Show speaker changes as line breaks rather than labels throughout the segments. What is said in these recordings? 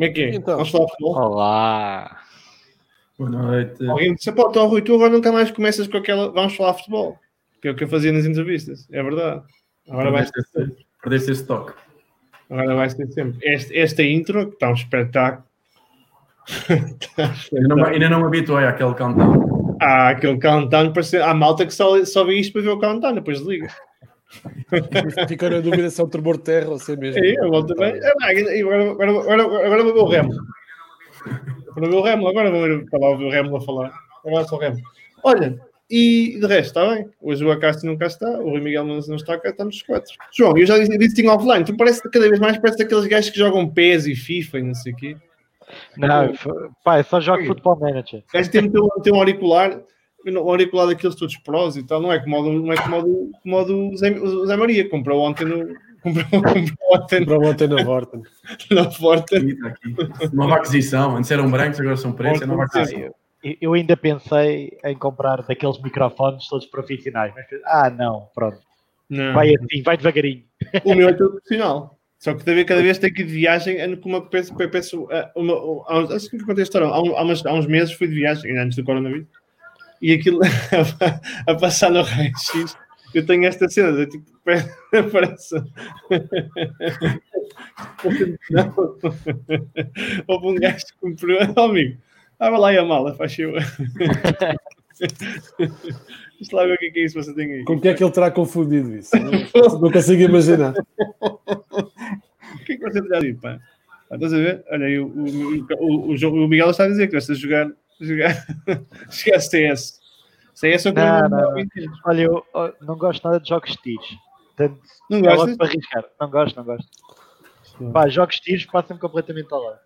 Como é que é?
Então.
Vamos falar de futebol?
Olá!
Boa noite.
Alguém disse, pô, então, Rui, tu agora nunca mais começas com aquela. Vamos falar de futebol. Que é o que eu fazia nas entrevistas. É verdade. Agora vai
Perdeste esse, perdeste esse toque.
Agora vai ser sempre. Este, esta intro, que está um espetáculo.
Ainda não, ainda não me habituei àquele countdown.
Ah, aquele countdown, parece... há malta que só, só vê isto para ver o countdown, depois liga.
Fica na dúvida se é um tremor de terra ou se é mesmo.
É, eu bem. Ah, Agora, agora, agora, agora vou ver o Remo. Vou ver o Remo, agora vou ver, para lá ouvir o Remo a falar. Agora só o Remo. Olha, e de resto, está bem. Hoje o Acácio não cá está, o Rui Miguel não, não está cá, estamos os quatro. João, eu já disse, disse offline, tu parece cada vez mais parece aqueles gajos que jogam PES e FIFA e não sei o quê.
Não, eu só jogo Football Manager.
O gajo tem, tem um auricular, um auricular daqueles todos prós e tal, não é como o não é como o como o Zé, o Zé Maria, comprou ontem no. Comprou, comprou ontem
na Vorten.
na
aqui. Nova aquisição. Antes eram brancos, agora são pretos. É nova aquisição.
eu, eu ainda pensei em comprar daqueles microfones todos profissionais, mas ah, não, pronto,
Não.
vai assim, vai devagarinho.
O meu é todo profissional. Só que cada vez, cada vez que tenho que ir de viagem, ando com uma peço, peço ah, uma, há uns, acho que eu contei a história, há, há, umas- há uns meses fui de viagem, ainda antes do coronavírus, e aquilo a passar no raio-x, eu tenho esta cena, de, tipo, parece. Houve um gajo que me perguntou, oh, amigo, ah, vai lá e a mala, faz eu. Deixa lá ver o que é, que é isso que você tem aí.
Com que é que ele terá confundido isso? Não, não consigo imaginar.
O que é que você está a dizer, pá? Ah, Estás a ver? Olha aí, o, o, o, o, Miguel está a dizer que gosta de jogar, jogar, jogar CS. CS é o
Não,
eu
não,
não
não. Olha, eu não gosto nada de jogos de tiros. Portanto,
Não
é
gostas?
logo para arriscar. Não gosto, não gosto. Pá, jogos de tiros passam completamente ao lado.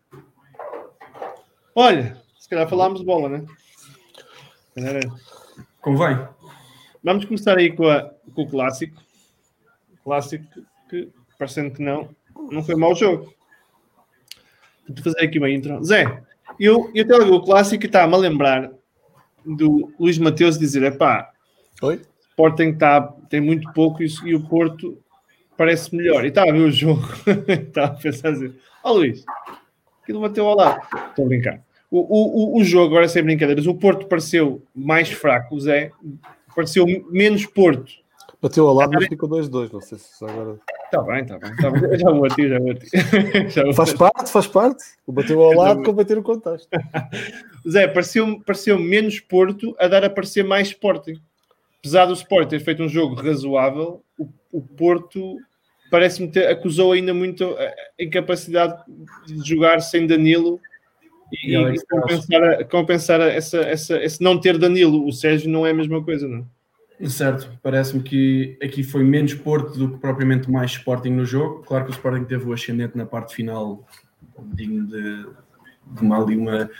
Olha, se calhar falámos de bola, né? Calhar é.
Convém.
Vamos começar aí com, a, com o clássico. Clássico que, parecendo que não, não foi mau jogo. Vou fazer aqui uma intro. Zé, eu, eu tenho o clássico está-me a lembrar do Luís Mateus dizer: epá,
Oi?
Sporting tá, tem muito pouco e, e o Porto parece melhor. E estava a ver o jogo, estava a pensar assim: Ó Luís, aquilo bateu ao lado. Estou a brincar. O, o, o, o jogo, agora sem brincadeiras, o Porto pareceu mais fraco, o Zé, pareceu menos Porto.
Bateu ao lado, mas ficou 2-2. Não sei se agora.
Está bem, está bem, tá bem. Eu Já vou a ti, já vou a ti. A
Faz
ti.
parte, faz parte. O bateu ao lado com bater o contexto.
Zé, pareceu, pareceu menos Porto a dar a parecer mais Sporting. Apesar do Sporting ter feito um jogo razoável, o, o Porto parece-me ter acusou ainda muito a incapacidade de jogar sem Danilo e,
E
e compensar, compensar essa, essa, esse não ter Danilo. O Sérgio não é a mesma coisa, não é?
Certo, parece-me que aqui foi menos Porto do que propriamente mais Sporting no jogo. Claro que o Sporting teve o ascendente na parte final, digno de, de uma, ali uma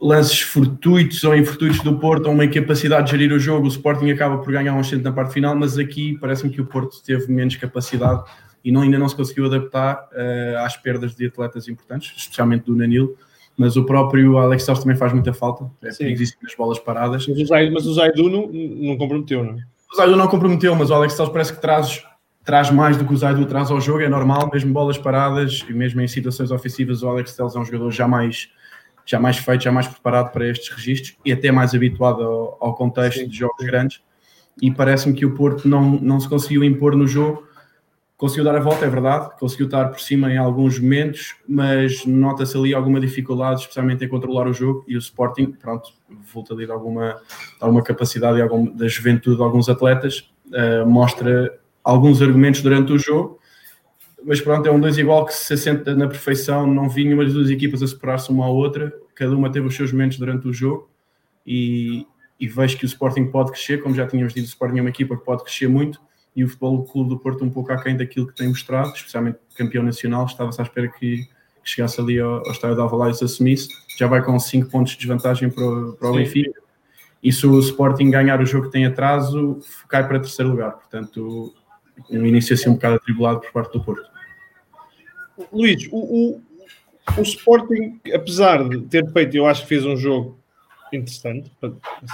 lances fortuitos ou infortuitos do Porto, ou uma incapacidade de gerir o jogo. O Sporting acaba por ganhar um ascendente na parte final, mas aqui parece-me que o Porto teve menos capacidade e não, ainda não se conseguiu adaptar eh, às perdas de atletas importantes, especialmente do Danilo. Mas o próprio Alex Telles também faz muita falta, é perigosíssimo nas bolas paradas.
Mas o Zaidu, mas o Zaidu não, não comprometeu, não é?
O Zaidu não comprometeu, mas o Alex Telles parece que traz, traz mais do que o Zaidu traz ao jogo, é normal, mesmo bolas paradas e mesmo em situações ofensivas, o Alex Telles é um jogador já mais, já mais feito, já mais preparado para estes registros e até mais habituado ao, ao contexto
Sim.
de jogos grandes. E parece-me que o Porto não, não se conseguiu impor no jogo. Conseguiu dar a volta, é verdade, conseguiu estar por cima em alguns momentos, mas nota-se ali alguma dificuldade, especialmente em controlar o jogo. E o Sporting, pronto, volta ali de alguma, de alguma capacidade e algum, da juventude de alguns atletas, eh, mostra alguns argumentos durante o jogo. Mas pronto, é um dois igual que se assenta na perfeição. Não vi nenhuma das duas equipas a separar-se uma à outra, cada uma teve os seus momentos durante o jogo. E, e vejo que o Sporting pode crescer, como já tínhamos dito, o Sporting é uma equipa que pode crescer muito e o Futebol Clube do Porto um pouco aquém daquilo que tem mostrado, especialmente campeão nacional, estava-se à espera que, que chegasse ali ao, ao estádio de Alvalade e se assumisse, já vai com 5 pontos de desvantagem para o, para o. Benfica, e se o Sporting ganhar o jogo que tem atraso, cai para terceiro lugar, portanto um início assim um bocado atribulado por parte do Porto.
Luís, o, o, o Sporting, apesar de ter feito, eu acho que fez um jogo interessante,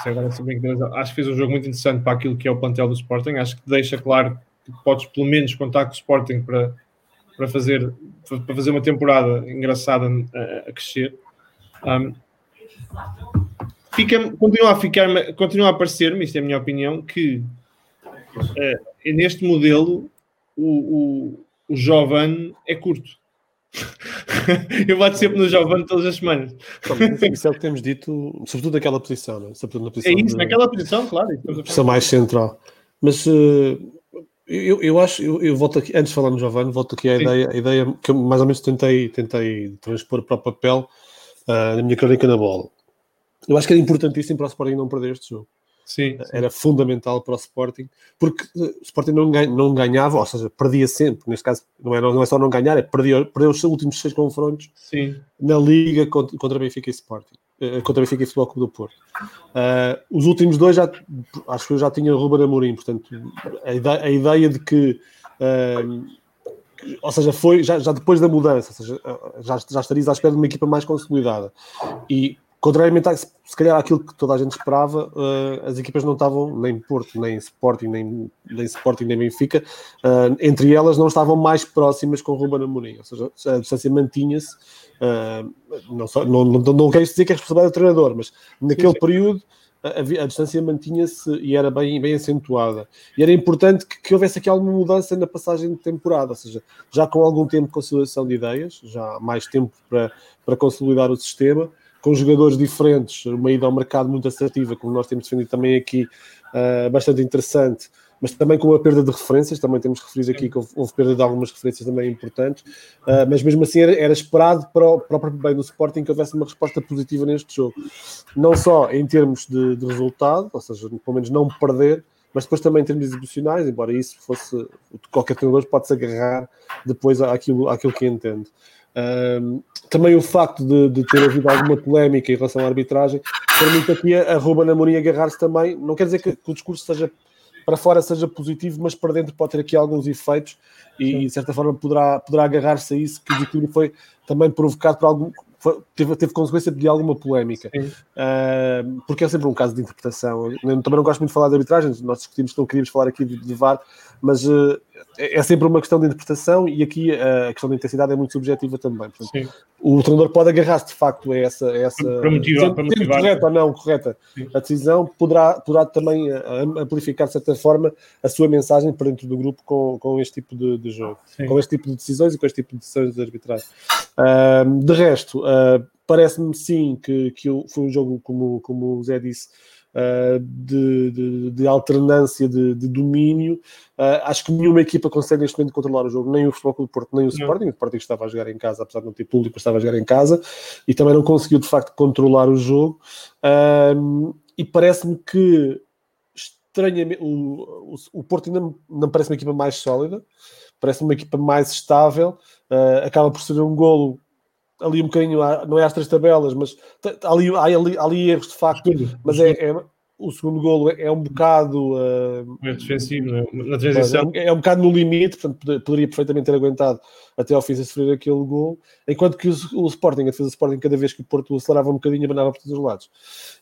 se agora acho que fez um jogo muito interessante para aquilo que é o plantel do Sporting, acho que deixa claro que podes pelo menos contar com o Sporting para, para fazer, para fazer uma temporada engraçada a, a crescer. Um, fica, continua a ficar, continua a parecer-me, isto é a minha opinião, que uh, neste modelo o, o, o jovem é curto. eu bato sempre no jovem todas as semanas.
Isso é o que temos dito, sobretudo naquela posição, não? É? sobretudo na posição
é isso,
de,
naquela posição, claro.
Posição mais central. Mas uh, eu, eu acho, eu, eu, volto aqui, antes de falar no Giovanni, volto aqui à ideia, a ideia que eu mais ou menos tentei, tentei transpor para o papel uh, na minha crónica na bola. Eu acho que era importantíssimo para o Sporting não perder este jogo.
Sim,
Era fundamental para o Sporting, porque uh, o Sporting não, ganha, não ganhava, ou seja, perdia sempre. Neste caso, não é, não é só não ganhar, é perder, perder os últimos seis confrontos
Sim.
na Liga contra, contra Benfica e Sporting. Uh, contra Benfica e Futebol Clube do Porto. Uh, os últimos dois já acho que eu já tinha Ruben Amorim, portanto, a ideia, a ideia de que uh, ou seja, foi já, já, depois da mudança, ou seja, já, já estarias à espera de uma equipa mais consolidada. E contrariamente a, se calhar aquilo que toda a gente esperava, uh, as equipas não estavam, nem Porto, nem Sporting, nem, nem Sporting, nem Benfica, uh, entre elas não estavam mais próximas com Ruben Amorim, ou seja, a distância mantinha-se, uh, não, não, não, não quero dizer que é responsabilidade do treinador, mas naquele sim. período a, a, distância mantinha-se e era bem, bem acentuada. E era importante que, que, houvesse aqui alguma mudança na passagem de temporada, ou seja, já com algum tempo de consolidação de ideias, já mais tempo para, para consolidar o sistema, com jogadores diferentes, uma ida ao mercado muito assertiva, como nós temos defendido também aqui, uh, bastante interessante, mas também com a perda de referências, também temos referido aqui que houve, houve perda de algumas referências também importantes, uh, mas mesmo assim era, era esperado para o, para o, próprio bem do Sporting que houvesse uma resposta positiva neste jogo, não só em termos de, de resultado, ou seja, pelo menos não perder, mas depois também em termos exibicionais, embora isso fosse qualquer treinador pode se agarrar depois àquilo, àquilo que entende. Um, também o facto de, de, ter havido alguma polémica em relação à arbitragem permite aqui a, Ruben Amorim agarrar-se também. Não quer dizer que, que, o discurso seja para fora seja positivo, mas para dentro pode ter aqui alguns efeitos e, de certa forma, poderá, poderá agarrar-se a isso, que o declínio foi também provocado por algum. Teve, teve consequência de alguma polémica, uh, porque é sempre um caso de interpretação. Eu também não gosto muito de falar de arbitragem, nós discutimos que não queríamos falar aqui de, de VAR, mas uh, é sempre uma questão de interpretação e aqui a questão da intensidade é muito subjetiva também. Portanto, o treinador pode agarrar-se de facto a essa, a essa
para motivar, para motivar.
correta ou não correta Sim. a decisão, poderá, poderá também eh, amplificar de certa forma a sua mensagem para dentro do grupo com, com este tipo de, de jogo, Sim. com este tipo de decisões e com este tipo de decisões de arbitragem. Uh, de resto, uh, parece-me sim que, que foi um jogo, como, como o Zé disse, Uh, de, de, de, alternância de, de domínio. Uh, acho que nenhuma equipa consegue neste momento controlar o jogo, nem o Futebol Clube Porto, nem o Sporting. O Sporting estava a jogar em casa, apesar de não ter público, estava a jogar em casa e também não conseguiu de facto controlar o jogo. Uh, e parece-me que estranhamente o, o, o, Porto ainda não parece uma equipa mais sólida, parece uma equipa mais estável. acaba por ser um golo ali um bocadinho, não é às três tabelas, mas ali, há, ali, há ali erros de facto, mas é, é, o segundo golo é, é um bocado uh,
é defensivo, é? na transição
é, é, um bocado no limite, portanto poderia perfeitamente ter aguentado até ao fim de sofrer aquele gol, enquanto que o, o Sporting, a defesa do Sporting, cada vez que o Porto acelerava um bocadinho, abanava por todos os lados.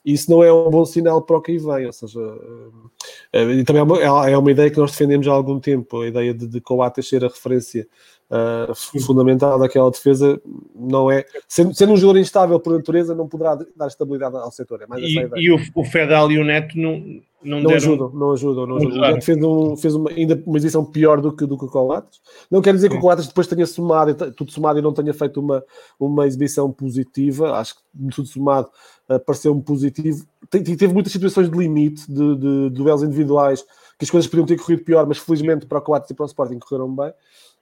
Isso não é um bom sinal para o que aí vem, ou seja, uh, uh, também é uma, é uma ideia que nós defendemos há algum tempo, a ideia de, de Coates ser a referência uh, fundamental daquela defesa não é sendo, sendo, um jogador instável por natureza não poderá dar estabilidade ao setor é
e, e o, o, Fedal e o Neto não
não, não ajudam, não ajudam, não ajudam. O Neto fez, um, fez uma, ainda uma edição pior do que, do que o Coates. Não quer dizer que o Coates depois tenha somado, tudo somado e não tenha feito uma, uma exibição positiva. Acho que tudo somado uh, pareceu-me positivo. Teve muitas situações de limite, de, de, de duelos individuais, que as coisas podiam ter corrido pior, mas felizmente para o Coates e para o Sporting correram bem.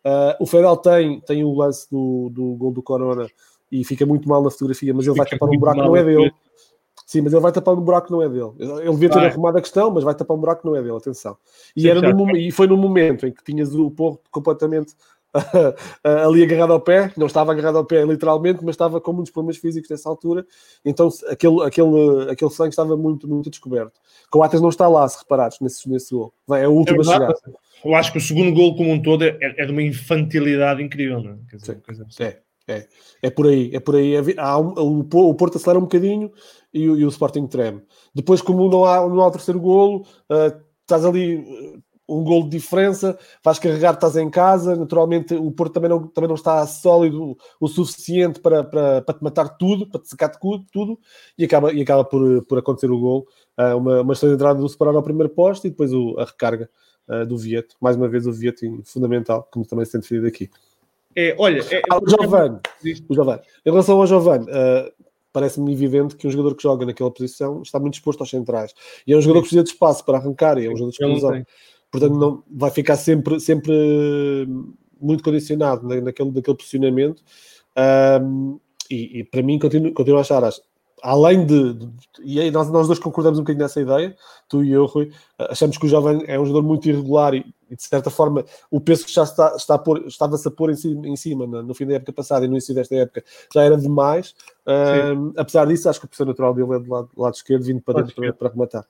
Uh, o Fedel tem, tem o lance do, do gol do Corona e fica muito mal na fotografia, mas ele vai tapar um buraco que não é dele. Sim, mas ele vai tapar um buraco que não é dele. Ele devia ter vai. arrumado a questão, mas vai tapar um buraco que não é dele, atenção. E, Sim, era no, e foi no momento em que tinhas o Porto completamente ali agarrado ao pé, não estava agarrado ao pé literalmente, mas estava com muitos problemas físicos nessa altura, então aquele, aquele, aquele sangue estava muito, muito descoberto. Coates não está lá, se reparares, nesse, nesse gol. É a última é chegada
eu acho que o segundo gol como um todo é, é de uma infantilidade incrível, não é? Dizer,
assim. é, é, é por aí, é por aí. Há um, o, o Porto acelera um bocadinho e, e, o Sporting treme. Depois, como não há, não há o terceiro golo, uh, estás ali. Um gol de diferença, vais carregar, estás em casa, naturalmente o Porto também não, também não está sólido o suficiente para, para, para te matar tudo, para te secar tudo, tudo e acaba, e acaba por, por acontecer o gol. Uh, uma, uma de entrada do separar ao primeiro posto e depois o, a recarga uh, do Vieto. Mais uma vez o Vieto fundamental, como também se tem definido aqui.
É, olha, é,
ah, o Giovanni, o. Em relação ao Giovanni, uh, parece-me evidente que um jogador que joga naquela posição está muito exposto aos centrais. E é um jogador que precisa de espaço para arrancar, e é um jogador de explosão. Portanto, não, vai ficar sempre, sempre muito condicionado naquele, naquele posicionamento. Um, e, e, para mim, continuo, continuo a achar, além de, de, e aí nós, nós dois concordamos um bocadinho nessa ideia, tu e eu, Rui, achamos que o jovem é um jogador muito irregular e, e de certa forma o peso que já está, está por, estava-se a pôr em cima, em cima no, no, fim da época passada e no início desta época já era demais. Um, apesar disso, acho que a posição natural dele é do lado, do lado esquerdo, vindo para dentro para, para rematar.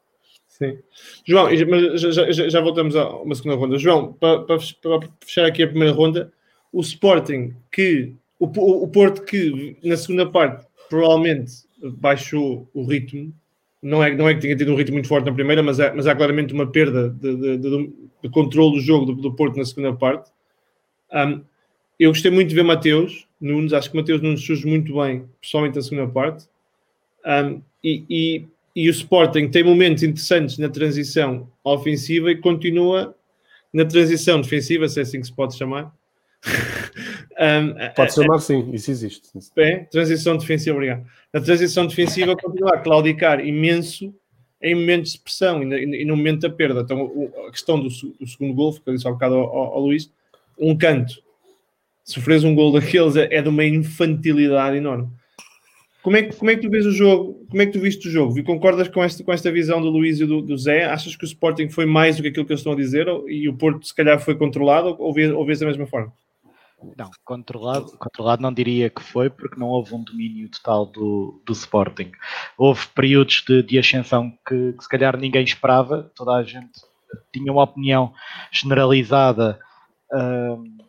Sim. João, já, já, já, voltamos a uma segunda ronda. João, para, para, fechar aqui a primeira ronda, o Sporting que o, o, Porto que na segunda parte provavelmente baixou o ritmo. Não é, não é que tenha tido um ritmo muito forte na primeira, mas, é, mas há claramente uma perda de, de, de, de controle do jogo do, do, Porto na segunda parte. Um, eu gostei muito de ver Mateus Nunes, acho que Mateus Nunes surge muito bem, pessoalmente na segunda parte. Um, e, e, o Sporting tem momentos interessantes na transição ofensiva e continua na transição defensiva, se é assim que se pode chamar.
um, pode chamar sim, isso existe.
É, transição defensiva, obrigado na transição defensiva continuar a claudicar imenso em momentos de pressão e, no momento da perda. Então, a questão do, do segundo gol, que eu disse há um bocado ao, ao, Luís, um canto, sofres um gol daqueles é, é de uma infantilidade enorme. Como é, que, como é que tu vês o jogo? Como é que tu viste o jogo? E concordas com esta, com esta visão do Luís e do, do Zé? Achas que o Sporting foi mais do que aquilo que eles estão a dizer e o Porto se calhar foi controlado ou vês, ou vês da mesma forma?
Não, controlado, controlado não diria que foi, porque não houve um domínio total do, do Sporting. Houve períodos de, de ascensão que, que se calhar ninguém esperava, toda a gente tinha uma opinião generalizada uh,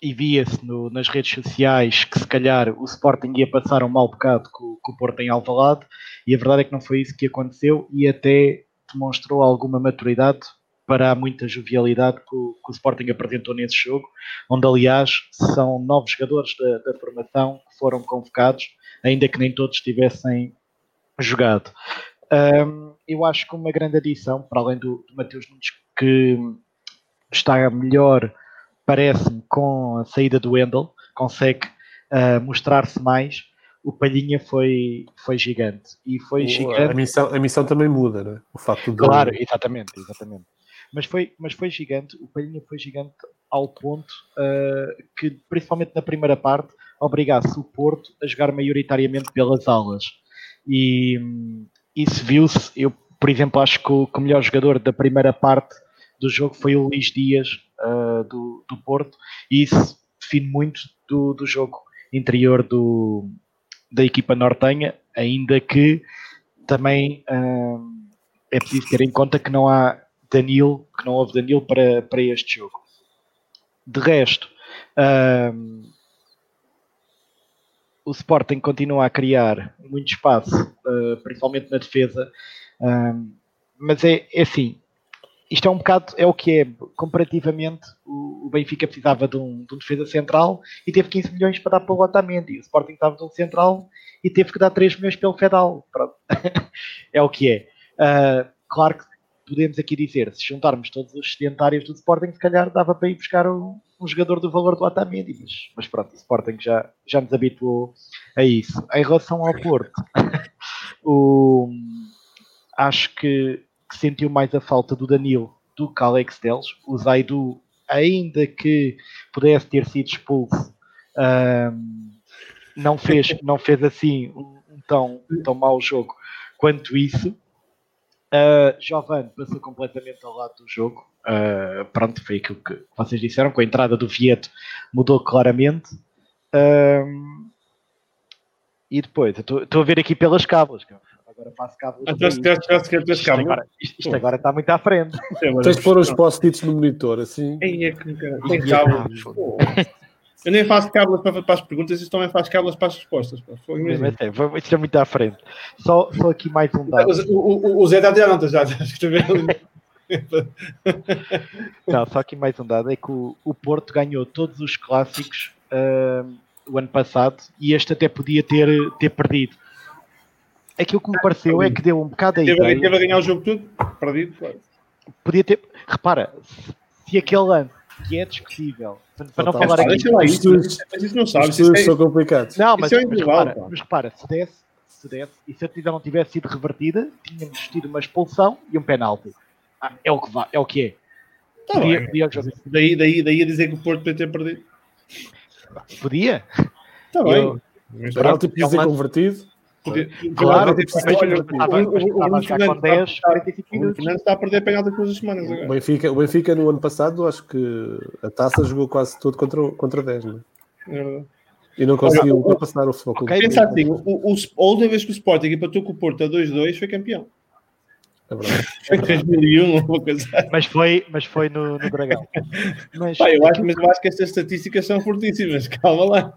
e via-se nas redes sociais que se calhar o Sporting ia passar um mau bocado com, com o Porto em Alvalade e a verdade é que não foi isso que aconteceu e até demonstrou alguma maturidade para a muita jovialidade que o, que o, Sporting apresentou nesse jogo, onde, aliás, são nove jogadores da, da, formação que foram convocados, ainda que nem todos tivessem jogado. Um, eu acho que uma grande adição, para além do, do Mateus Nunes, que está melhor, parece-me, com a saída do Wendel, consegue uh, mostrar-se mais. O Palhinha foi, foi gigante. E foi o, gigante.
A missão, a missão também muda, né? O facto de.
Claro, exatamente, exatamente. Mas foi, mas foi gigante, o Palhinha foi gigante ao ponto uh, que, principalmente na primeira parte, obrigasse o Porto a jogar maioritariamente pelas alas. E um, isso viu-se. Eu, por exemplo, acho que o, que o, melhor jogador da primeira parte do jogo foi o Luís Dias uh, do, do Porto, e isso define muito do, do jogo interior do, da equipa nortenha, ainda que também uh, é preciso ter em conta que não há Danilo, que não houve Danilo para, para este jogo. De resto, um, o Sporting continua a criar muito espaço, uh, principalmente na defesa, mas é, é assim, isto é um bocado, é o que é, comparativamente, o, Benfica precisava de um, de um, defesa central e teve 15 milhões para dar para o Otamendi, o Sporting estava de um central e teve que dar 3 milhões pelo Fedal, é o que é. Uh, claro que podemos aqui dizer, se juntarmos todos os sedentários do Sporting, se calhar dava para ir buscar um, um jogador do valor do Otamendi, mas, mas pronto, o Sporting já, já nos habituou a isso. Em relação ao Porto, o, acho que, que, sentiu mais a falta do Danilo do que Alex Teles. O Zaidu, ainda que pudesse ter sido expulso, um, não, fez, não fez assim um, tão, tão mau jogo quanto isso. Uh, Giovanni passou completamente ao lado do jogo. Uh, pronto, foi aquilo que vocês disseram. Com a entrada do Vieto mudou claramente. Uh, e depois, estou a ver aqui pelas cábulas. Agora faço cábulas. Isto, agora, isto, isto agora está muito à frente.
Tens de pôr os post-its no monitor, assim.
É que, tem cábulas. Eu nem faço cábulas para, para, as perguntas, isto também faz cábulas para as respostas. Foi,
é, isto é muito à frente. Só, só aqui mais um dado.
O, o, o Zé está a tirar notas já, já escreveu.
Não, só aqui mais um dado: é que o, o Porto ganhou todos os clássicos uh, o ano passado e este até podia ter, ter perdido. Aquilo que me pareceu é que deu um bocado a
Teve,
ideia.
teve a ganhar o jogo tudo, perdido, claro.
Podia ter. Repara, se, aquele lance que é discutível, para, não falar
Ah,
aqui.
deixa lá isso, mas isso não sabes. Isso é,
são complicados.
Não, mas,
Isso é
mas repara,
pá.
mas repara, se desse, se desse, e se a decisão não tivesse sido revertida, tínhamos tido uma expulsão e um penalti. Ah, é o que vai, é o que é.
Tá daí, daí, daí a dizer que o Porto podia ter perdido.
podia.
Está bem.
Penalti
é
podia ser convertido.
Claro,
o-
mas
o-
estava
o-
a
o
jogar
Fernando
com 10,
está-
45
O
minutos.
Fernando está a perder penalti todas as semanas
O. Benfica, o Benfica no ano passado, acho que a taça jogou quase todo contra, contra 10, não é?
É verdade.
E não conseguiu ultrapassar o futebol Clube.
Ok.
Pensa assim, a última vez que o Sporting empatou com o Porto a 2-2 foi campeão.
É verdade.
Foi em 2001 ou uma coisa assim.
Mas foi, mas foi no, no Dragão. Mas,
Pá, eu acho, mas eu acho que estas estatísticas são fortíssimas. Calma lá.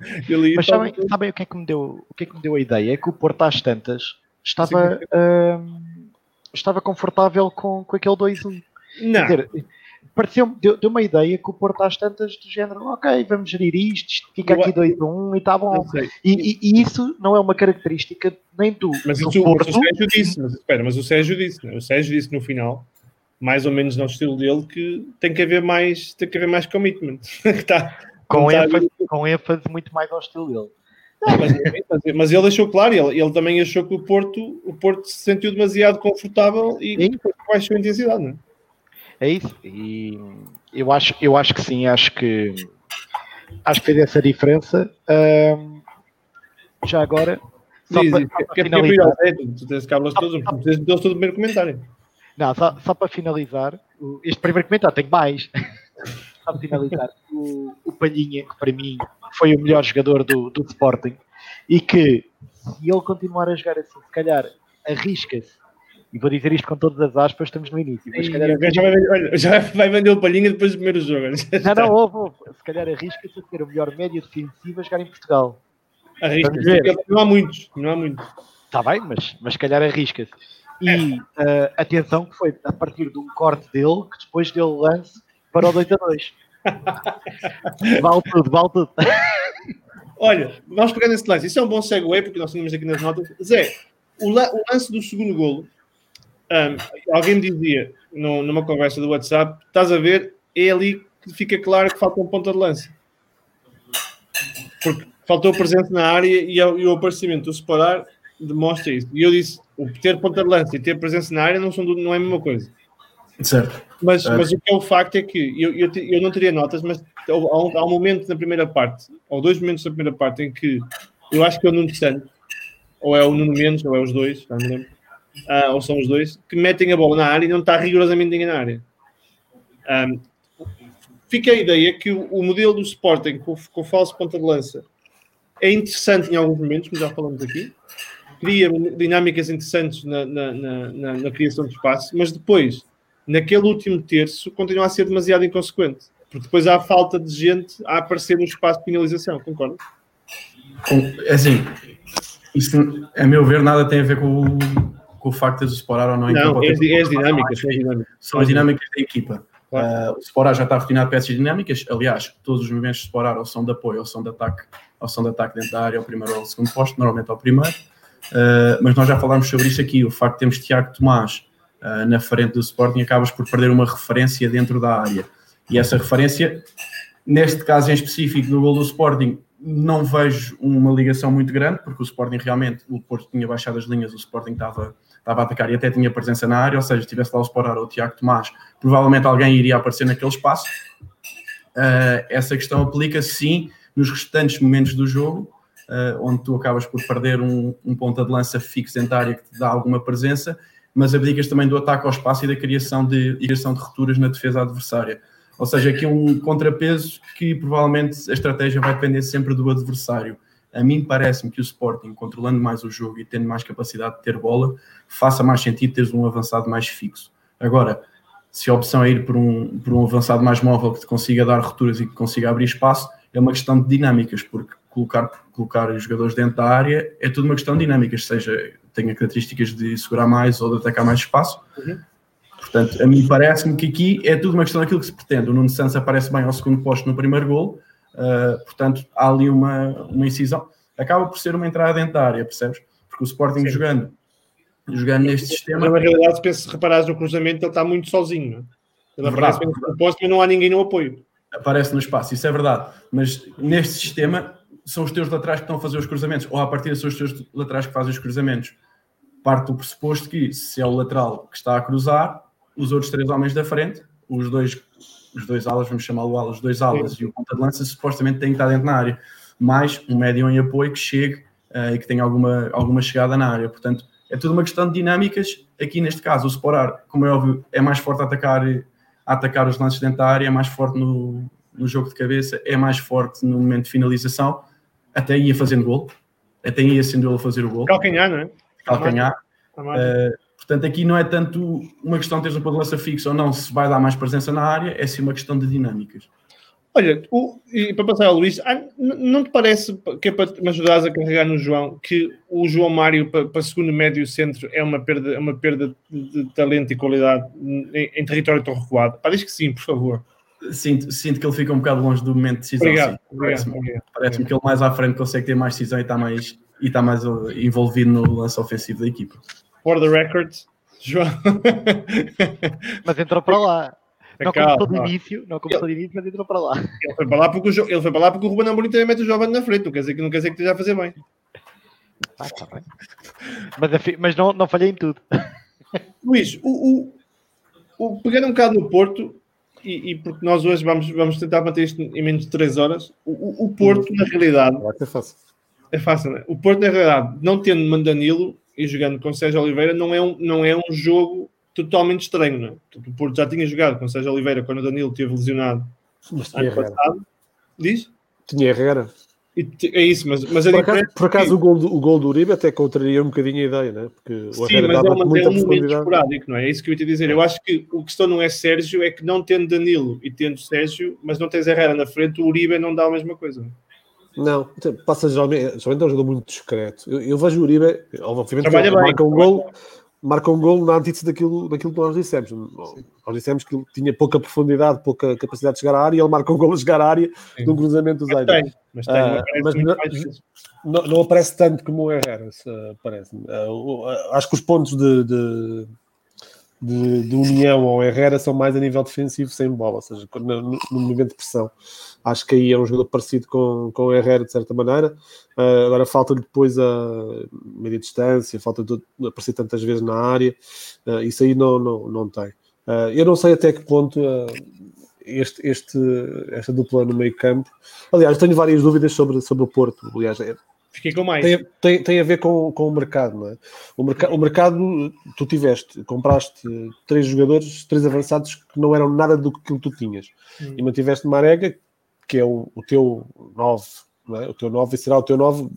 Mas sabem,
muito-
sabem o, que é que me deu, o que é que me deu a ideia? É que o Porto às tantas estava, hum, estava confortável com, com aquele 2-1.
Não,
Quer dizer, pareceu deu, deu uma ideia que o Porto às tantas do género, ok, vamos gerir isto, isto fica aqui 2-1 e está bom. E, e- e isso não é uma característica nem do,
Mas
do
isso, mas
Porto.
o Sérgio disse, mas, espera, mas o Sérgio disse, né? o Sérgio disse no final, mais ou menos no estilo dele, que tem que haver mais, tem que haver mais commitment. Tá-
com,
tá-
ênfase, com ênfase muito mais ao estilo dele.
Não, mas, mas- mas ele deixou claro, ele, ele também achou que o Porto, o Porto se sentiu demasiado confortável e
Sim.
baixou a intensidade, não é?
É isso. E eu acho, eu acho que sim, acho que acho que fez essa diferença. Ahm, já agora, só
Diz,
para, para
que é porque
finalizar,
sei, tu- tens tu tens todos todo o primeiro comentário.
não, só, só para finalizar, este primeiro comentário tem mais. só para finalizar, o, o Palhinha, que para mim foi o melhor jogador do, do Sporting, e que se ele continuar a jogar assim, se calhar arrisca-se, e vou dizer isto com todas as aspas, estamos no início, mas calhar
O gajo já vai, vender- olha, já vai vender o palhinha depois do primeiro jogo.
Não, não, houve, houve. Se calhar arrisca-se a ter o melhor médio defensivo a jogar em Portugal.
Arrisca.
Vamos ver.
Não há muitos, não há muitos.
Está bem, mas, mas se calhar arrisca-se. E ah, atenção que foi a partir de um corte dele que depois deu lance para o 2 a 2. vale tudo, vale tudo.
Olha, vamos pegar nesse lance. Isso é um bom segue, porque nós tínhamos aqui nas notas. Zé, o, la- o lance do segundo golo, ahm, alguém me dizia no- numa conversa do WhatsApp: estás a ver, é ali que fica claro que falta um ponta de lança. Porque faltou presença na área e, o- e o aparecimento do separar demonstra isso. E eu disse: o ter ponta de lança e ter presença na área não, são, não é a mesma coisa.
Certo.
Mas,
É.
mas o que é o facto é que eu, eu, eu não teria notas, mas há um, há um momento na primeira parte, ou dois momentos na primeira parte, em que eu acho que é o Nuno Santos, ou é o Nuno Mendes, ou é os dois, não me lembro, ah, ou são os dois, que metem a bola na área e não está rigorosamente ninguém na área. Ahm, fica a ideia que o, o modelo do Sporting com, com falso ponta de lança é interessante em alguns momentos, como já falamos aqui, cria dinâmicas interessantes na, na, na, na- criação de espaço, mas depois, naquele último terço, continua a ser demasiado inconsequente. Porque depois há falta de gente a aparecer no espaço de finalização, concorda?
É assim, isso, a meu ver, nada tem a ver com o, com o facto de o Sporar ou não
Não, é, é as dinâmicas, são as dinâmicas.
São as dinâmicas da equipa.
Claro.
Ah, o Sporar já está refinado para essas dinâmicas. Aliás, todos os movimentos de Sporar ou são de apoio ou são de ataque, ou são de ataque dentro da área, ao primeiro ou ao segundo posto, normalmente ao primeiro. Ah, mas nós já falámos sobre isso aqui. O facto de termos Tiago Tomás ah, na frente do Sporting acabas por perder uma referência dentro da área. E essa referência, neste caso em específico do gol do Sporting, não vejo uma ligação muito grande, porque o Sporting realmente, o Porto tinha baixado as linhas, o Sporting estava, estava a atacar e até tinha presença na área, ou seja, se tivesse lá o Sporar ou o Tiago Tomás, provavelmente alguém iria aparecer naquele espaço. Uh, essa questão aplica-se sim nos restantes momentos do jogo, uh, onde tu acabas por perder um, um ponta de lança fixo dentro da área que te dá alguma presença, mas abdicas também do ataque ao espaço e da criação de, criação de rupturas na defesa adversária. Ou seja, aqui um contrapeso que provavelmente a estratégia vai depender sempre do adversário. A mim parece-me que o Sporting, controlando mais o jogo e tendo mais capacidade de ter bola, faça mais sentido teres um avançado mais fixo. Agora, se a opção é ir por um, por um avançado mais móvel que te consiga dar rupturas e que consiga abrir espaço, é uma questão de dinâmicas, porque colocar, colocar os jogadores dentro da área é tudo uma questão de dinâmicas, seja tenha características de segurar mais ou de atacar mais espaço.
Uhum.
Portanto, a mim parece-me que aqui é tudo uma questão daquilo que se pretende. O Nuno Santos aparece bem ao segundo posto no primeiro gol, uh, portanto, há ali uma, uma incisão. Acaba por ser uma entrada dentro da área, percebes? Porque o Sporting Sim. jogando, jogando neste sistema.
Na realidade, se reparares no cruzamento, ele está muito sozinho. Não é? Ele aparece bem no posto, mas não há ninguém no apoio.
Aparece no espaço, isso é verdade. Mas neste sistema, são os teus laterais que estão a fazer os cruzamentos, ou a partir são os teus laterais que fazem os cruzamentos. Parte do pressuposto que, se é o lateral que está a cruzar, os outros três homens da frente, os dois, os dois alas, vamos chamá-lo alas, os dois alas Sim. e o ponta de lança, supostamente têm que estar dentro da área. Mais um médio em apoio que chegue uh, e que tenha alguma, alguma chegada na área. Portanto, é tudo uma questão de dinâmicas. Aqui, neste caso, o Sporar, como é óbvio, é mais forte a atacar, a atacar os lances dentro da área, é mais forte no, no jogo de cabeça, é mais forte no momento de finalização, até ia fazendo gol, até ia sendo ele a fazer o gol.
Calcanhar, não é?
Calcanhar. Uh, portanto, aqui não é tanto uma questão de teres um ponto de lança fixo ou não, se vai dar mais presença na área, é sim uma questão de dinâmicas.
Olha, o, e para passar ao Luís, ah, não te parece que é para me ajudares a carregar no João que o João Mário para, para segundo médio centro é uma perda, é uma perda de, talento e qualidade em, em território tão recuado? Parece que sim, por favor.
Sinto, sinto que ele fica um bocado longe do momento de decisão.
Obrigado,
Parece-me parece que ele mais à frente consegue ter mais decisão e está mais, e está mais uh, envolvido no lance ofensivo da equipa.
For the record, João.
Mas entrou para lá. Não começou de início, não começou de início, mas entrou para lá.
Ele foi para lá porque o, ele foi para lá porque o Ruben Amorim também mete o jovem na frente, não quer dizer que, não quer dizer que esteja a fazer bem.
Ah, tá bem. Mas, mas não, não falhei em tudo.
Luís, o, o, o, pegando um bocado no Porto, e, e, porque nós hoje vamos, vamos tentar manter isto em menos de 3 horas, o, o Porto, na realidade.
É fácil.
É fácil, né? O Porto, na realidade, não tendo Mandanilo e jogando com Sérgio Oliveira, não é um, não é um jogo totalmente estranho, não é? O Porto já tinha jogado com Sérgio Oliveira quando o Danilo esteve lesionado
mas ano passado.
Diz?
Tinha Herrera.
É isso, mas, mas
por acaso, por acaso o, gol do, o gol do Uribe até contraria um bocadinho a ideia, né? porque o
Sim, mas é, uma, muita é um momento esporádico, não é? É isso que eu ia te dizer. Eu acho que o questão não é Sérgio, é que não tendo Danilo e tendo Sérgio, mas não tens Herrera na frente, o Uribe não dá a mesma coisa.
Não, então, passa geralmente, geralmente é um jogador muito discreto. Eu, eu vejo o Uribe, obviamente, Trabalha bem, marca um gol, marca um gol na antítese daquilo, daquilo que nós dissemos. Nós dissemos que ele tinha pouca profundidade, pouca capacidade de chegar à área e ele marca um gol a chegar à área Sim. de um cruzamento do Zaire. Mas, tem, mas, tem, uh, mas não, não, aparece tanto como o Herrera, parece uh, Acho que os pontos de, de, de, de, união ao Herrera são mais a nível defensivo sem bola, ou seja, no, no momento de pressão. Acho que aí é um jogador parecido com, com o Herrera, de certa maneira. Uh, agora falta depois a média distância, falta de aparecer tantas vezes na área. Uh, isso aí não, não, não tem. Uh, eu não sei até que ponto este, este, esta dupla no meio campo. Aliás, tenho várias dúvidas sobre, sobre o Porto. Aliás, é,
Fiquei com mais.
Tem, tem, tem, a ver com, com o mercado, não é? O, merc o mercado, tu tiveste, compraste três jogadores, três avançados que não eram nada do que tu tinhas. Hum. E mantiveste Marega, que é o, o teu 9, é? o teu 9 será o teu 9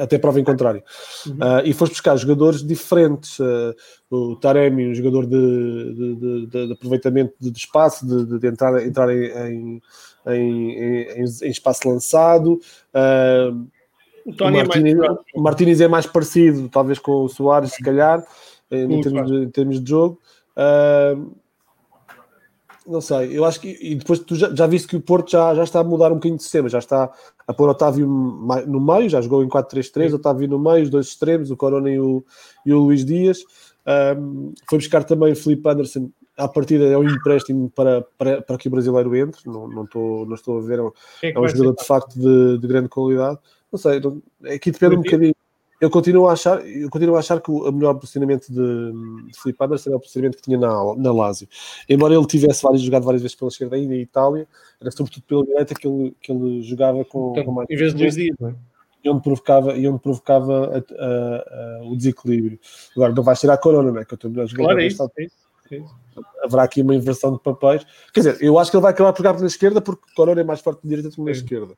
até prova em contrário. Uhum. Uh, e foste buscar jogadores diferentes. Uh, o Taremi, um jogador de, de, de, de aproveitamento de, espaço, de, entrar, entrar em, em, em, em espaço lançado. Uh, o, Martínez, é mais... o Martínez é mais parecido, talvez, com o Soares, se calhar, em, termos, em termos de jogo. Uh, não sei, eu acho que e depois tu já, já viste que o Porto já, já está a mudar um bocadinho de sistema, já está a pôr Otávio no meio, já jogou em 4-3-3, Otávio no meio, os dois extremos, o Corona e o, e o Luís Dias. Um, foi buscar também o Felipe Anderson, à partida é um empréstimo para, para, para que o brasileiro entre, não, não, estou, não estou a ver, é um, é um jogador de facto de, de grande qualidade. Não sei, não, aqui depende um bocadinho eu continuo a achar, eu continuo a achar que o melhor posicionamento de, de Felipe Anderson é o posicionamento que tinha na, na Lazio. Embora ele tivesse jogado várias vezes pela esquerda ainda em Itália, era sobretudo pela direita que ele, que ele jogava com,
então,
com
mais. Em vez de dois dias, não é?
E onde provocava, e onde provocava a, a, a, o desequilíbrio. Agora, não vais tirar a corona, não é? Que eu estou melhor jogador.
Claro, é isso, é isso.
Haverá aqui uma inversão de papéis. Quer dizer, eu acho que ele vai acabar por jogar na esquerda porque o Corona é mais forte de direita do que na esquerda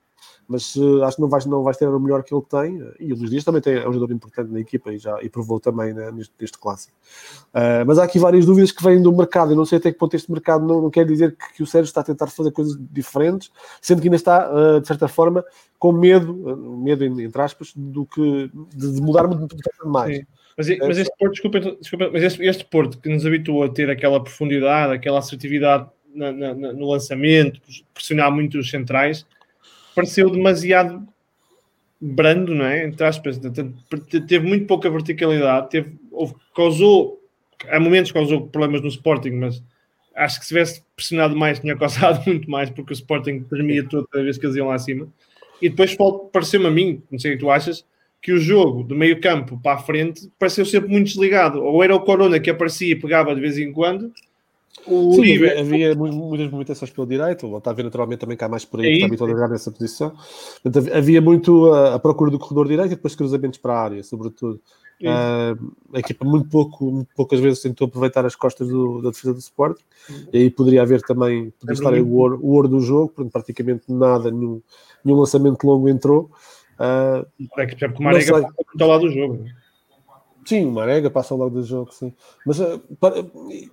mas uh, acho que não vais, não vais ter o melhor que ele tem. E o Luís Dias também tem, é um jogador importante na equipa e já e provou também né, neste, neste clássico. Uh, mas há aqui várias dúvidas que vêm do mercado. Eu não sei até que ponto este mercado não, não quer dizer que, que, o Sérgio está a tentar fazer coisas diferentes, sendo que ainda está, uh, de certa forma, com medo, medo entre aspas, do que de, de mudar muito mais. Sim.
Mas, mas este Porto, desculpa, desculpa mas este, este, Porto que nos habituou a ter aquela profundidade, aquela assertividade na, na, no lançamento, pressionar muito os centrais, pareceu demasiado brando, não é? Entre aspas, teve muito pouca verticalidade, teve, houve, causou, há momentos causou problemas no Sporting, mas acho que se tivesse pressionado mais, tinha causado muito mais, porque o Sporting tremia toda vez que eles iam lá acima. E depois pareceu-me a mim, não sei o que tu achas, que o jogo do meio campo para a frente pareceu sempre muito desligado. Ou era o Corona que aparecia e pegava de vez em quando,
o Sim, Uribe... havia, muitas movimentações pelo direito, está a ver naturalmente também há mais por aí, é que está habituado a jogar nessa posição. Portanto, havia muito a, a, procura do corredor direito e depois cruzamentos para a área, sobretudo. Uh, a equipa muito, pouco, muito poucas vezes tentou aproveitar as costas do, da defesa do Sport e aí poderia haver também, poderia estar aí o ouro, o ouro do jogo, praticamente nada, nenhum, nenhum lançamento longo entrou. Uh,
é que, porque o Marega está lá do jogo. Né?
Sim, o Marega passa ao lado do jogo, sim. Mas uh,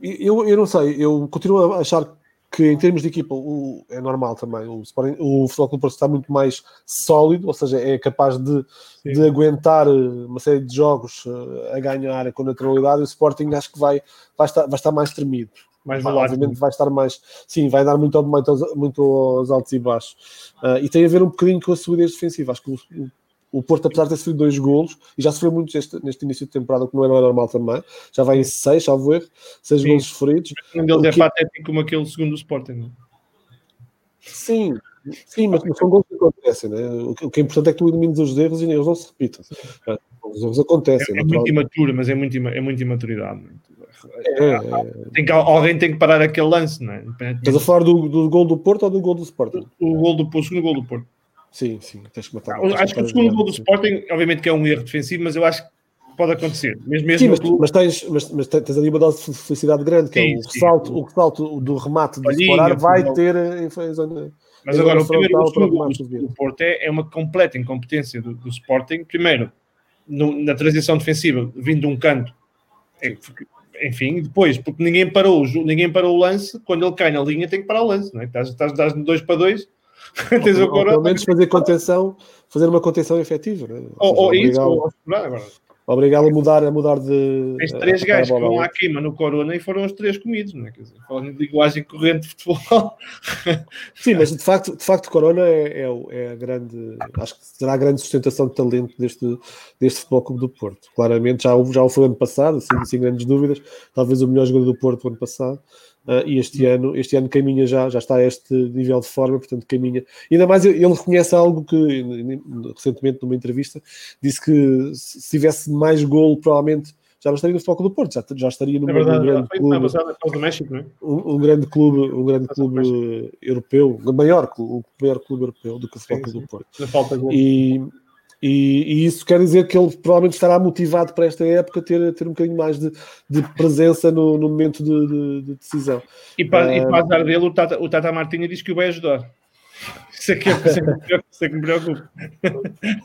eu, eu não sei, eu continuo a achar que em termos de equipa o, é normal também. O, Sporting, o Futebol Clube está muito mais sólido, ou seja, é capaz de, de aguentar eh, uma série de jogos a ganhar com naturalidade. E o Sporting acho que vai, vai, estar, vai estar mais tremido. Mais ah, obviamente vai estar mais, sim, vai dar muito, muito, muito aos altos e baixos. Uh, e tem a ver um bocadinho com a solidez defensiva. Acho que o, o Porto, apesar de ter sofrido dois golos, e já sofreu muito neste, neste início de temporada, o que não era normal também, já vai em seis, salvo erro, seis Sim. golos sofridos.
Um deles é que... patético como aquele segundo do Sporting.
Sim, Sim, mas são gols que acontecem, né? o que é importante é que tu elimines os erros e eles não se repitam. Os erros acontecem.
É, é muito imaturo, mas é muito, é muito imaturidade. É, é, tem que, alguém tem que parar aquele lance, não é?
Estás a falar do, do gol do Porto ou do gol do Sporting?
O, gol do, o segundo gol do Porto.
Sim, sim, tens que matar.
Ah, acho que o segundo gol do Sporting, obviamente que é um erro defensivo, mas eu acho que pode acontecer. Mesmo, mesmo
sim, mas, mas, tens, mas, mas tens ali uma dose de felicidade grande, que sim, é o ressalto, o ressalto do remate de Sporar vai ter.
Mas agora, o primeiro o segundo do Porto é, é uma completa incompetência do, do Sporting. Primeiro, no, na transição defensiva, vindo de um canto, é, enfim, depois, porque ninguém parou, ninguém parou o lance, quando ele cai na linha tem que parar o lance, não é? Estás, estás, estás de 2 para 2
Tens ou, ou, pelo menos fazer contenção, fazer uma contenção efetiva. Né?
Ou, ou isso, ou agora.
Obrigá-lo a mudar, a mudar de.
Tens três gajos que vão à queima no Corona e foram os três comidos, não é? Quer dizer, falando de linguagem corrente de futebol.
Sim, mas de facto, de facto Corona é, é, é, a grande. Acho que será a grande sustentação de talento deste, deste Futebol Clube do Porto. Claramente já, já o foi ano passado, sem, sem grandes dúvidas. Talvez o melhor jogador do Porto ano passado. Uh, e este ano, este ano caminha já, já está a este nível de forma, portanto caminha. E ainda mais ele reconhece algo que recentemente numa entrevista disse que se tivesse mais golo, provavelmente já não estaria no foco do Porto, já, já estaria no é verdade, grande clube,
México, é?
um, um, grande clube, um grande clube europeu, maior, o maior clube europeu do que o foco do Porto. E, e, e, isso quer dizer que ele provavelmente estará motivado para esta época ter, ter um bocadinho mais de, de presença no, no momento de, de, de, decisão.
E para, uh, e para azar dele, o Tata, o Tata Martinha diz que o vai ajudar. Isso é que, é, isso é que me preocupa.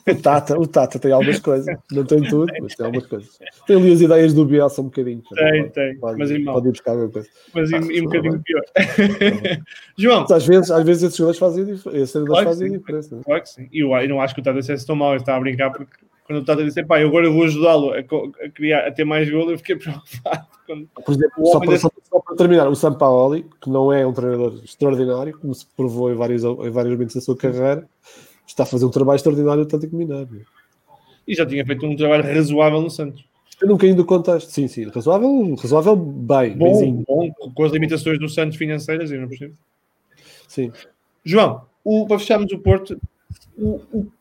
O Tata, o Tata tem algumas coisas, não tem tudo, mas tem algumas coisas. Tem ali as ideias do Bielsa um bocadinho.
Tem, pode, tem, pode, mas
pode ir buscar alguma coisa.
Mas ah, e, um bocadinho pior. João.
Às vezes, às vezes esses jogadores fazem, esses claro fazem sim, diferença.
Claro que sim. E eu, eu não acho que o Tata seja tão mal, ele está a brincar porque quando o Tata disse, pá, eu agora vou ajudá-lo a, a, criar, a ter mais golo, eu fiquei preocupado. Quando...
Por exemplo, só para, só, só para, terminar, o Sampaoli, que não é um treinador extraordinário, como se provou em vários, em vários momentos da sua carreira, está a fazer um trabalho extraordinário no Atlético Mineiro.
E já tinha feito um trabalho razoável no Santos.
Eu um bocadinho do contexto. Sim, sim, razoável, razoável bem.
Bom, bom, com as limitações do Santos financeiras, eu não percebo.
Sim.
João, o, para fecharmos o Porto, o, o,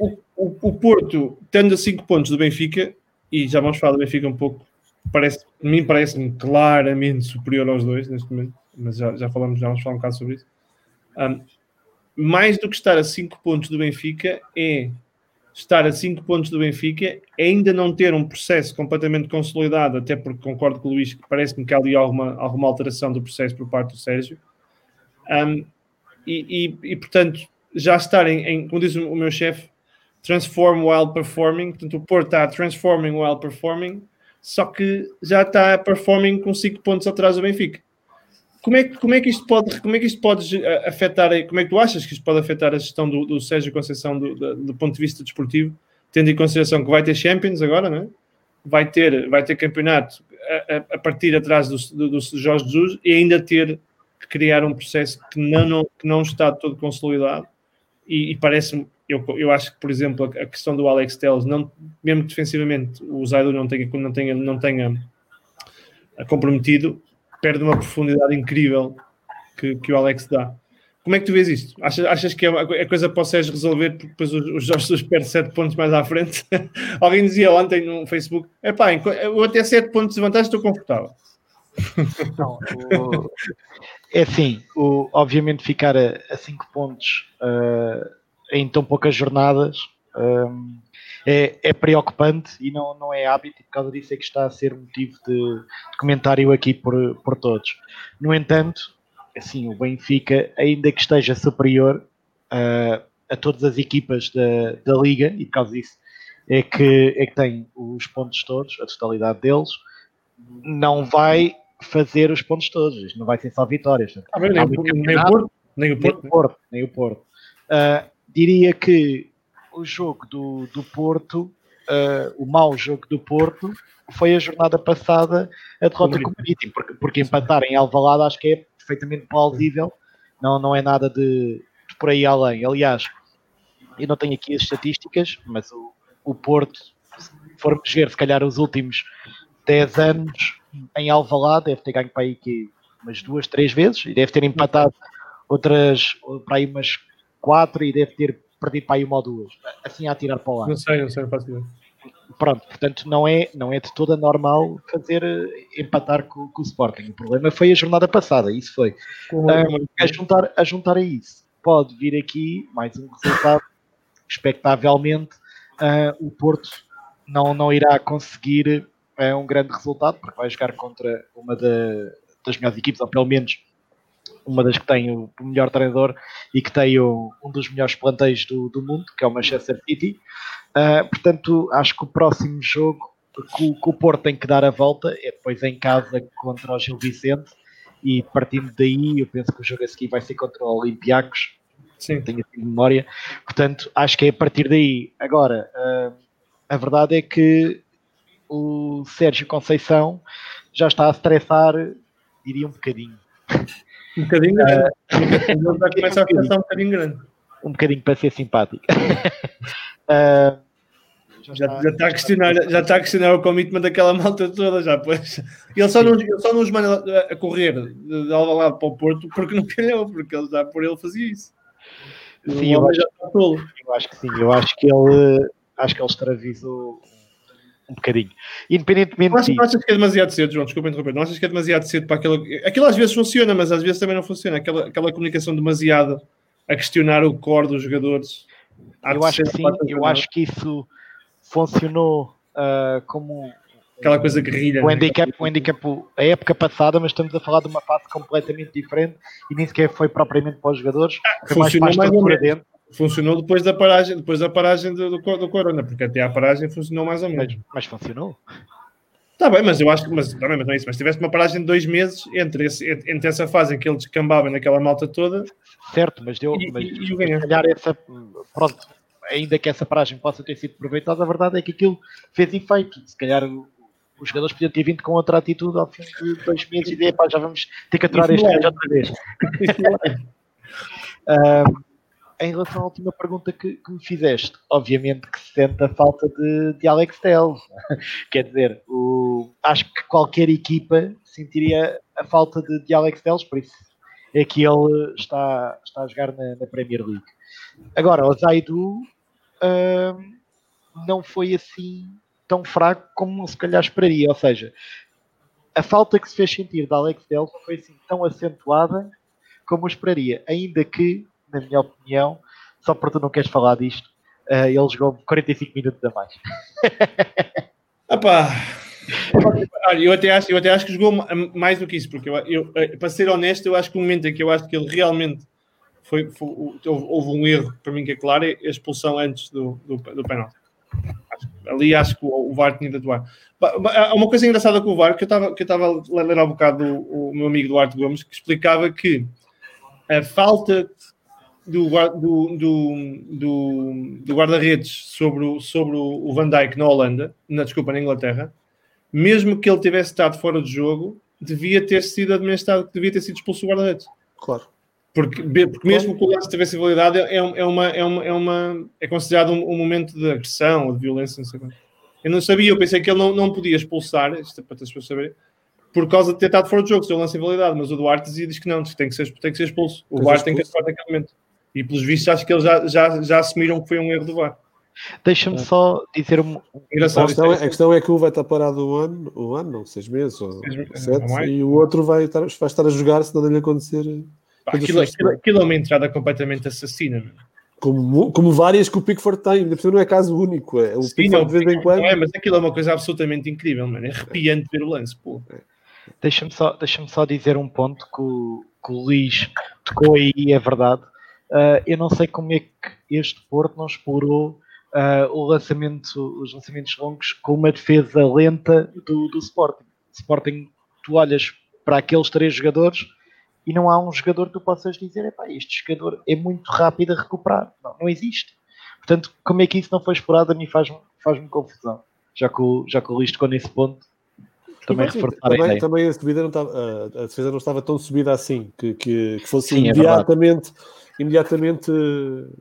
o o, o Porto, tendo a 5 pontos do Benfica, e já vamos falar do Benfica um pouco, parece, a mim parece-me claramente superior aos dois neste momento, mas já, já falamos, já vamos falar um bocado sobre isso. Um, mais do que estar a 5 pontos do Benfica é estar a 5 pontos do Benfica, ainda não ter um processo completamente consolidado, até porque concordo com o Luís que parece-me que há ali alguma, alguma alteração do processo por parte do Sérgio. Um, e, e, e, portanto, já estarem em, como diz o meu chefe, transform while performing, portanto o Porto está transforming while performing, só que já está performing com 5 pontos atrás do Benfica. Como é, que, como é que isto pode, como é que isto pode eh, afetar, como é que tu achas que isto pode afetar a gestão do, do Sérgio Conceição do, do, do ponto de vista desportivo, tendo em consideração que vai ter Champions agora, não é? vai ter, vai ter campeonato a, a, partir atrás do, do, Jorge Jesus e ainda ter que criar um processo que não, não, que não está todo consolidado. E, e parece-me, eu, eu acho que, por exemplo, a, a questão do Alex Telles, não, mesmo defensivamente, o Zaidu não tenha, não tenha, não tenha comprometido, perde uma profundidade incrível que, que o Alex dá. Como é que tu vês isto? Achas, achas que é a coisa para resolver porque depois os Jorge Jesus perde 7 pontos mais à frente? Alguém dizia ontem no Facebook: é pá, eu até 7 pontos de vantagem estou confortável.
Não, o, é assim, o, obviamente ficar a 5 pontos uh, em tão poucas jornadas um, é, é, preocupante e não, não é hábito, e por causa disso é que está a ser motivo de, de comentário aqui por, por todos. No entanto, assim, o Benfica, ainda que esteja superior uh, a todas as equipas da, da Liga, e por causa disso é que, é que tem os pontos todos, a totalidade deles, não vai fazer os pontos todos, não vai ser só vitórias.
Ah, nem, o, nem, o Porto, nem o Porto.
Nem o Porto. Nem o Porto. Uh, diria que o jogo do, do Porto, uh, o mau jogo do Porto, foi a jornada passada a derrota com o Marítimo, porque, porque empatar em Alvalade acho que é perfeitamente plausível, não, não é nada de, de, por aí além. Aliás, eu não tenho aqui as estatísticas, mas o, o Porto, se formos ver, se calhar os últimos 10 anos em Alvalade, deve ter ganho para aí que umas duas, três vezes, e deve ter empatado outras, para aí umas quatro, e deve ter perdido para aí uma ou duas, assim a tirar para lá.
Não sei, não sei, não faço ideia
pronto, portanto não é, não é de toda normal fazer eh, empatar com, com, o Sporting. O problema foi a jornada passada, isso foi. Um, a, juntar, a juntar a isso, pode vir aqui mais um resultado, expectavelmente uh, o Porto não, não irá conseguir uh, um grande resultado, porque vai jogar contra uma da, das melhores equipes, ou pelo menos uma das que tem o melhor treinador e que tem o, um dos melhores planteios do, do mundo, que é o Manchester City. Uh, portanto, acho que o próximo jogo que, que, o Porto tem que dar a volta é depois em casa contra o Gil Vicente. E partindo daí eu penso que o jogo a seguir vai ser contra o Olympiacos. Sim. tenho assim memória. Portanto acho que é a partir daí. Agora uh, a verdade é que o Sérgio Conceição já está a estressar diria um bocadinho
um bocadinho grande. Uh, já começa a ficar um bocadinho grande.
Um bocadinho para ser simpático. uh,
já, já, já, está a questionar, já está a questionar o commitment daquela malta toda, já pois. Ele só, não, ele só não os manda a correr de, de Alvalade para o Porto porque não calhou, porque ele já por ele fazia isso.
Sim, eu acho, eu acho, que sim, eu acho que ele acho que ele extravisa um bocadinho. Independentemente
não achas, não achas que é demasiado cedo, João? Desculpa interromper. Não achas que é demasiado cedo para aquela. Aquilo às vezes funciona, mas às vezes também não funciona. Aquela, aquela comunicação demasiado a questionar o core dos jogadores.
Eu acho que sim, eu acho que isso funcionou uh, como
aquela coisa guerrilha.
O né? handicap, o handicap, a época passada, mas estamos a falar de uma fase completamente diferente e nem sequer foi propriamente para os jogadores.
Ah, funcionou mais, mais ou menos funcionou depois da paragem, depois da paragem do, do, do Corona, porque até a paragem funcionou mais ou menos.
Mas, mas funcionou?
Está bem, mas eu acho que mas, também, mas não é isso. Mas se tivesse uma paragem de dois meses entre, esse, entre essa fase em que ele descambava naquela malta toda.
Certo, mas deu. E, mas, e, e se calhar essa. Pronto, ainda que essa paragem possa ter sido aproveitada, a verdade é que aquilo fez efeito. Se calhar os jogadores podiam ter vindo com outra atitude ao fim de dois meses e dizer, pá, já vamos ter que aturar este gajo outra vez. um, em relação à última pergunta que, que, me fizeste, obviamente que se sente a falta de, de Alex Telles. Quer dizer, o, acho que qualquer equipa sentiria a falta de, de Alex Telles, por isso é que ele está, está a jogar na, na Premier League. Agora, o Zaidu hum, não foi assim tão fraco como se calhar esperaria, ou seja, a falta que se fez sentir de Alex Telles foi assim tão acentuada como eu esperaria, ainda que na minha opinião, só porque tu não queres falar disto, uh, ele jogou 45 minutos a mais.
Epá, eu até, acho, eu até acho que jogou mais do que isso, porque eu, eu, eh, para ser honesto, eu acho que o momento em que eu acho que ele realmente foi, foi houve, um erro, para mim que é claro, é a expulsão antes do, do, do. Ali acho que o, o VAR tinha de atuar. Há uma coisa engraçada com o VAR, que eu estava, que eu estava a ler há um bocado o, o meu amigo Duarte Gomes, que explicava que a falta do, do, do, do, guarda-redes sobre, o, sobre o Van Dijk na Holanda, na, desculpa, na Inglaterra, mesmo que ele tivesse estado fora de jogo, devia ter sido administrado, devia ter sido expulso o guarda-redes.
Claro.
Porque, porque mesmo que o lance tivesse validade, é, é, uma, é, uma, é, uma, é considerado um, um momento de agressão ou de violência, não sei como. Eu não sabia, eu pensei que ele não, não podia expulsar, isto é para as pessoas saberem, por causa de ter estado fora de jogo, se o lance invalidado, mas o Duarte dizia, diz que não, tem que ser, tem que ser expulso. O VAR tem que atuar naquele momento. E pelos vistos, acho que eles já, já, já assumiram que foi um erro do VAR.
Deixa-me é. só dizer um.
Engraçado, a, questão, é, a questão é que um vai estar parado um ano, um ano, não, seis meses, ou seis, sete, e o outro vai estar, vai estar a jogar se não lhe acontecer.
Pá, aquilo, aquilo, aquilo, é uma entrada completamente assassina.
Como, como várias que o Pickford tem, não é caso único. É, o Sim, Pickford
não, de vez em quando. É, mas aquilo é uma coisa absolutamente incrível, mano. É arrepiante ver o lance, pô.
Deixa-me só, deixa só dizer um ponto que o, que o Luís tocou aí, é verdade. Uh, eu não sei como é que este Porto não explorou uh, o lançamento, os lançamentos longos com uma defesa lenta do, do Sporting. Sporting, tu olhas para aqueles três jogadores e não há um jogador que tu possas dizer, este jogador é muito rápido a recuperar. Não, não existe. Portanto, como é que isso não foi explorado a mim faz-me faz confusão. Já que, o, já que o Luís tocou nesse ponto, também reforçar
também, a. Também a, subida não estava, a, defesa não estava tão subida assim, que, que, que fosse Sim, é imediatamente, é imediatamente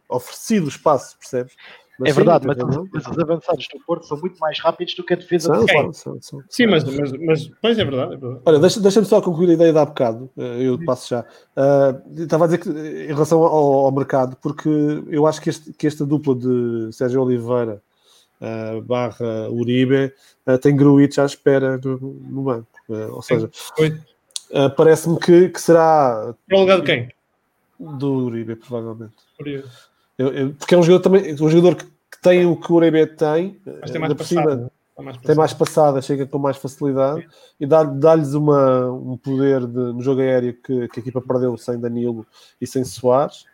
oferecido o espaço, percebes?
Mas é sim, verdade, mas, mas, os avançados do Porto são muito mais rápidos do que a defesa
são, do são, são, Sim, mas, mas, mas pois é verdade. É verdade.
Olha, deixa-me deixa só concluir a ideia de há bocado, eh, eu passo já. Uh, estava a dizer que em relação ao, ao, mercado, porque eu acho que, este, que esta dupla de Sérgio Oliveira uh, barra Uribe uh, tem Gruitch à espera no, no banco. ou seja, parece-me que, que será.
Para o lugar de quem?
Do Uribe, provavelmente. Uribe. Eu, eu, porque é um jogador também, um jogador que, que tem o que o Uribe tem,
mas tem mais, passada, cima,
mais tem mais passada, chega com mais facilidade Sim. e dá-lhes dá um poder de, no jogo aéreo que, que, a equipa perdeu sem Danilo e sem Soares.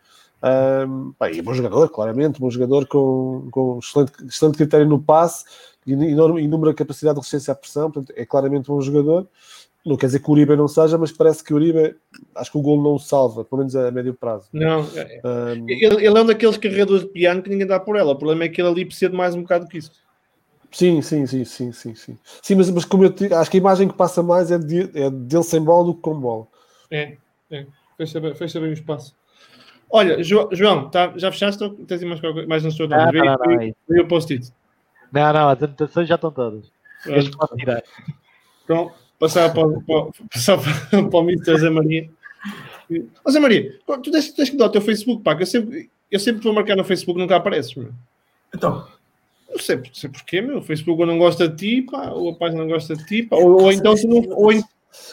Um, bem, bom jogador, claramente, bom jogador com, com excelente, excelente critério no passe e enorme, inúmera capacidade de resistência à pressão, portanto, é claramente um bom jogador. Não quer dizer que o Uribe não seja, mas parece que o Uribe, acho que o gol não o salva, pelo menos a médio prazo.
Não, um, ele, ele, é um daqueles carregadores de piano que ninguém dá por ela. O problema é que ele ali precisa de mais um bocado que isso.
Sim, sim, sim, sim, sim, sim. Sim, mas, mas como eu te, acho que a imagem que passa mais é, de, é dele sem bola do que com bola.
É, é. Fecha bem, fecha bem o espaço. Olha, jo, João, tá, já fechaste ou tens mais, mais na sua
não, não, não, não,
não. o post-it.
Não, não, as anotações já estão todas. Posso.
Então, passar para, para, passar para, para o Mr. Zé Maria. Ô Zé Maria, tu tens, tens que dar o teu Facebook, pá, que eu sempre, eu sempre vou marcar no Facebook nunca apareces, meu.
Então.
Não sei, sei porquê, meu. O Facebook não gosta de ti, pá, ou a página não gosta de ti, pá, ou, ou então tu não, ou,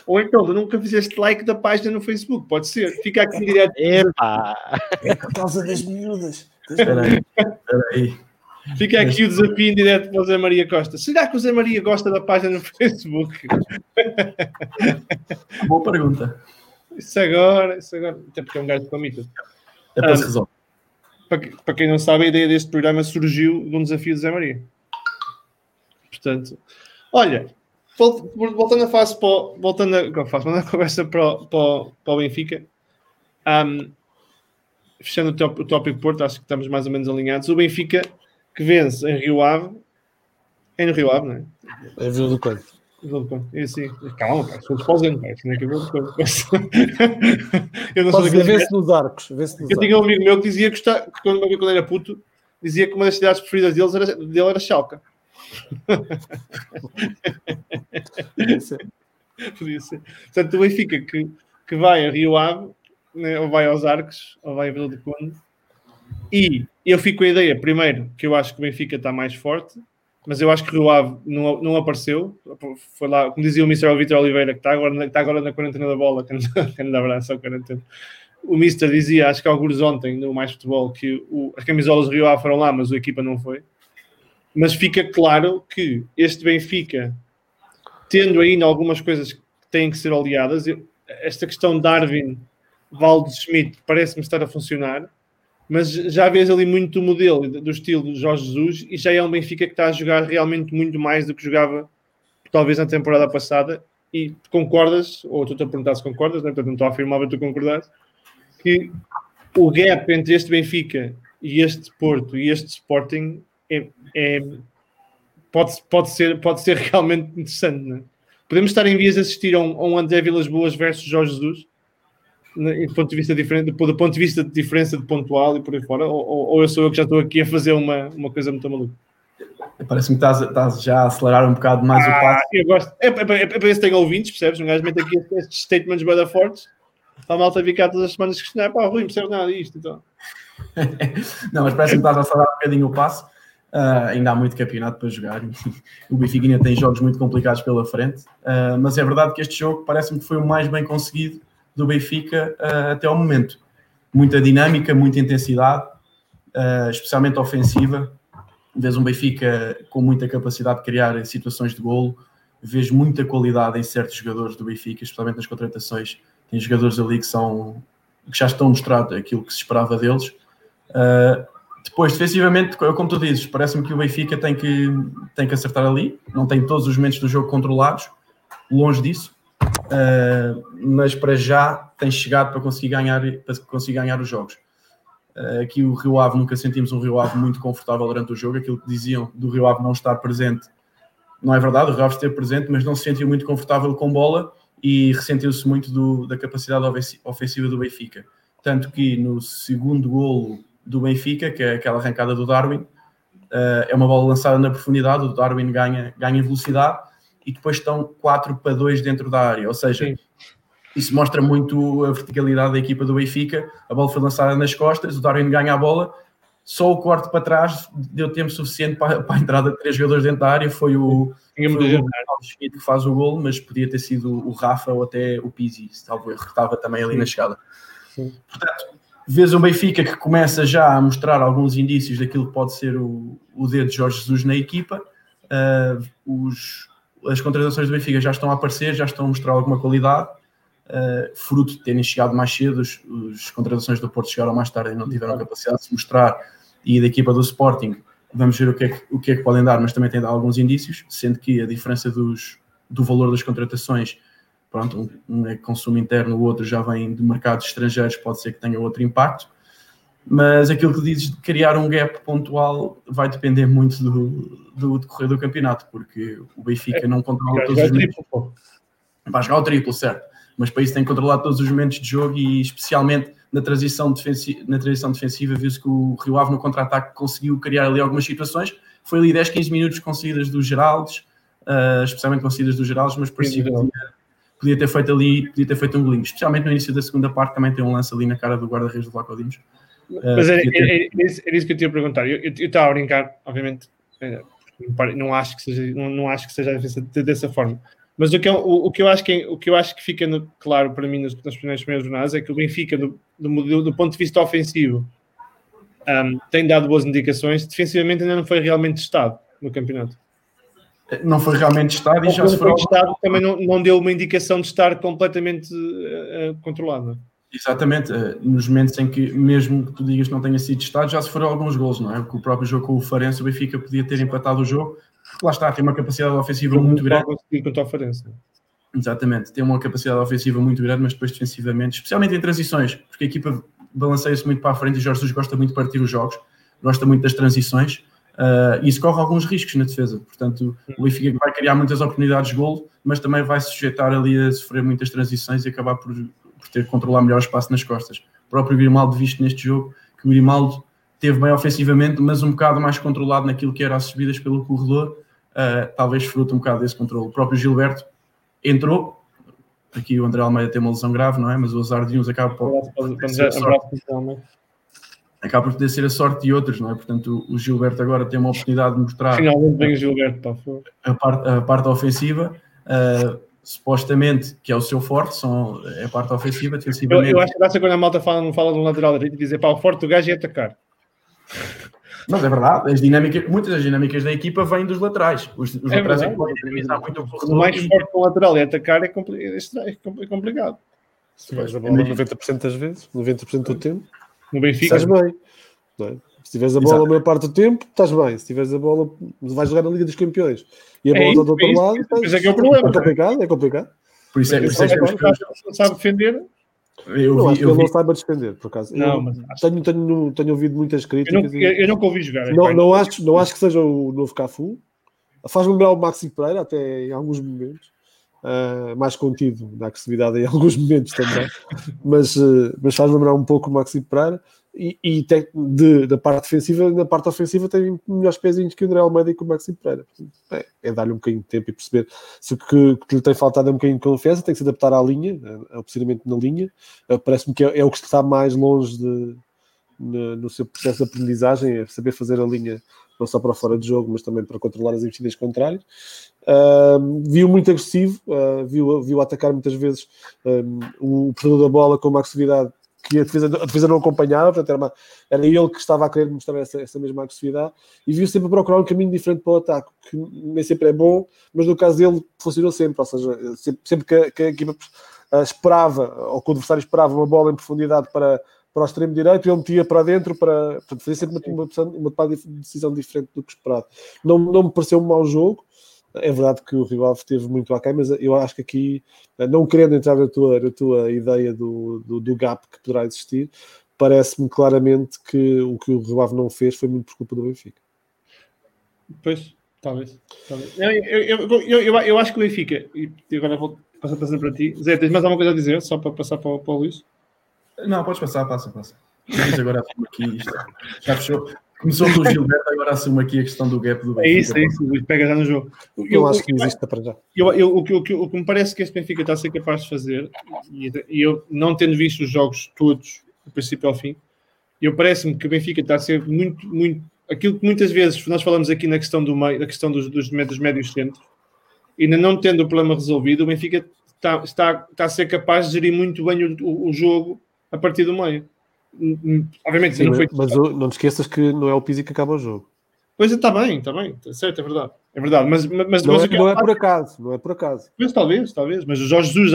ou então tu nunca fizeste like da página no Facebook, pode ser. Fica aqui direto.
Epá!
É por causa das miúdas.
Espera aí, espera aí.
Fica aqui o desafio em direto para o Zé Maria Costa. Será que o Zé Maria gosta da página no Facebook?
Boa pergunta.
Isso agora, isso agora. Até porque é um gajo de família.
Depois um, resolve.
Para, para quem não sabe, a ideia deste programa surgiu de um desafio de Zé Maria. Portanto, olha, voltando a face para voltando a, faço, a conversa para, para, para o Benfica. Um, fechando o tópico Porto, acho que estamos mais ou menos alinhados. O Benfica que vence em Rio Ave. É no Rio Ave, não é?
É Vila do Conde.
Conde. É assim. Calma, pá, sou desposando, pá. Isso não é que Vila do Conde.
Eu não sou daqueles. Vê-se nos arcos. Vê nos
eu tinha um amigo meu que dizia que, está, que quando, quando era puto, dizia que uma das cidades preferidas deles era, dele era Chalca. Podia ser. Podia ser. Portanto, o Benfica que, que vai a Rio Ave, né, ou vai aos Arcos, ou vai a Vila do Conde, e eu fico com a ideia, primeiro, que eu acho que o Benfica está mais forte, mas eu acho que Rio Ave não, não apareceu. Foi lá, como dizia o Mr. Vitor Oliveira, que está agora, está agora na quarentena da bola, que quarentena. O Mister dizia, acho que alguns ontem, no Mais Futebol, que o, as camisolas do Rio Ave foram lá, mas a equipa não foi. Mas fica claro que este Benfica, tendo ainda algumas coisas que têm que ser oleadas, esta questão de Darwin, Valdes Schmidt, parece-me estar a funcionar mas já vês ali muito o modelo do estilo de Jorge Jesus e já é um Benfica que está a jogar realmente muito mais do que jogava talvez na temporada passada e concordas, ou tu te a perguntar se concordas, né? portanto não estou a afirmar, mas tu concordas que o gap entre este Benfica e este Porto e este Sporting é, é pode, pode, ser, pode ser realmente interessante. É? Podemos estar em vias de assistir a um, a um André Vilas Boas versus Jorge Jesus, do ponto de vista diferente, do ponto de vista de diferença de pontual e por aí fora, ou, ou eu sou eu que já estou aqui a fazer uma, uma coisa muito maluca.
Parece-me que estás, estás, já a acelerar um bocado mais
ah,
o passo.
Eu gosto. É, é, é, é para isso que tenho ouvintes, percebes? Um gajo mete aqui estes statements bada fortes. Para a malta vir cá todas as semanas questionar, pá, Rui, não percebe nada disto. Então.
não, mas parece-me que estás a acelerar um bocadinho o passo. Uh, ainda há muito campeonato para jogar. o Benfica ainda tem jogos muito complicados pela frente. Uh, mas é verdade que este jogo parece-me que foi o mais bem conseguido do Benfica uh, até ao momento. Muita dinâmica, muita intensidade, especialmente ofensiva. Vês um Benfica com muita capacidade de criar situações de golo. Vês muita qualidade em certos jogadores do Benfica, especialmente nas contratações. Tem jogadores ali que são que já estão mostrado aquilo que se esperava deles. Uh, depois, defensivamente, como tu dizes, parece-me que o Benfica tem que, tem que acertar ali, não tem todos os momentos do jogo controlados, longe disso, uh, mas para já tem chegado para conseguir ganhar, para conseguir ganhar os jogos. Uh, aqui o Rio Ave, nunca sentimos um Rio Ave muito confortável durante o jogo, aquilo que diziam do Rio Ave não estar presente, não é verdade, o Rio Ave esteve presente, mas não se sentiu muito confortável com bola e ressentiu-se muito do, da capacidade ofensiva do Benfica. Tanto que no segundo golo do Benfica, que é aquela arrancada do Darwin. Uh, é uma bola lançada na profundidade, o Darwin ganha, ganha velocidade e depois estão 4 para 2 dentro da área. Ou seja, Sim. isso mostra muito a verticalidade da equipa do Benfica. A bola foi lançada nas costas, o Darwin ganha a bola, só o corte para trás deu tempo suficiente para, para a entrada de três jogadores dentro da área. Foi o, foi o que faz o gol, mas podia ter sido o Rafa ou até o Pizzi, talvez que estava também ali Sim. na chegada. Sim. Portanto, vês um Benfica que começa já a mostrar alguns indícios daquilo que pode ser o, o dedo de Jorge Jesus na equipa. Uh, os, as contratações do Benfica já estão a aparecer, já estão a mostrar alguma qualidade, uh, fruto de terem chegado mais cedo. Os, as contratações do Porto chegaram mais tarde e não tiveram capacidade de se mostrar. E da equipa do Sporting, vamos ver o que, é que, o que é que podem dar, mas também tem dado alguns indícios, sendo que a diferença dos, do valor das contratações pronto, um é consumo interno, o outro já vem de mercados estrangeiros, pode ser que tenha outro impacto, mas aquilo que dizes de criar um gap pontual vai depender muito do, do decorrer do campeonato, porque o Benfica é, não controla todos os momentos. Vai jogar o triplo, certo, mas para isso tem que controlar todos os momentos de jogo e especialmente na transição defensiva, na transição defensiva viu-se que o Rio Ave no contra-ataque conseguiu criar ali algumas situações, foi ali 10, 15 minutos com saídas do Geraldes, uh, especialmente com saídas do Geraldes, mas tinha podia ter feito ali, podia ter feito um golinho, especialmente no início da segunda parte, também tem um lance ali na cara do guarda-redes do Vlaco Dimos.
Mas uh, era, ter... era, era, isso que eu tinha a perguntar. Eu, eu, eu estava a brincar, obviamente, não acho que seja, não, não acho que seja dessa forma. Mas o que, eu, o, o, que eu acho que, o que eu acho que fica no, claro para mim nas, nas primeiras, primeiras jornadas é que o Benfica, do, do, do ponto de vista ofensivo, um, tem dado boas indicações. Defensivamente ainda não foi realmente testado no campeonato
não foi realmente testado e já se
foi testado, também não, não deu uma indicação de estar completamente uh, controlado.
Exatamente, uh, nos momentos em que, mesmo que tu digas que não tenha sido testado, já se foram alguns gols, não é? Porque o próprio jogo com o Farense, o Benfica podia ter empatado o jogo, porque lá está, tem uma capacidade ofensiva muito, muito grande.
Contra o Farense.
Exatamente, tem uma capacidade ofensiva muito grande, mas depois defensivamente, especialmente em transições, porque a equipa balanceia-se muito para a frente e Jorge Jesus gosta muito de partir os jogos, gosta muito das transições Uh, e isso corre alguns riscos na defesa. Portanto, o Benfica vai criar muitas oportunidades de golo, mas também vai sujeitar ali a sofrer muitas transições e acabar por ter que controlar melhor o espaço nas costas. O próprio Grimaldo, visto neste jogo, que o Grimaldo teve bem ofensivamente, mas um bocado mais controlado naquilo que era as subidas pelo corredor, uh, talvez fruto um bocado desse controle. O próprio Gilberto entrou, aqui o André Almeida tem uma lesão grave, não é? Mas o azar de uns acaba por acaba por poder ser a sorte de outros, não é? Portanto, o Gilberto agora tem uma oportunidade de mostrar.
Finalmente vem o Gilberto, pá,
a, parte, a parte ofensiva. Uh, supostamente que é o seu forte, são, é a parte ofensiva, defensivamente.
Eu, eu acho que dá quando a malta fala, não fala de um lateral direito e dizer pá, o forte do gajo é atacar.
Mas é verdade, as dinâmicas, muitas das dinâmicas da equipa vêm dos laterais. Os, os é laterais é podem dinamizar muito
o mais forte do lateral é atacar é, compli é, é complicado.
Se vais a bola 90% das vezes, 90% do tempo
no Benfica.
Estás bem. É? Se tiveres a bola Exato. a maior parte do tempo, estás bem. Se tiveres a bola, vais jogar na Liga dos Campeões e a bola é está do outro lado,
estás... é que é o problema.
É complicado, é complicado.
Por isso é, que
não sabe defender.
Eu não, vi, acho que ele não saiba defender, por acaso.
Não, eu mas
tenho, tenho, tenho ouvido muitas críticas.
Eu, não, eu, eu nunca ouvi jogar.
Não, não, acho, não acho que seja o novo Cafu, faz lembrar o Maxi Pereira, até em alguns momentos. Uh, mais contido na agressividade em alguns momentos também, mas, uh, mas faz lembrar um pouco o Maxi Pereira e, e tem, de, da parte defensiva, na parte ofensiva tem melhores pezinhos que o André Almeida e que o Maxi Pereira. É, é dar-lhe um bocadinho de tempo e perceber se o que, que, lhe tem faltado é um bocadinho de confiança, tem que se adaptar à linha, ao procedimento na linha. Uh, Parece-me que é, é, o que está mais longe de, no, no seu processo de aprendizagem, é saber fazer a linha não só para fora de jogo, mas também para controlar as investidas contrárias. Uh, viu muito agressivo, uh, viu, viu atacar muitas vezes um, o portador da bola com uma agressividade que a defesa, a defesa não acompanhava, portanto era, uma, era, ele que estava a querer mostrar essa, essa mesma agressividade e viu sempre procurar um caminho diferente para o ataque, que nem sempre é bom, mas no caso dele funcionou sempre, ou seja, sempre, sempre que, a, que a equipa uh, esperava, ou que o adversário esperava uma bola em profundidade para, para o extremo direito, ele metia para dentro para, fazer sempre uma, uma, uma, decisão diferente do que esperado. Não, não me pareceu um mau jogo. É verdade que o Rio Ave teve muito aquém, mas eu acho que aqui, não querendo entrar na tua, na tua ideia do, do, do gap que poderá existir, parece-me claramente que o que o Rio Ave não fez foi muito por culpa do Benfica.
Pois, talvez. talvez. Eu, eu, eu, eu, eu acho que o Benfica, e agora vou passar para ti. Zé, tens mais alguma coisa a dizer, só para passar para, para o Luís?
Não, podes passar, passa, passa. Mas agora aqui isto. Já fechou. Começou com o Gilberto, agora assumo aqui a questão do gap do
Benfica. É isso, é isso. O pega já no jogo.
Eu, eu acho que existe para já.
Eu, eu, o, que, o, que, o que me parece que este Benfica está a ser capaz de fazer, e, e eu não tendo visto os jogos todos, do princípio ao fim, eu parece-me que o Benfica está a ser muito, muito. Aquilo que muitas vezes nós falamos aqui na questão do meio, na questão dos, dos, dos médios centros, ainda não tendo o problema resolvido, o Benfica está, está, está a ser capaz de gerir muito bem o, o jogo a partir do meio. Obviamente,
Sim, não foi. Mas não te esqueças que não é o Pizzi que acaba o jogo.
Pois está bem, está bem, tá certo, é verdade. É verdade, mas, mas,
não,
mas
é, não é por acaso, não é por acaso.
Mas talvez, talvez, mas o Jorge Jesus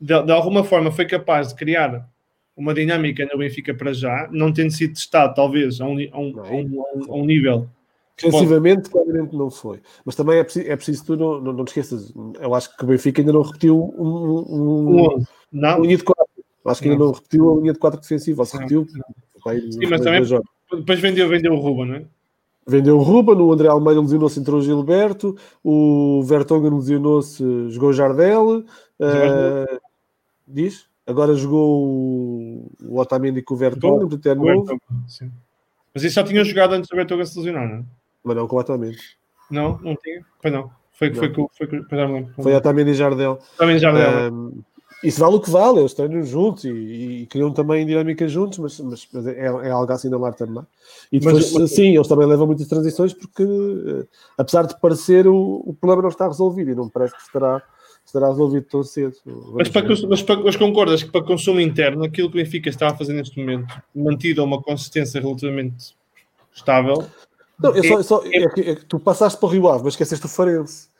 de, de, alguma forma foi capaz de criar uma dinâmica no Benfica para já, não tendo sido testado, talvez, a um, a um, a um, a um nível.
Defensivamente, claramente não foi. Mas também é preciso, é preciso tu não, não, não te esqueças. Eu acho que o Benfica ainda não repetiu um, um, um,
não. um
quatro. Acho que ainda não repetiu a linha de 4 defensiva, ou se repetiu.
Sim, mas também depois vendeu, vendeu o Ruba, não é?
Vendeu o Ruba, o André Almeida lesionou-se, entrou o Gilberto, o Vertonghen lesionou-se, jogou o Jardel, uh, diz? Agora jogou o, o Otamendi com o Vertonghen, portanto é novo.
Mas isso já tinha jogado antes do Vertonghen se lesionar, não é?
Mas não completamente.
Não, não tinha? Pois não. Foi, que foi, foi, foi, foi,
foi Otamendi e Jardel.
Otamendi e Jardel. Um,
isso vale o que vale, eles treinam juntos e, e criam também dinâmica juntos, mas, mas, mas é, é, algo assim na mar também. E depois, mas, sim, eles também levam muitas transições porque, uh, apesar de parecer, o, o, problema não está resolvido e não parece que estará, estará resolvido tão cedo.
Mas, para, mas, para, mas, concordas que para consumo interno, aquilo que o Benfica está a fazer neste momento, mantido a uma consistência relativamente estável.
Não, eu só, é, é, é, tu passaste para o Rio Ave, mas esqueceste o Farense.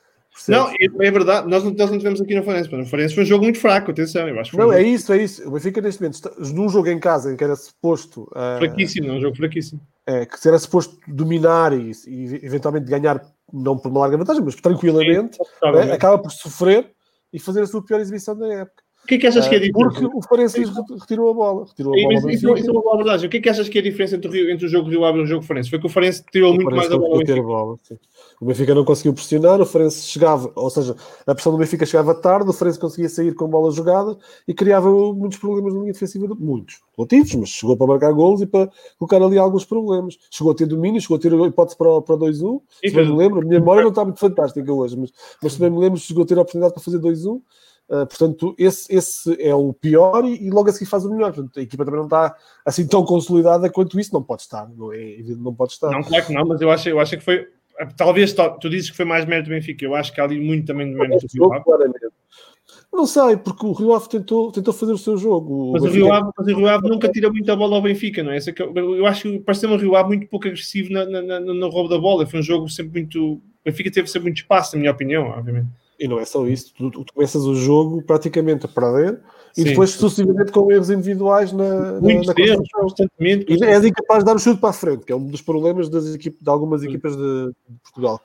Não, é verdade, nós não, nós não tivemos aqui no Farense, mas o Farense foi um jogo muito fraco, atenção, eu acho.
Não,
um
é isso, é isso. O Benfica neste momento, está, num jogo em casa em que era suposto.
Uh, fraquíssimo, não, um jogo fraquíssimo.
É, que era suposto dominar e, e eventualmente ganhar, não por uma larga vantagem, mas tranquilamente, Sim, é, acaba por sofrer e fazer a sua pior exibição da época.
O que é que achas que é a
diferença? Porque o Farense retirou a bola. Retirou a bola
isso, isso, isso é uma verdade. O que é que achas que é a diferença entre o, Rio, entre o jogo Rio Ave e o jogo Farense? Foi que o Farense tirou muito mais a bola.
A bola o Benfica não conseguiu pressionar, o Farense chegava, ou seja, a pressão do Benfica chegava tarde, o Farense conseguia sair com bola jogada e criava muitos problemas na linha defensiva. Muitos, relativos, mas chegou para marcar golos e para colocar ali alguns problemas. Chegou a ter domínio, chegou a ter hipótese para, para 2-1. Se bem me lembro, a minha memória não está muito fantástica hoje, mas, mas se bem me lembro, chegou a ter a oportunidade para fazer 2-1. Uh, portanto, esse, esse é o pior e, e, logo a seguir faz o melhor. Portanto, a equipa também não está assim tão consolidada quanto isso, não pode estar, não é? Não pode estar.
Não, claro que não, mas eu acho, eu acho que foi. Talvez tu dizes que foi mais mérito do Benfica, eu acho que há ali muito também de mérito do Rio Ave.
Não sei, porque o Rio Ave tentou, tentou fazer o seu jogo.
Mas o, Rio Ave, mas o Rio Ave nunca tira muita bola ao Benfica, não é? Que eu, eu acho que pareceu-me o Rio Ave muito pouco agressivo na, na, na, no roubo da bola. Foi um jogo sempre muito. O Benfica teve sempre muito espaço, na minha opinião, obviamente.
E não é só isso, tu, tu começas o jogo praticamente a perder Sim. e depois sucessivamente com erros individuais na,
Muitos na, na erros, constantemente.
E és incapaz de dar o um chute para a frente, que é um dos problemas das equipes, de algumas equipas de, de Portugal.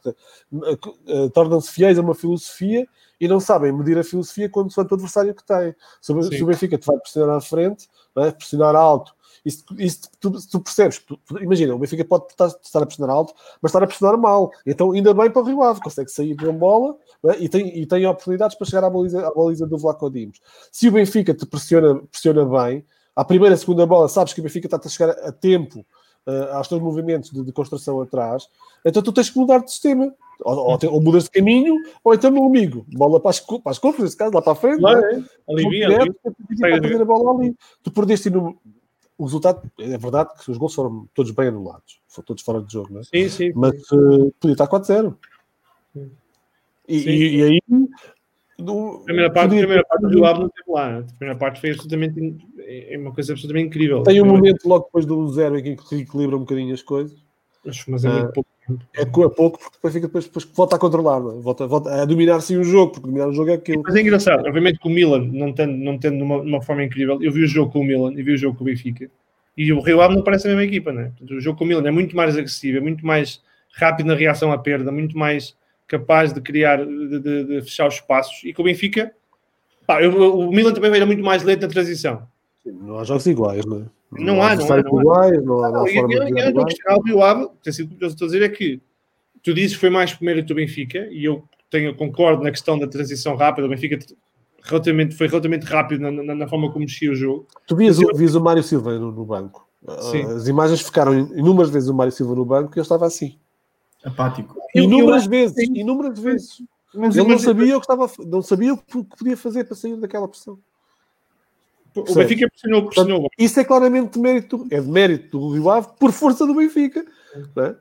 Uh, Tornam-se fiéis a uma filosofia e não sabem medir a filosofia quando são o adversário que tem. Se, se o Benfica te vai pressionar à frente, é? pressionar alto Isso, isso tu, tu percebes, tu, imagina, o Benfica pode estar, estar, a pressionar alto, mas estar a pressionar mal. Então, ainda bem para o Rio Ave, consegue sair com bola é? e, tem, e tem oportunidades para chegar à baliza, à baliza do Vlaco Dimos. Se o Benfica te pressiona, pressiona bem, à primeira, segunda bola, sabes que o Benfica está a chegar a tempo uh, aos teus movimentos de, de, construção atrás, então tu tens que mudar de sistema. Ou, ou, ou mudas de caminho, ou então, meu amigo, bola para as, para as cofres, nesse caso, lá para a frente. Claro, é? Alivia, alivia. ali. Tu perdeste no, o resultado, é verdade que os gols foram todos bem anulados, foram todos fora de jogo, não é?
Sim, sim.
Mas uh, podia estar 4-0. E, e, e, aí.
Do, a primeira parte, podia... primeira parte do Ave não teve lá. A primeira parte foi absolutamente. É uma coisa absolutamente incrível.
Tem um momento logo depois do 0 em que equilibra um bocadinho as coisas.
Mas é muito uh, pouco.
É, é pouco, porque depois, fica, depois, depois volta a controlar, é? volta, volta a dominar sim o jogo, porque dominar o jogo é aquilo.
Mas é engraçado, obviamente que o Milan, não tendo, não tendo uma, uma forma incrível, eu vi o jogo com o Milan e vi o jogo com o Benfica, e o Rio Ave não parece a mesma equipa, né? O jogo com o Milan é muito mais agressivo, é muito mais rápido na reação à perda, muito mais capaz de criar, de, de, de fechar os espaços, e com o Benfica, pá, eu, o Milan também era muito mais lento na transição.
Não há jogos iguais, não é?
Não, não há, não há. Não iguais, não há, não eu, o Ave, tem sido que eu estou a dizer é que tu dizes que foi mais primeiro do Benfica, e eu tenho, concordo na questão da transição rápida, o Benfica relativamente, foi relativamente rápido na, na, na forma como mexia o jogo.
Tu vias, eu... vias o Mário Silva no, no banco. Sim. As imagens ficaram inúmeras vezes o Mário Silva no banco e ele estava assim.
Apático.
Inúmeras eu, vezes, sim. inúmeras vezes. Mas, ele não sabia o que estava, não sabia o que podia fazer para sair daquela pressão.
O Benfica pressionou, pressionou. Portanto,
isso é claramente de mérito, é de mérito do Rio Ave por força do Benfica. É?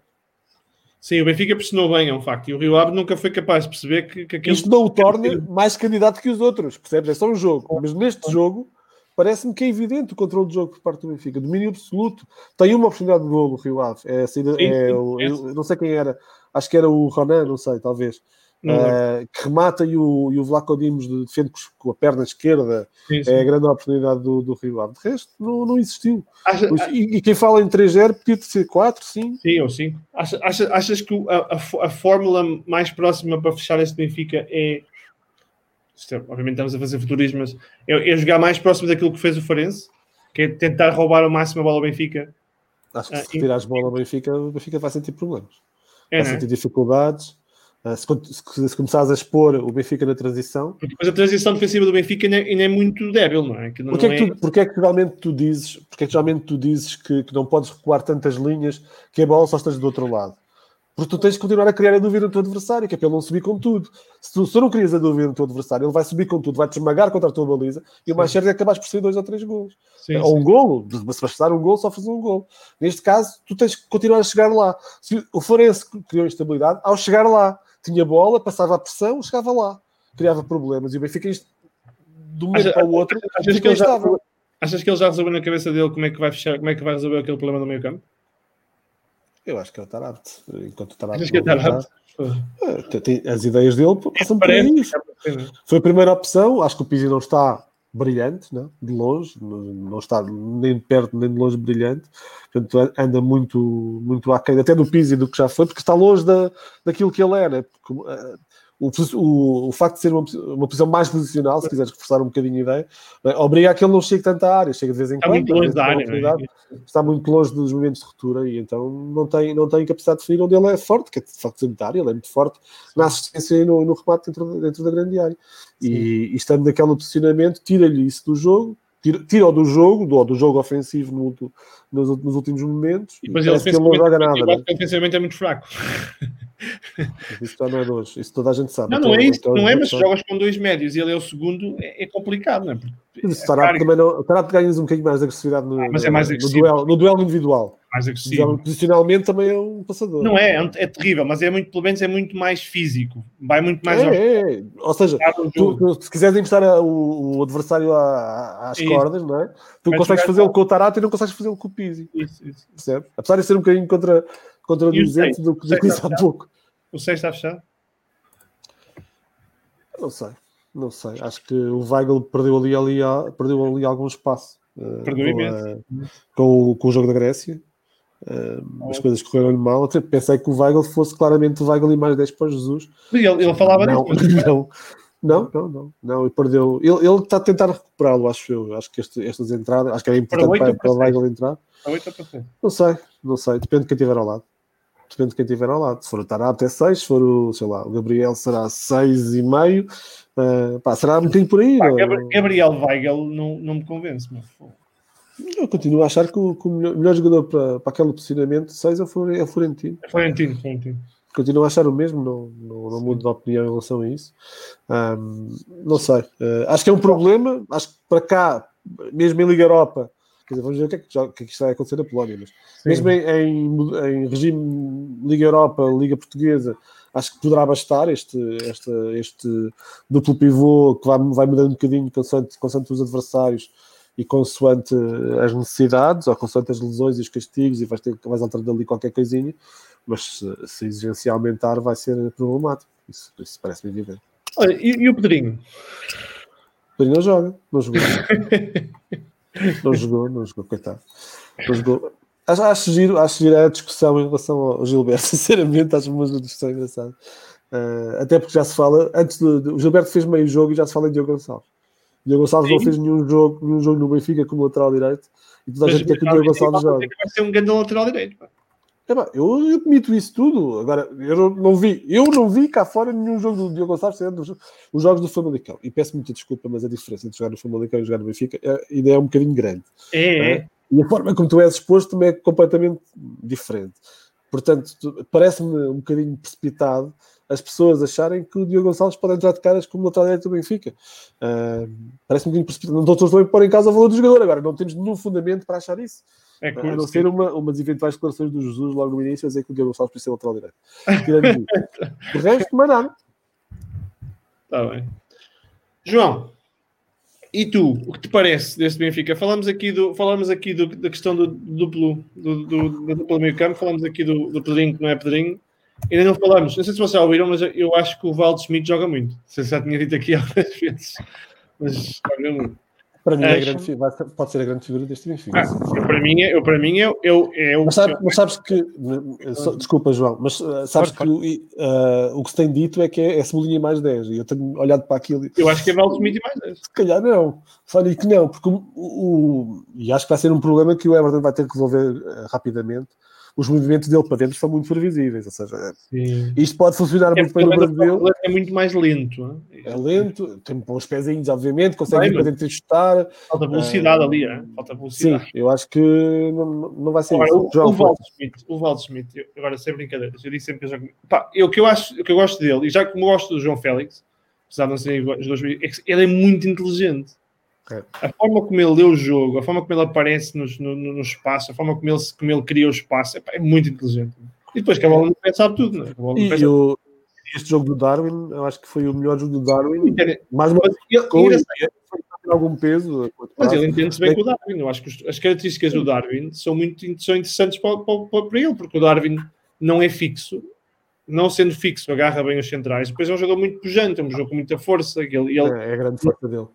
Sim, o Benfica pressionou bem, é um facto. E o Rio Ave nunca foi capaz de perceber que, que aquele...
Isto não o torna mais candidato que os outros, percebes? É só um jogo. Mas neste jogo, parece-me que é evidente o controle do jogo por parte do Benfica. Domínio absoluto. Tem uma oportunidade de gol o Rio Ave. É, é, sim, é, sim, não sei quem era. Acho que era o Ronan, não sei, talvez uh, que remata e o, e o Vlaco Dimos defende com a perna esquerda. Sim, sim. É a grande oportunidade do, do Rio Ave. De resto, não, não existiu. Acha, e, e, quem fala em 3-0 podia ser 4, 5.
Sim, ou 5. Achas, achas, achas que a, a, a, fórmula mais próxima para fechar este Benfica é. é obviamente estamos a fazer futurismo, mas é, é, jogar mais próximo daquilo que fez o Farense, que é tentar roubar o máximo a bola ao Benfica.
Acho que ah, se retirares a bola ao Benfica, o Benfica vai sentir problemas. É, vai é? sentir dificuldades ah, se, se, começares a expor o Benfica na transição.
Mas a transição defensiva do Benfica ainda, ainda é muito débil, não é?
Que não porquê, é que tu, porquê é que geralmente tu dizes, porquê é que geralmente tu dizes que, que, não podes recuar tantas linhas que a bola só esteja do outro lado? Porque tu tens de continuar a criar a dúvida no teu adversário, que é para ele não subir com tudo. Se tu, se tu não crias a dúvida no teu adversário, ele vai subir com tudo, vai-te esmagar contra a tua baliza e o mais certo é que acabas por sair dois ou três golos. Sim, ou um golo, se passar um golo, só fazer um golo. Neste caso, tu tens que continuar a chegar lá. Se o Forense criou instabilidade, ao chegar lá, tinha bola, passava a pressão, chegava lá, criava problemas. E o Benfica, isto, de um momento para o outro,
achas que, ele já, achas que ele já resolveu na cabeça dele como é que vai fechar, como é que vai resolver aquele problema do meio campo?
Eu acho que é o Tarapte. Enquanto o Tarapte. Acho que é Tarapte. É, as ideias dele passam por isso. Foi a primeira opção. Acho que o Pizzi não está brilhante, não? de longe, não está nem de perto nem de longe brilhante, portanto anda muito, muito aquém, até do Pizzi do que já foi, porque está longe da, daquilo que ele era, porque, uh, o, o, o, facto de ser uma, uma posição mais posicional, se quiseres reforçar um bocadinho a ideia, é? obriga a que ele não chegue tanto à área, chega de vez em quando. Está muito longe da área, é? está muito longe dos momentos de ruptura e então não tem, não tem capacidade de definir onde ele é forte, que é de facto sanitário, ele é muito forte na assistência e no, no remate dentro, dentro da grande área. E, e, estando naquele posicionamento, tira-lhe isso do jogo, tira-o do jogo, do, do jogo ofensivo no, nos, nos, últimos momentos.
E depois ele, que ele não joga nada. Né? Ofensivamente é muito fraco.
Isso já não é dois, isso toda a gente sabe.
Não, não é isso, então, não é, mas se jogas com dois médios e ele é o segundo, é, é complicado, não é? Porque
mas o Tarap também não. O Tarap ganhas um bocadinho mais de agressividade no, ah,
mas é mais
no, duelo, no duelo individual.
Mais agressivo.
Posicionalmente também é um passador.
Não é, é, é, terrível, mas é muito, pelo menos é muito mais físico. Vai muito mais.
É, é. Ou seja, tu, tu, se quiseres encostar o, o, adversário às isso. cordas, não é? Tu Vai consegues fazê-lo com o Tarap e não consegues fazê-lo com o Pizzi. Isso, isso. Percebe? Apesar de ser um bocadinho contra, contradizente do que disse há pouco.
O 6 está fechado?
Não sei. Não sei, acho que o Weigl perdeu ali, ali, perdeu ali algum espaço uh, perdeu com, a, com, o, com, o, jogo da Grécia. Uh, as coisas correram-lhe mal. Até pensei que o Weigl fosse claramente o Weigl e mais 10 para Jesus.
Ele, ele falava
não,
disso.
Não, Não, não, não. não ele perdeu. Ele, ele está a tentar recuperá-lo, acho eu. Acho que este, estas entradas, acho que era importante para, para, para Weigl entrar. Não sei, não sei. Depende de quem estiver ao lado. Depende de quem estiver ao lado. Se for o Tarab até 6, se for o, sei lá, o Gabriel será 6,5. Uh, pá, será um bocadinho por aí.
Pá, Gabriel Weigel não, não me convence, mas
eu continuo a achar que o, que o melhor, melhor, jogador para, para aquele posicionamento 6 é o Florentino.
É Florentino, Florentino.
Continuo a achar o mesmo, não, não, não mudo de opinião em relação a isso. Um, não sei. Uh, acho que é um problema. Acho que para cá, mesmo em Liga Europa, quer dizer, vamos ver o que é que, já, o que, é que está a acontecer na Polónia, mas Sim. mesmo em, em, em, regime Liga Europa, Liga Portuguesa, acho que poderá bastar este, este, este duplo pivô que vai, vai mudando um bocadinho consoante, consoante os adversários e consoante as necessidades, ou consoante as lesões e os castigos, e vais ter vais alterando ali qualquer coisinha, mas se, se a exigência aumentar vai ser problemático. Isso, isso parece-me evidente.
Olha, e, e, o Pedrinho?
O Pedrinho não joga, não jogou. não jogou, não jogou, coitado. Não jogou. Acho, acho, giro, acho giro a discussão em relação ao Gilberto, sinceramente, acho uma discussão engraçada. Uh, até porque já se fala, antes de, de, o Gilberto fez meio jogo e já se fala em Diogo Gonçalves. Diogo Gonçalves Sim. não fez nenhum jogo, nenhum jogo no Benfica como lateral direito e toda a gente quer que o Diogo Gonçalves jogue.
Vai ser um grande lateral direito. Pá.
É, eu, admito isso tudo. Agora, eu não, vi, eu não vi cá fora nenhum jogo do Diogo Gonçalves sendo os, os jogos do Famalicão. E peço muita desculpa, mas a diferença entre jogar no Famalicão e jogar no Benfica é, ainda é um bocadinho grande.
É, é.
E a forma como tu és exposto também é completamente diferente. Portanto, parece-me um bocadinho precipitado as pessoas acharem que o Diogo Gonçalves pode entrar de caras como lateral direito do Benfica. Uh, Parece-me um bocadinho precipitado. Não estou a pôr em causa o valor do jogador agora. Não temos nenhum fundamento para achar isso. É curto, a não ser uma, umas eventuais declarações do Jesus logo no início a dizer que o Diogo Gonçalves precisa ser lateral direito. o resto, mais nada.
Está bem. João, e tu, o que te parece deste Benfica? Falamos aqui, do, falamos aqui do, da questão do duplo, do, do, do duplo meio campo, falamos aqui do, do Pedrinho, que não é Pedrinho. Ainda não falamos, não sei se vocês ouviram, mas eu acho que o Valdo Schmidt joga muito. Não sei se já tinha dito aqui algumas vezes, mas joga muito.
Para mim, é grande, pode ser a grande figura deste Benfica.
Ah, para mim, eu, para mim eu, eu, eu
mas, sabe, mas sabes que, desculpa, João, mas uh, sabes que uh, o que se tem dito é que é, é Cebolinha mais 10. E eu tenho olhado para aquilo.
Eu acho que é Valsmith mais 10.
Se calhar não. Falei que não, porque o, o, e acho que vai ser um problema que o Everton vai ter que resolver uh, rapidamente os movimentos dele para dentro são muito previsíveis. Ou seja, Sim. isto pode funcionar é muito bem no Brasil.
É muito mais lento.
É, é lento, tem uns pezinhos, obviamente, consegue ir para dentro e chutar.
Falta velocidade ali, é? falta velocidade.
Sim, eu acho que não, não vai ser
agora, isso. O, João, o Valdo Smith, o Valdo Smith, eu, agora sem brincadeiras, eu disse sempre que eu jogo. Pá, eu, que eu acho, o que eu gosto dele, e já como gosto do João Félix, apesar de não serem os dois, é ele é muito inteligente. É. A forma como ele lê o jogo, a forma como ele aparece no, no, no espaço, a forma como ele, como ele cria o espaço, é, é muito inteligente. E depois que a bola não pensa sabe tudo, não é?
E este jogo do Darwin, eu acho que foi o melhor jogo do Darwin. Mais uma vez, ele, algum peso.
Mas ele entende-se bem com o Darwin. Eu acho que as características do Darwin são muito são interessantes para, para, para ele, porque o Darwin não é fixo, não sendo fixo, agarra bem os centrais. Depois é um jogador muito pujante, é um jogo com muita força. Ele, ele,
é, é a grande força dele.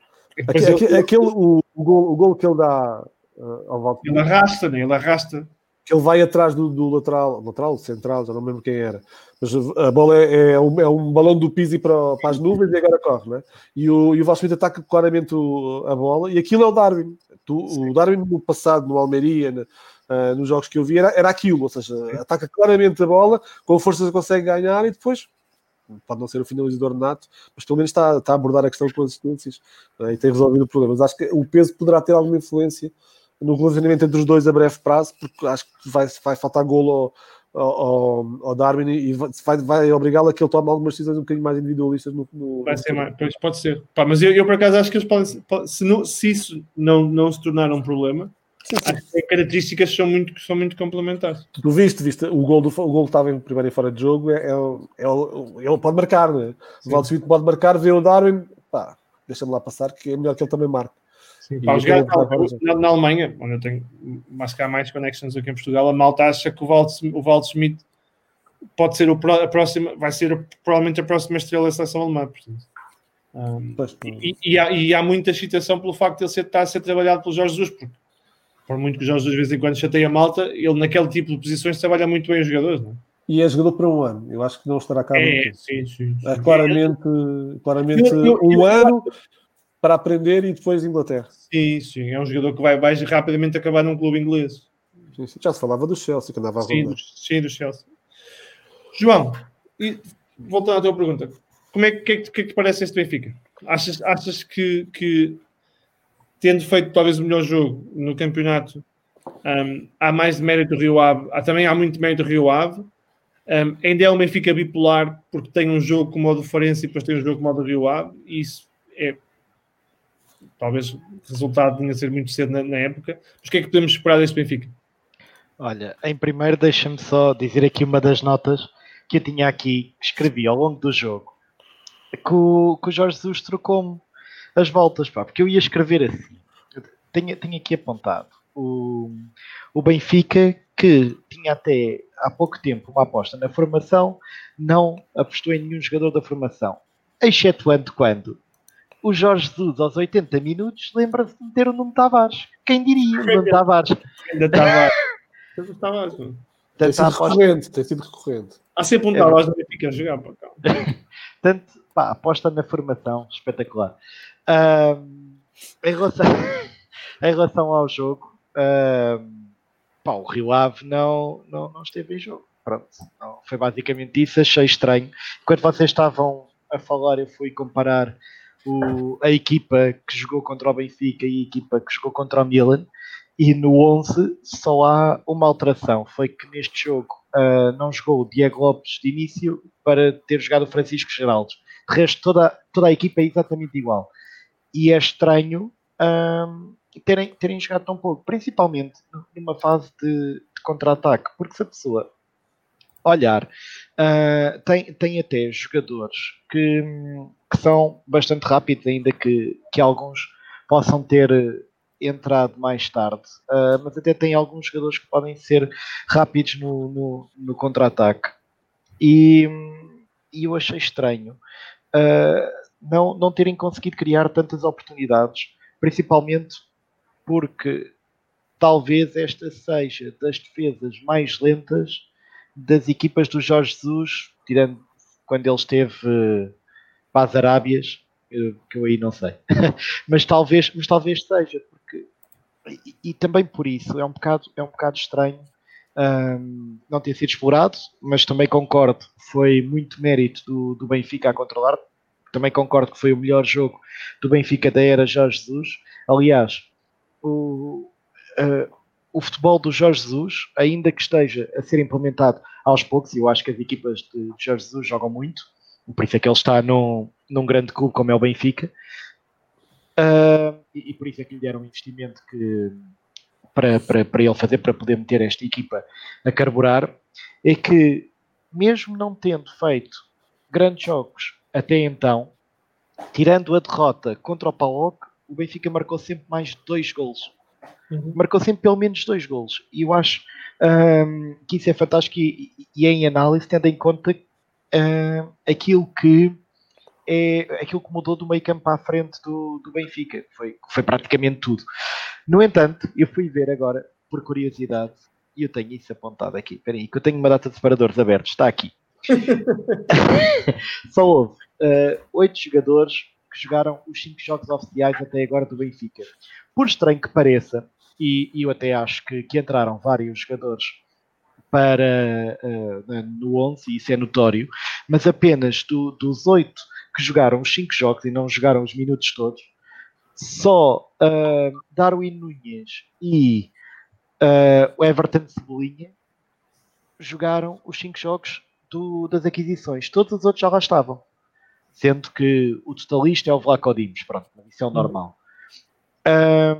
Aquele, ele, aquele, o, o, gol, o gol que ele dá uh, ao Valtteri.
Ele arrasta, né? Ele arrasta.
Ele vai atrás do, do lateral, lateral, central, já não lembro quem era. Mas a bola é, é, um, é um balão do Pizzi para, para as nuvens e agora corre, né? E o, e o Valtteri ataca claramente o, a bola e aquilo é o Darwin. Tu, o Darwin no passado, no Almeria, uh, nos jogos que eu vi, era, era aquilo, ou seja, ataca claramente a bola, com força consegue ganhar e depois pode não ser o finalizador nato, mas pelo menos está, está a abordar a questão com assistências é? e tem resolvido o problema. Mas acho que o peso poderá ter alguma influência no relacionamento entre os dois a breve prazo, porque acho que vai, vai faltar golo ao, ao, ao Darwin e vai, vai obrigá-lo a que ele tome algumas decisões um bocadinho mais individualistas no, no
vai ser mais, pois pode ser Pá, mas eu, eu, por acaso acho que eles podem se, não, se isso não, não se tornar um problema. Acho que as características são muito, são muito complementares.
Tu viste, viste, o gol, do, o gol que estava em primeiro e fora de jogo, é, é, é, ele pode marcar, né? o Valdo pode marcar, vê o Darwin, pá, deixa-me lá passar, que é melhor que ele também marque.
Sim, pá, jogar, na, na, Alemanha, onde eu tenho mais cá mais connections aqui em Portugal, a malta acha que o Valdo, o Valdo Smith pode ser o, a próxima, vai ser provavelmente a próxima estrela da seleção alemã, portanto. Um, e, e, há, e, há, muita excitação pelo facto de ele ser, estar a ser trabalhado pelo Jorge Jesus, porque por muito que o Jorge de vez em quando chateia a malta, ele naquele tipo de posições trabalha muito bem os jogadores, não é?
E é jogador para um ano. Eu acho que não estará cá
É,
muito.
sim, sim. sim.
É claramente, claramente
Eu- eu-
um
eu-
ano para aprender e depois Inglaterra.
Sim, sim. É um jogador que vai, vai rapidamente acabar num clube inglês.
Sim, sim. Já se falava do Chelsea, que andava a
Sim, do, sim, do Chelsea. João, e voltando à tua pergunta, como é que, que, é que- que é que te parece este Benfica? Achas, achas que, que, tendo feito talvez o melhor jogo no campeonato, hum, há mais de mérito do Rio Ave, há, também há muito mérito do Rio Ave, hum, ainda é um Benfica bipolar porque tem um jogo como o do Farense e depois tem um jogo como o do Rio Ave, e isso é talvez resultado tinha de ser muito cedo na, na época, mas o que é que podemos esperar deste Benfica?
Olha, em primeiro deixa-me só dizer aqui uma das notas que eu tinha aqui, que escrevi ao longo do jogo, que o, que o Jorge Jesus trocou-me as voltas, pá, porque eu ia escrever assim. Tenho, tenho aqui apontado o, o Benfica, que tinha até há pouco tempo uma aposta na formação, não apostou em nenhum jogador da formação, excetuando quando o Jorge Jesus, aos 80 minutos, lembra-se de meter o Nuno Tavares. Quem diria, o Nuno Tavares?
Ainda estava. Ainda estava.
Tem
Portanto,
sido recorrente, tem sido recorrente.
Há sempre um
É
Tavares no Benfica a jogar para cá.
Portanto, pá, aposta na formação, espetacular. Em, relação, em relação ao jogo, ahm, pá, o Rio Ave não, não, não esteve em jogo. Pronto, não, foi basicamente isso, achei estranho. Enquanto vocês estavam a falar, eu fui comparar o- a equipa que jogou contra o Benfica e a equipa que jogou contra o Milan. E no 11 só há uma alteração. Foi que neste jogo ah, não jogou o Diego Lopes de início para ter jogado o Francisco Geraldo. De resto, toda, toda a equipa é exatamente igual. E é estranho ahm, terem, terem jogado tão pouco, principalmente numa fase de, de contra-ataque, porque se a pessoa olhar, ah, tem, tem até jogadores que, que são bastante rápidos, ainda que, que alguns possam ter entrado mais tarde, Ah, mas até tem alguns jogadores que podem ser rápidos no, no, no contra-ataque. E, e eu achei estranho ah, não, não terem conseguido criar tantas oportunidades, principalmente porque talvez esta seja das defesas mais lentas das equipas do Jorge Jesus, tirando quando ele esteve eh, para as Arábias, eh, que eu aí não sei. mas talvez, mas talvez seja, porque e, e também por isso é um bocado, é um bocado estranho ahm, não ter sido explorado, mas também concordo, foi muito mérito do, do Benfica a controlar. Também concordo que foi o melhor jogo do Benfica da era Jorge Jesus. Aliás, o, eh, o futebol do Jorge Jesus, ainda que esteja a ser implementado aos poucos, e eu acho que as equipas de Jorge Jesus jogam muito, por isso é que ele está num, num grande clube como é o Benfica, Ah, e, e por isso é que lhe deram um investimento que, para, para, para ele fazer, para poder meter esta equipa a carburar, é que, mesmo não tendo feito grandes jogos até então, tirando a derrota contra o PAOK, o Benfica marcou sempre mais de dois golos. Marcou sempre pelo menos dois golos. E eu acho ahm, que isso é fantástico e, e em análise, tendo em conta ahm, aquilo que é aquilo que mudou do meio campo a frente do, do Benfica. Foi, foi praticamente tudo. No entanto, eu fui ver agora, por curiosidade, e eu tenho isso apontado aqui. Espera aí, que eu tenho uma data de separadores abertos. Está aqui. Só houve eh, oito jogadores que jogaram os cinco jogos oficiais até agora do Benfica. Por estranho que pareça, e, e eu até acho que, que entraram vários jogadores para na- no 11, e isso é notório, mas apenas do- dos oito que jogaram os cinco jogos e não jogaram os minutos todos, só eh, Darwin Nunes e o Everton Cebolinha jogaram os cinco jogos do- das aquisições. Todos os outros já lá estavam. Sendo que o totalista é o Vlaco Dimos. Pronto, isso é o normal. Ah,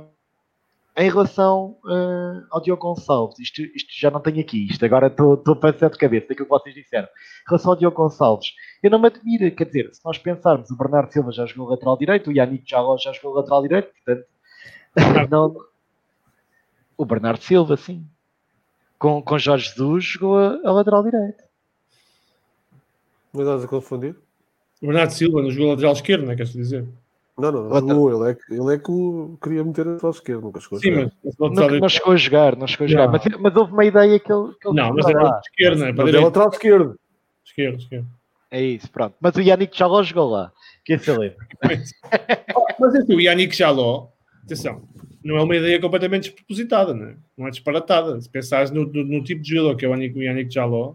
em relação ah, ao Diogo Gonçalves, isto, isto já não tenho aqui. Isto agora estou estou a pensar de cabeça daquilo que vocês disseram. Em relação ao Diogo Gonçalves, eu não me admiro. Quer dizer, se nós pensarmos, o Bernardo Silva já jogou lateral direito, o Yannick já, já jogou lateral direito, portanto... não... O Bernardo Silva, sim com, com Jorge Jesus jogou a, a lateral direito.
Mas estás a confundir?
O Bernardo Silva no jogo lateral esquerdo, não é? Queres dizer?
Não, não,
Outra-
jogou. Ele é, que- ele é que o queria meter a lateral esquerdo, nunca chegou a
Sim,
jogar.
mas
Não, não chegou a jogar, não chegou a jogar.
Não.
Mas, mas houve uma ideia que ele, que ele
Não, mas
foi
era esquerda, não é? Para
Mas é lateral esquerdo.
Esquerda, esquerda.
É isso, pronto. Mas o Yannick já lá jogou lá. Quem se lembra?
Mas assim, o Yannick Jaló, atenção, não é uma ideia completamente despropositada, não é? Não é disparatada. Se pensares no, no- no tipo de jogador que é o Yannick, o Yannick Jaló,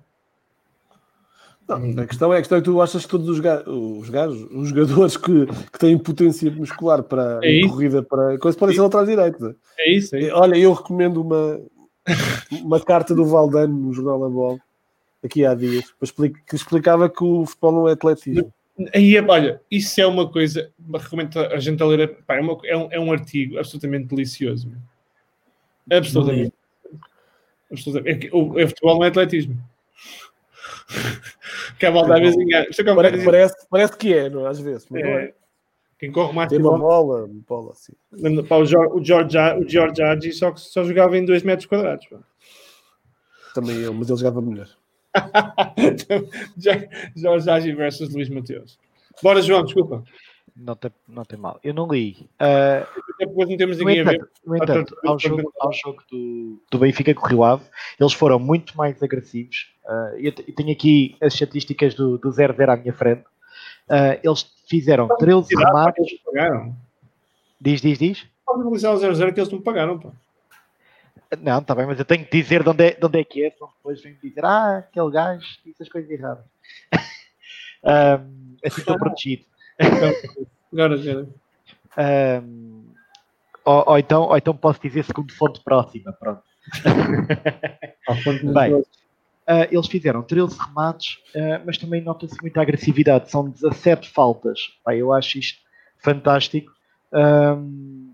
Não, a, questão é, a questão é que tu achas que todos os, ga- os gajos, os jogadores que, que têm potência muscular para
É
corrida, para coisa, podem ser laterais direitos.
é isso, é isso.
Olha, eu recomendo uma, uma carta do Valdano no Jornal da Bola, aqui há dias, que explicava que o futebol não é atletismo.
Aí, é- olha, isso é uma coisa, recomendo a gente a ler, pá, é, uma- é um, é um artigo absolutamente delicioso. meu. Absolutamente. absolutamente. É que o, o futebol não é atletismo. Que a é como-
Parece, parece, parece que é, não é? às vezes. Mas não é.
é, quem corre mais
Tem uma
bola.
bola, assim.
Pá, o George, o George, George Agi só, só jogava em 2 metros quadrados. pá.
Também eu, mas ele jogava melhor.
Já- Jorge Agi versus Luís Mateus. Bora, João, desculpa.
Não tem, não tem mal. Eu não li.
Até depois não temos ninguém a ver.
entanto, no entanto ao jogo, ao jogo do, do Benfica com o Rio Ave, eles foram muito mais agressivos. Ah, eu, te- eu tenho aqui as estatísticas do, do 0-0 à minha frente. Ah, eles fizeram 13 remates.
Eles pagaram.
Diz, diz, diz.
Pode mobilizar o 0-0 que eles não pagaram. Pá.
Não, está bem, mas eu tenho que dizer de onde é, de onde é que é, senão depois vem dizer, ah, aquele gajo disse as coisas erradas. Ahm, assim estou protegido.
Agora, já.
Ahm, ou, ou então, ou então posso dizer segundo fonte próxima, pronto. Bem. Ah, eles fizeram 13 remates, ah, mas também nota-se muita agressividade. São 17 faltas. Pá, eu acho isto fantástico ahm,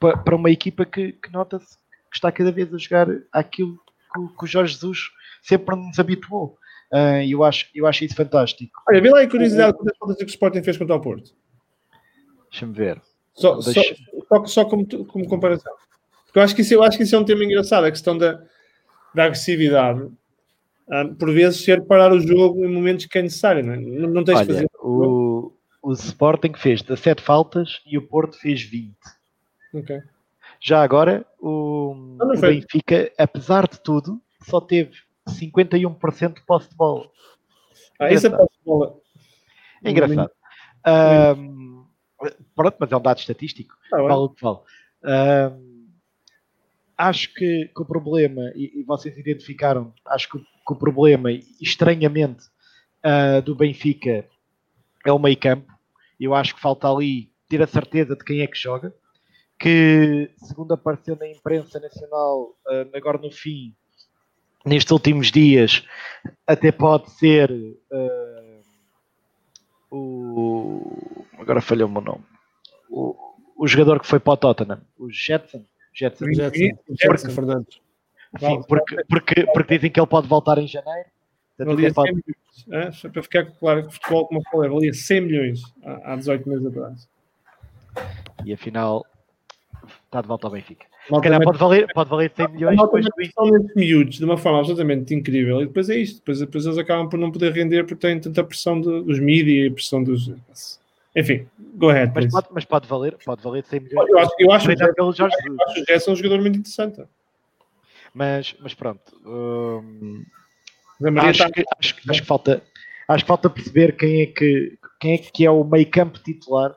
pa- para uma equipa que, que nota-se que está cada vez a jogar aquilo que, o- que o Jorge Jesus sempre nos habituou. Ah, E eu, acho, eu acho isso fantástico.
Olha, vê lá aí curiosidade quantas faltas é que o Sporting fez contra o Porto.
Deixa-me ver.
Só, só,
Deixa-
só, só como, tu- como comparação. Porque eu acho que isso, eu acho que isso é um tema engraçado, a questão da, da agressividade. Ah, por vezes ser parar o jogo em momentos que é necessário, não é? Não, não tens de
Olha,
fazer.
o, o Sporting fez 17 faltas e o Porto fez 20.
Ok.
Já agora, o,
Ah, não
o. Benfica, apesar de tudo, só teve 51% de posse de bola.
Ah, isso é para a bola.
É engraçado. Ahm, pronto, mas é um dado estatístico.
Bem.
Vale o que vale. Ahm, acho que, que o problema, e, e vocês identificaram, acho que, o- que o problema, estranhamente, ah, do Benfica é o meio campo. Eu acho que falta ali ter a certeza de quem é que joga. Que, segundo apareceu na imprensa nacional, ah, agora no fim, nestes últimos dias, até pode ser ah, o. Agora falhou-me o nome. O, o jogador que foi para o Tottenham, o Jetson. Jetson.
Jetson, Jetson Fernandes.
Sim, porque, porque, porque dizem que ele pode voltar em janeiro.
Valia
até pode-
100 milhões. ah, só para ficar claro que o futebol, como eu falei, valia 100 milhões há, há 18 meses atrás.
E afinal está de volta ao Benfica. Se calhar pode valer, pode valer 100 milhões depois do
miúdos de uma forma absolutamente incrível e depois é isto. Depois, depois eles acabam por não poder render porque têm tanta pressão do- dos mídias e pressão dos. Enfim, go ahead.
Mas pode, mas pode valer, pode valer 100 milhões.
Eu acho, eu acho,
pelo Jorge
eu acho que o Gerson é um jogador muito interessante.
Mas, mas pronto. hum,
Maria
acho, que, acho, que- acho que falta acho que falta perceber quem é que quem é que é o meio campo titular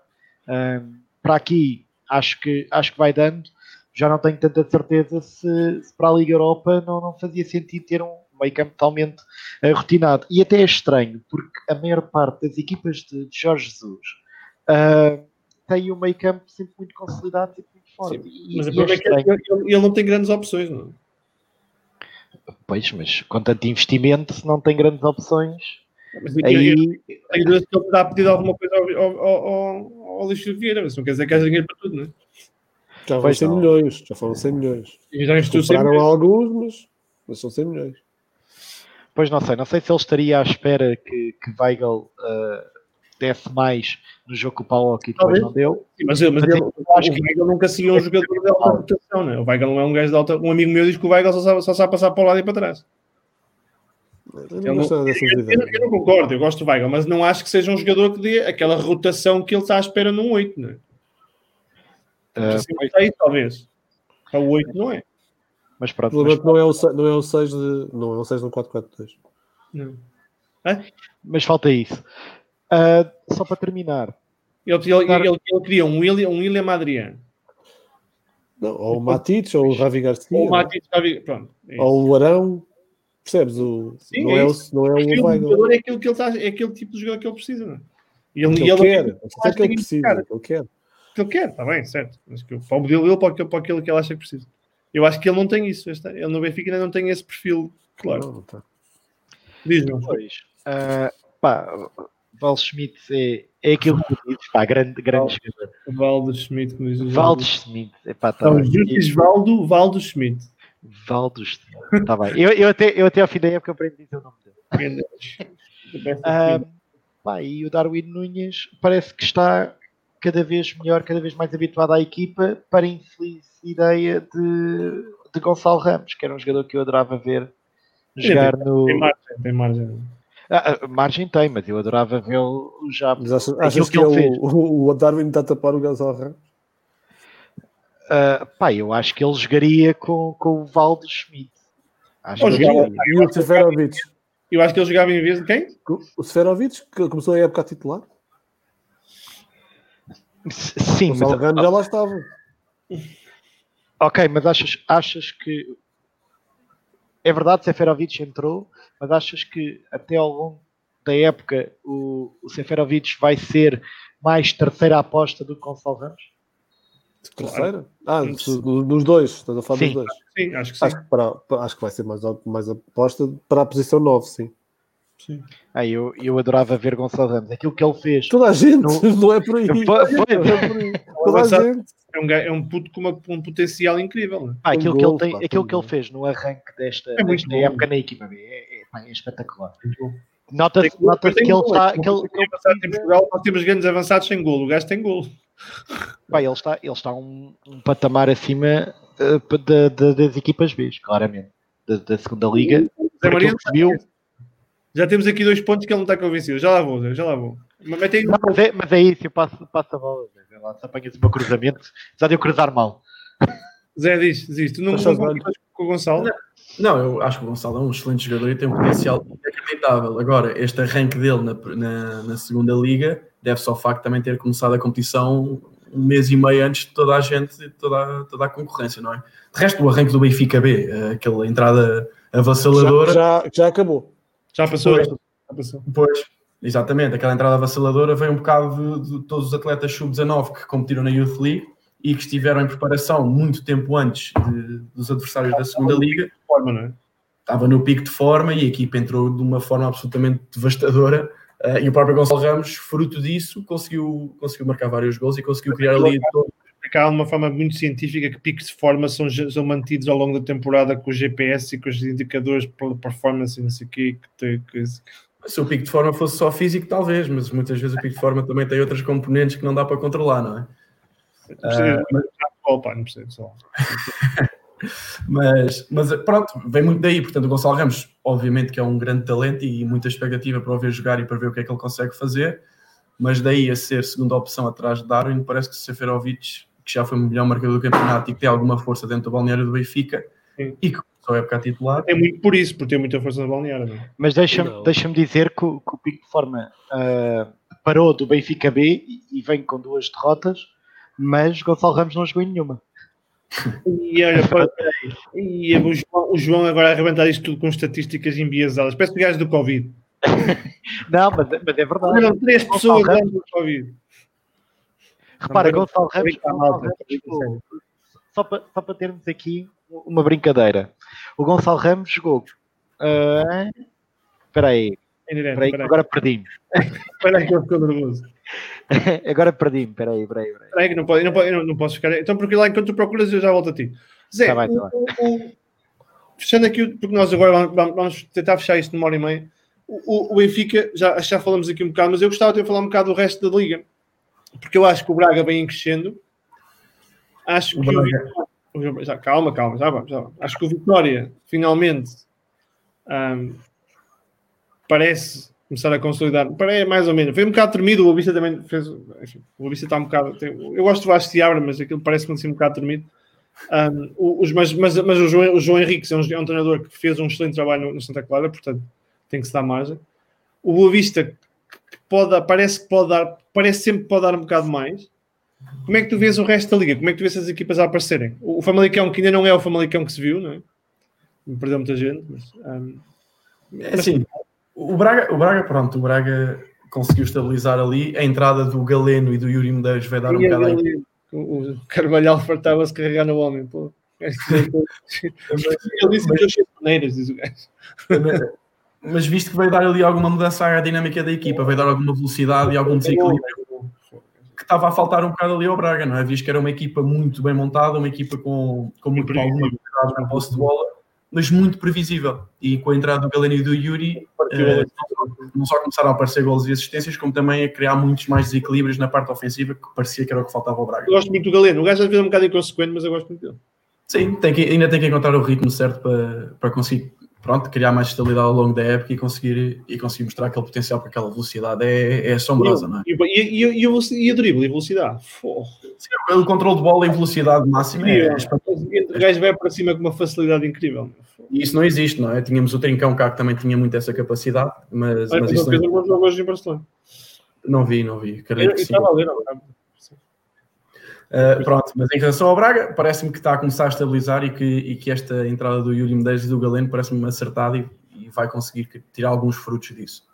Ahm, para aqui acho que acho que vai dando já não tenho tanta certeza se, se para a Liga Europa não, não fazia sentido ter um meio campo totalmente eh, rotinado e até é estranho porque a maior parte das equipas de, de Jorge Jesus ah, tem um meio campo sempre muito consolidado sempre muito forte E-
Mas o
e
problema é que
estranho.
ele, ele- ele não tem grandes opções. Não?
Pois, mas com tanto investimento se não tem grandes opções
Mas aqui,
aí
tenho dúvidas que ele terá pedido alguma coisa ao, ao, ao, ao Luís Vieira, mas não quer dizer que haja dinheiro para tudo, não é?
Já foram
Pois
100
não.
milhões. Já foram 100 milhões.
E já.
Compraram alguns, mas, mas são 100 milhões.
Pois não sei, não sei se ele estaria à espera que, que Weigl uh, desse mais no jogo com o Paulo e depois
Talvez.
não deu.
Sim, mas, eu- mas ele, eu acho que o Weigl nunca seguiu um jogador de alta rotação, né? O Weigl não é um gajo de alta. Um amigo meu diz que o Weigl só sabe, só sabe passar para o lado e para trás.
Eu não dessas
Eu, eu não concordo, eu gosto do Weigl, mas não acho que seja um jogador que dê aquela rotação que ele está à espera num 8, não é? Assim, seis, talvez. A 8 não é.
mas
O
pronto,
é
mas,
que não é o 6, não é o 6 de. Não é o 6 no 4-4-2.
Não.
mas falta isso. Ah, só para terminar,
Ele, ele, ele, ele queria um William, um William Adriano.
Não, ou o Matic, ou o Ravi Garcia,
Ou o Matic, já vi- pronto. é
ou o Arão. Percebes? O,
Sim,
não,
é
é o, não é o
Aquele
Weigl.
jogador é aquilo que ele está, é aquele tipo de jogador que ele precisa, não é? E ele,
Que ele
ele,
quer. Não sei o que ele
que
precisa.
cara.
que ele quer.
que ele quer, está bem, certo. Mas que, para o modelo dele, para aquilo, para aquilo que ele acha que precisa. Eu acho que ele não tem isso. este- Ele no Benfica ainda não tem esse perfil, claro.
Não, não tá.
Diz-me.
depois, ah, pá, Val Schmidt é, é aquilo que tu dizes, pá, grande, grande jogador.
Valdo Schmidt, como diz o
Valdo Schmidt, epá, tá
Não,
bem.
Jutis Valdo, Valdo Schmidt.
Valdo Schmidt, tá bem. Eu, eu, até, eu até ao fim da época aprendi a dizer o nome dele. Ah, pá, e o Darwin Nunes parece que está cada vez melhor, cada vez mais habituado à equipa para a infeliz ideia de, de Gonçalo Ramos, que era um jogador que eu adorava ver jogar no.
Tem margem, tem margem.
Ah, ah, margem tem, mas eu adorava vê-lo já.
Mas achas, achas
que
que, é
ele fez.
o, o, Darwin está a tapar o Gonçalo Ramos?
Ah, pá, eu acho que ele jogaria com, com o Valdo Schmidt. Acho
Oh,
que ele
jogava.
jogaria.
E o Seferovic?
Eu acho que ele jogava em vez de quem?
O Seferovic, que começou a época a titular?
S-
O
Sim, mas,
Ramos já lá estava.
ok, mas achas, achas que é verdade Seferovic entrou, mas achas que até ao longo da época o, o Seferovic vai ser mais terceira aposta do que Gonçalo Ramos?
Terceira? Ah, do- do- dos dois. Estás a falar
Sim.
dos dois.
Sim, acho que sim.
Acho que, para, acho que vai ser mais, mais aposta para a posição 9, sim.
sim.
Ah, eu, eu adorava ver Gonçalo Ramos. Aquilo que ele fez.
Toda a gente,
Não-
não, é por aí.
Foi- foi-
Não é. Toda a gente.
É um, é um puto com uma- um potencial incrível. é?
Um
aquilo que
gol,
ele, tem,
pá,
aquilo que ele fez no arranque desta,
É
desta época na equipa B é, é, pá, é espetacular. Nota-se nota que ele está.
é
Que ele,
em Portugal, nós temos grandes avançados sem golo. O gajo tem golo.
Pá, ele está, ele está um, um patamar acima pa- da- da- das equipas B, claramente. Da, da segunda liga.
Zé
Por
Maria
viu.
Já temos aqui dois pontos que ele não está convencido. Já lá vou, Zé, já lá vou. Mas aí
Não, mas, é, mas é isso, eu passo, passo a bola. Lá, se apanhas o meu cruzamento, já de eu cruzar mal.
Zé, diz, diz. Tu não concordas com o Gonçalo?
Não, eu acho que o Gonçalo é um excelente jogador e tem um potencial inacreditável. Agora, este arranque dele na, na, na segunda liga deve-se ao facto de também ter começado a competição um mês e meio antes de toda a gente, de toda, a- toda a concorrência, não é? De resto, o arranque do Benfica B, eh, aquela entrada avassaladora,
Já, já, já acabou.
Já passou?
Pois.
Já passou.
Pois, exatamente, aquela entrada avassaladora vem um bocado de, de todos os atletas sub-19 que competiram na Youth League e que estiveram em preparação muito tempo antes de- dos adversários da segunda liga
Forma, não é?
estava no pico de forma e a equipa entrou de uma forma absolutamente devastadora. eh, e o próprio Gonçalo Ramos, fruto disso, conseguiu, conseguiu marcar vários gols e conseguiu criar ali todo-
De uma forma muito científica que picos de forma são, são mantidos ao longo da temporada com o GPS e com os indicadores de performance e não sei o quê. Que, que,
Se o pico de forma fosse só físico, talvez, mas muitas vezes o pico de forma também tem outras componentes que não dá para controlar, não é?
não precisa de futebol, pá, não precisa de só.
Mas, mas pronto, vem muito daí. Portanto, o Gonçalo Ramos, obviamente, que é um grande talento e muita expectativa para o ver jogar e para ver o que é que ele consegue fazer. Mas daí a ser segunda opção atrás de Darwin, parece que Seferovic, que já foi o melhor marcador do campeonato e que tem alguma força dentro do balneário do Benfica
Sim.
e que começou a época a titular,
É muito por isso, por ter muita força na balneária. Não é?
Mas deixa-me
Não.
deixa dizer que, o- que o pico de forma ah, parou do Benfica B e, e vem com duas derrotas, mas Gonçalo Ramos não jogou em nenhuma.
E olha, e o, João, o João agora a arrebentar isto tudo com estatísticas embiesadas. Parece o gajo do Covid.
Não, mas, mas é verdade.
Olha, três pessoas do Covid.
Repara, Gonçalo Ramos, jogou, só para, só para termos aqui uma brincadeira. O Gonçalo Ramos jogou. ah, Espera aí, espera agora perdi-me.
Espera aí que eu fico nervoso.
agora perdi-me, espera aí, espera aí. espera aí.
Espera aí que não, pode, não, pode, não, não posso ficar. Então, porque lá enquanto tu procuras, eu já volto a ti. Zé,
Tá bem, tá
o- fechando aqui, porque nós agora vamos, vamos- vamos tentar fechar isto numa hora e meia. O, o- o Benfica, já, já falamos aqui um bocado, mas eu gostava de falar um bocado do resto da liga, porque eu acho que o Braga vem em crescendo. Acho
O
que o, já, calma, calma, já vamos, já vamos. Acho que o Vitória finalmente ahm, parece começar a consolidar. Parece mais ou menos. Foi um bocado tremido. O Boa Vista também fez. Enfim, o Boa Vista está um bocado. Tem, eu gosto do Vasco de Abra, mas aquilo parece-me assim um bocado tremido. Um, os, mas, mas, mas o, João, o João Henrique é um, é um, treinador que fez um excelente trabalho no, no, Santa Clara, portanto tem que se dar margem. O Boa Vista pode, parece que pode dar, parece sempre que pode dar um bocado mais. Como é que tu vês o resto da liga? Como é que tu vês as equipas a aparecerem? O, Famalicão, que ainda não é o Famalicão que se viu, não é? Me perdeu muita gente, mas. Um,
é assim, o Braga, o Braga, pronto, o Braga conseguiu estabilizar ali. A entrada do Galeno e do Yuri Medeiros vai dar um bocado aí.
O Carvalhal fartava-se carregar no homem, pô. Ele disse que eu maneiras, diz o gajo.
Mas visto que vai dar ali alguma mudança à dinâmica da equipa, vai dar alguma velocidade e algum desequilíbrio que estava a faltar um bocado ali ao Braga, não é? Visto que era uma equipa muito bem montada, uma equipa com, com muito, alguma qualidade na posse de bola, mas muito previsível. E com a entrada do Galeno e do Yuri, eh, não só começaram a aparecer gols e assistências, como também a criar muitos mais desequilíbrios na parte ofensiva, que parecia que era o que faltava ao Braga.
Eu gosto muito do Galeno. O gajo às vezes é um bocado inconsequente, mas eu gosto muito dele.
Sim, tem que, ainda tem que encontrar o ritmo certo para, para conseguir pronto, criar mais estabilidade ao longo da época e conseguir, e conseguir mostrar aquele potencial para aquela velocidade é, é assombrosa, não é?
E, e, e, e, e a drible e velocidade? Sim,
o controle de bola em velocidade máxima é, é,
O gajo vai para cima com uma facilidade incrível.
E isso não existe, não é? Tínhamos o Trincão cá que também tinha muito essa capacidade, mas, mas isso
não... Barcelona.
Não vi, não vi. Acredito que sim. Estava a ler, Uh, pronto, mas em relação ao Braga, parece-me que está a começar a estabilizar e que, e que esta entrada do Yuri Medeiros e do Galeno parece-me acertada e, e, vai conseguir tirar alguns frutos disso.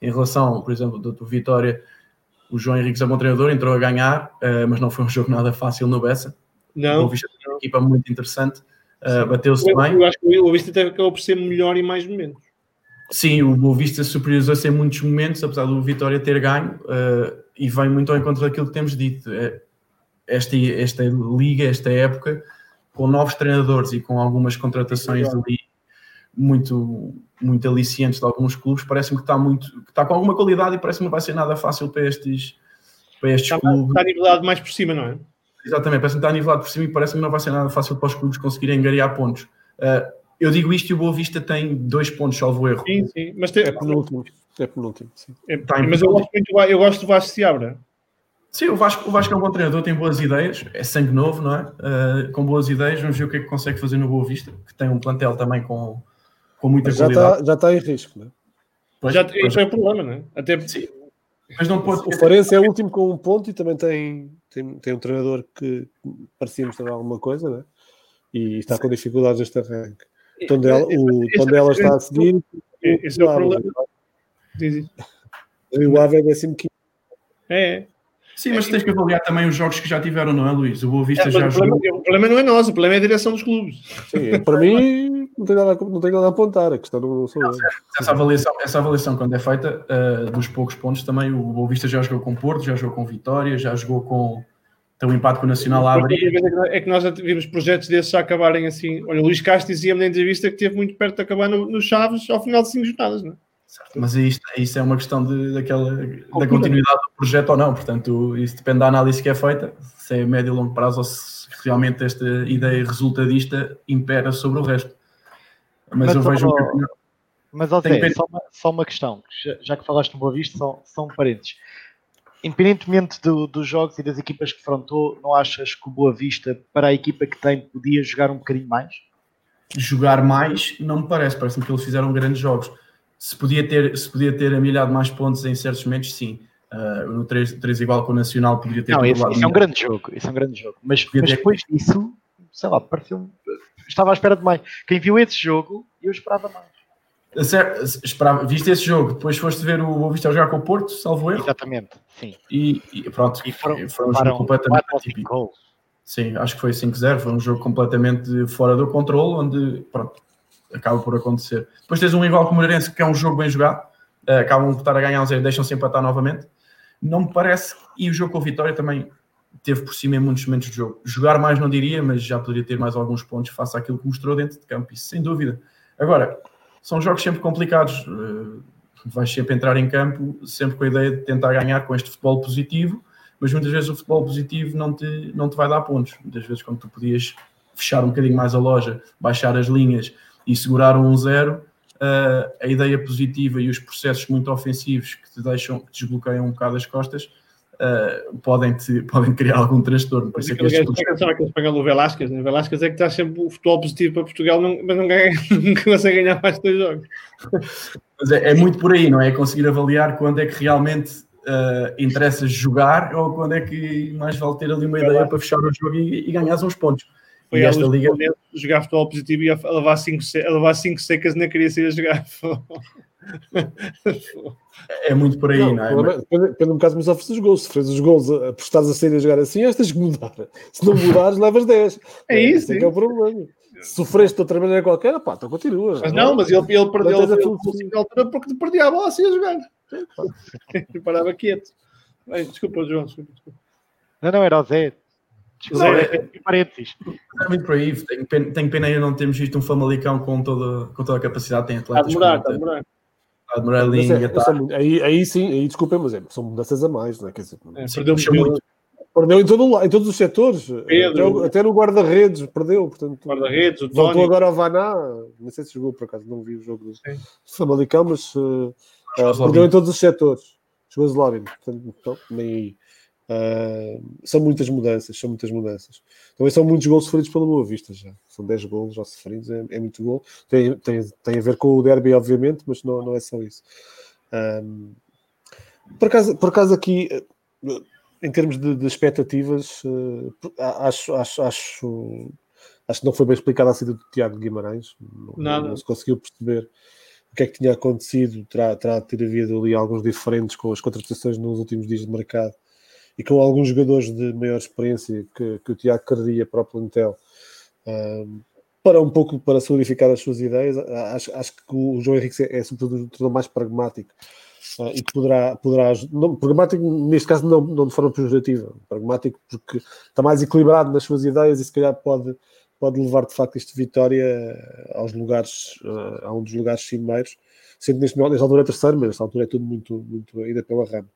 Em relação, por exemplo, do, do Vitória, o João Henrique é bom treinador, entrou a ganhar, uh, mas não foi um jogo nada fácil no Bessa.
Não. O
Vista tem uma equipa muito interessante, uh, bateu-se bem.
Eu acho que o Vista teve acabou por ser melhor em mais momentos.
Sim, o Boa Vista superiorizou-se em muitos momentos, apesar do Vitória ter ganho, e vem muito ao encontro daquilo que temos dito. É, esta, esta liga, esta época, com novos treinadores e com algumas contratações ali muito, muito aliciantes de alguns clubes, parece-me que está muito que está com alguma qualidade e parece-me que não vai ser nada fácil para estes, para estes
está,
clubes.
Está nivelado mais por cima, não é?
Exatamente, parece-me que está nivelado por cima e parece-me que não vai ser nada fácil para os clubes conseguirem angariar pontos. Uh, eu digo isto e o Boa Vista tem dois pontos, salvo erro.
Sim, sim, mas tem...
é penúltimo. É penúltimo, sim.
É, mas eu gosto, muito, eu gosto do Vasco Seabra.
Sim, o Vasco, o Vasco é um bom treinador, tem boas ideias, é sangue novo, não é? Uh, com boas ideias, vamos ver o que é que consegue fazer no Boa Vista, que tem um plantel também com, com muita
já
qualidade.
Está, já está em risco, não é?
Pois, já, pois, isso é o problema, não é? Até
sim. Mas não pode...
O Farense é o último com um ponto e também tem, tem, tem um treinador que parecia mostrar alguma coisa, não é? E está com dificuldades este arranque. Tondela, o Tondela está a seguir.
Esse é o problema.
E o Ave é 15.
É, é.
Sim, mas é, tens que avaliar também os jogos que já tiveram, não é, Luís? O Boa Vista é, já
o problema, jogou. O problema não é nosso, o problema é a direção dos clubes.
Sim, para mim não tem, nada, não tem nada a apontar, a questão não sou
não, essa, avaliação, essa avaliação, quando é feita, uh, dos poucos pontos também, o Boa Vista já jogou com Porto, já jogou com Vitória, já jogou com. Tem um empate com o Nacional a abrir.
É que nós já vimos projetos desses já acabarem assim. Olha, o Luís Castro dizia-me na entrevista que esteve muito perto de acabar no, no Chaves ao final de cinco jornadas, não é?
Mas isto, isso é uma questão de, daquela, da continuidade do projeto ou não, portanto, isso depende da análise que é feita, se é médio e longo prazo ou se realmente esta ideia resultadista impera sobre o resto. Mas, mas eu vejo.
Oh, mas, ó, Zé, só, uma, só uma questão, já, já, que falaste no Boa Vista, são, são parentes. Independentemente do, dos jogos e das equipas que frontou, não achas que o Boa Vista, para a equipa que tem, podia jogar um bocadinho mais?
Jogar mais, não me parece, parece-me que eles fizeram grandes jogos se podia ter, se podia ter amilhado mais pontos em certos momentos, sim. Uh, no 3, 3 igual com o Nacional poderia ter.
Não, isso, isso é um grande jogo, isso é um grande jogo. Mas, mas depois disso, sei lá, pareceu estava à espera de mais. Quem viu esse jogo, eu esperava mais.
Certo, esperava, viste esse jogo, depois foste ver o Boa Vista jogar com o Porto, salvo erro.
Exatamente, sim.
E, e pronto, e foram, foram um jogo completamente atípico. Sim, acho que foi 5-0, foi um jogo completamente fora do controle, onde pronto, acaba por acontecer. Depois tens um igual com o Moreirense, que é um jogo bem jogado, uh, acabam por estar a ganhar um zero, deixam-se empatar novamente. Não me parece, e o jogo com a Vitória também teve por cima em muitos momentos de jogo. Jogar mais não diria, mas já poderia ter mais alguns pontos face àquilo que mostrou dentro de campo, isso sem dúvida. Agora, são jogos sempre complicados, uh, vais sempre entrar em campo, sempre com a ideia de tentar ganhar com este futebol positivo, mas muitas vezes o futebol positivo não te, não te vai dar pontos. Muitas vezes, quando tu podias fechar um bocadinho mais a loja, baixar as linhas e segurar um zero, uh, a ideia positiva e os processos muito ofensivos que te deixam, que desbloqueiam um bocado as costas, uh, podem, te, podem criar algum transtorno. Por isso é que estes
eles pegam o Velasquez? O Velasquez é que está sempre o futebol positivo para Portugal, não, mas não, ganha, não consegue ganhar mais dois jogos.
Mas é, é, muito por aí, não é? Conseguir avaliar quando é que realmente Uh, interessa jogar ou quando é que mais vale ter ali uma ideia para fechar o jogo e, e ganhar uns pontos.
Foi e esta liga jogar futebol positivo e a levar 5 cinco secas nem queria sair a jogar.
é muito por aí, não, não
é? Depende, depende um bocado dos gols. Se fazes os gols por estás a sair a jogar assim, és tens que mudar. Se não mudares, levas 10.
É, é isso.
é que é o problema. Se sofreste de outra maneira qualquer, pá, então continuas.
Mas não, mas ele, ele perdeu a altura porque perdia a bola assim a jogar. E parava quieto. Bem, desculpa, João. Desculpa, desculpa.
Não, não, era o Zé. Desculpa, é,
parênteses. É muito por aí. Tenho pena, tenho pena ainda não termos visto um Famalicão com toda, com toda a capacidade. Tem atletas.
Está a demorar, está a demorar.
Está a demorar.
É, aí, aí sim, aí desculpem, mas é, são mudanças a mais, não é? Quer dizer,
é, perdeu muito.
Perdeu em, todo, em todos os setores, até, até, no guarda-redes, perdeu. Portanto,
guarda-redes, o
Voltou Tony. agora ao Vaná, não sei se jogou por acaso, não vi o jogo do Famalicão, mas uh, perdeu em todos os setores. Chegou a Zlorin, portanto, nem aí. Uh, são muitas mudanças, são muitas mudanças. Também são muitos gols sofridos pela Boa Vista já. São 10 gols já sofridos, é, é muito gol. Tem, tem, tem a ver com o derby, obviamente, mas não, não é só isso. Um, por, acaso, por acaso aqui, em termos de, de expectativas, uh, acho, acho, acho, acho que não foi bem explicada a saída do Tiago Guimarães. Não, não, se conseguiu perceber o que é que tinha acontecido. Terá, terá ter havido ali alguns diferentes com as contratações nos últimos dias de mercado e com alguns jogadores de maior experiência que, que o Tiago quereria para o plantel, um, para um pouco para solidificar as suas ideias. Acho, acho que o João Henrique é, é sobretudo um treinador mais pragmático uh, e que poderá, poderá não, pragmático neste caso não, não de forma pejorativa, pragmático porque está mais equilibrado nas suas ideias e se calhar pode, pode levar de facto este Vitória aos lugares, uh, a um dos lugares cimeiros, sendo neste, nesta altura é terceiro, mas nesta altura é tudo muito, muito ainda pela rama.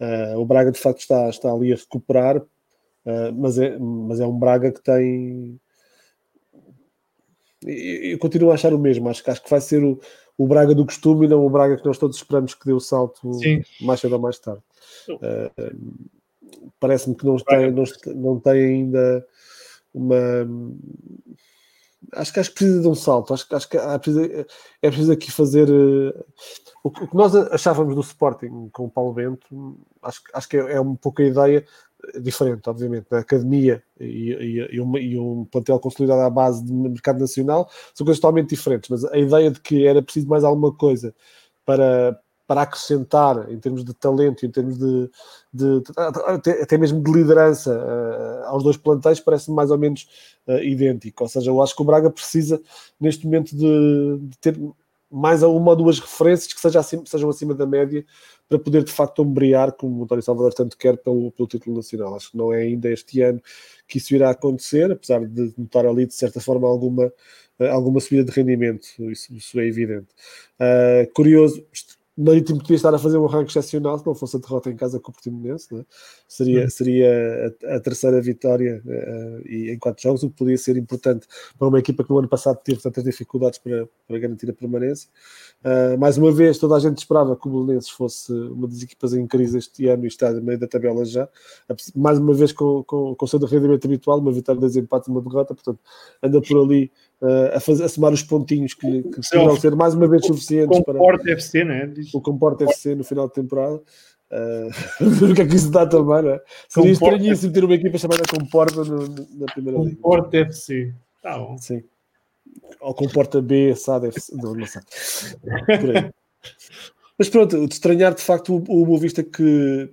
Uh, o Braga de facto está, está ali a recuperar, uh, mas, é, mas é um Braga que tem. Eu continuo a achar o mesmo, acho, acho que vai ser o, o Braga do costume e não o Braga que nós todos esperamos que dê o salto Sim. mais cedo ou mais tarde. Uh, Parece-me que não tem, não, não tem ainda uma. Acho que, acho que precisa de um salto. Acho, acho que é preciso, é preciso aqui fazer o que nós achávamos do Sporting com o Paulo Bento, acho, acho que é, é um pouco a ideia diferente, obviamente, da academia e, e, e, um, e, um, plantel consolidado à base de mercado nacional são coisas totalmente diferentes, mas a ideia de que era preciso mais alguma coisa para, para acrescentar em termos de talento, em termos de, de, de até, mesmo de liderança uh, aos dois plantéis, parece mais ou menos uh, idêntico. Ou seja, eu acho que o Braga precisa neste momento de, de ter mais uma ou duas referências que seja acima, sejam acima da média para poder de facto ombrear, como o António Salvador tanto quer, pelo, pelo título nacional. Acho que não é ainda este ano que isso irá acontecer, apesar de notar ali de certa forma alguma, eh, alguma subida de rendimento, isso, isso é evidente. Uh, curioso, Marítimo podia estar a fazer um arranque excepcional se não fosse a derrota em casa com o Portimonense, é? seria, seria a, a terceira vitória uh, e em quatro jogos, o que podia ser importante para uma equipa que no ano passado teve tantas dificuldades para, para garantir a permanência. Uh, mais uma vez, toda a gente esperava que o Belenenses fosse uma das equipas em crise este ano e está no meio da tabela já, mais uma vez com, com, com o seu rendimento habitual, uma vitória, dois empates uma derrota, portanto anda por ali uh, a, fazer, a somar os pontinhos que, que poderão ser mais uma vez suficientes
para o FC, né?
o Comporta FC no final de temporada. Uh, o que é que isso dá também, não é? Seria estranhíssimo ter uma equipa chamada Comporta no, na primeira
liga. Comporta FC, tá bom.
Sim. Ou Comporta B, SAD FC, não, não sei. Mas pronto, de estranhar de facto o, o Boa Vista que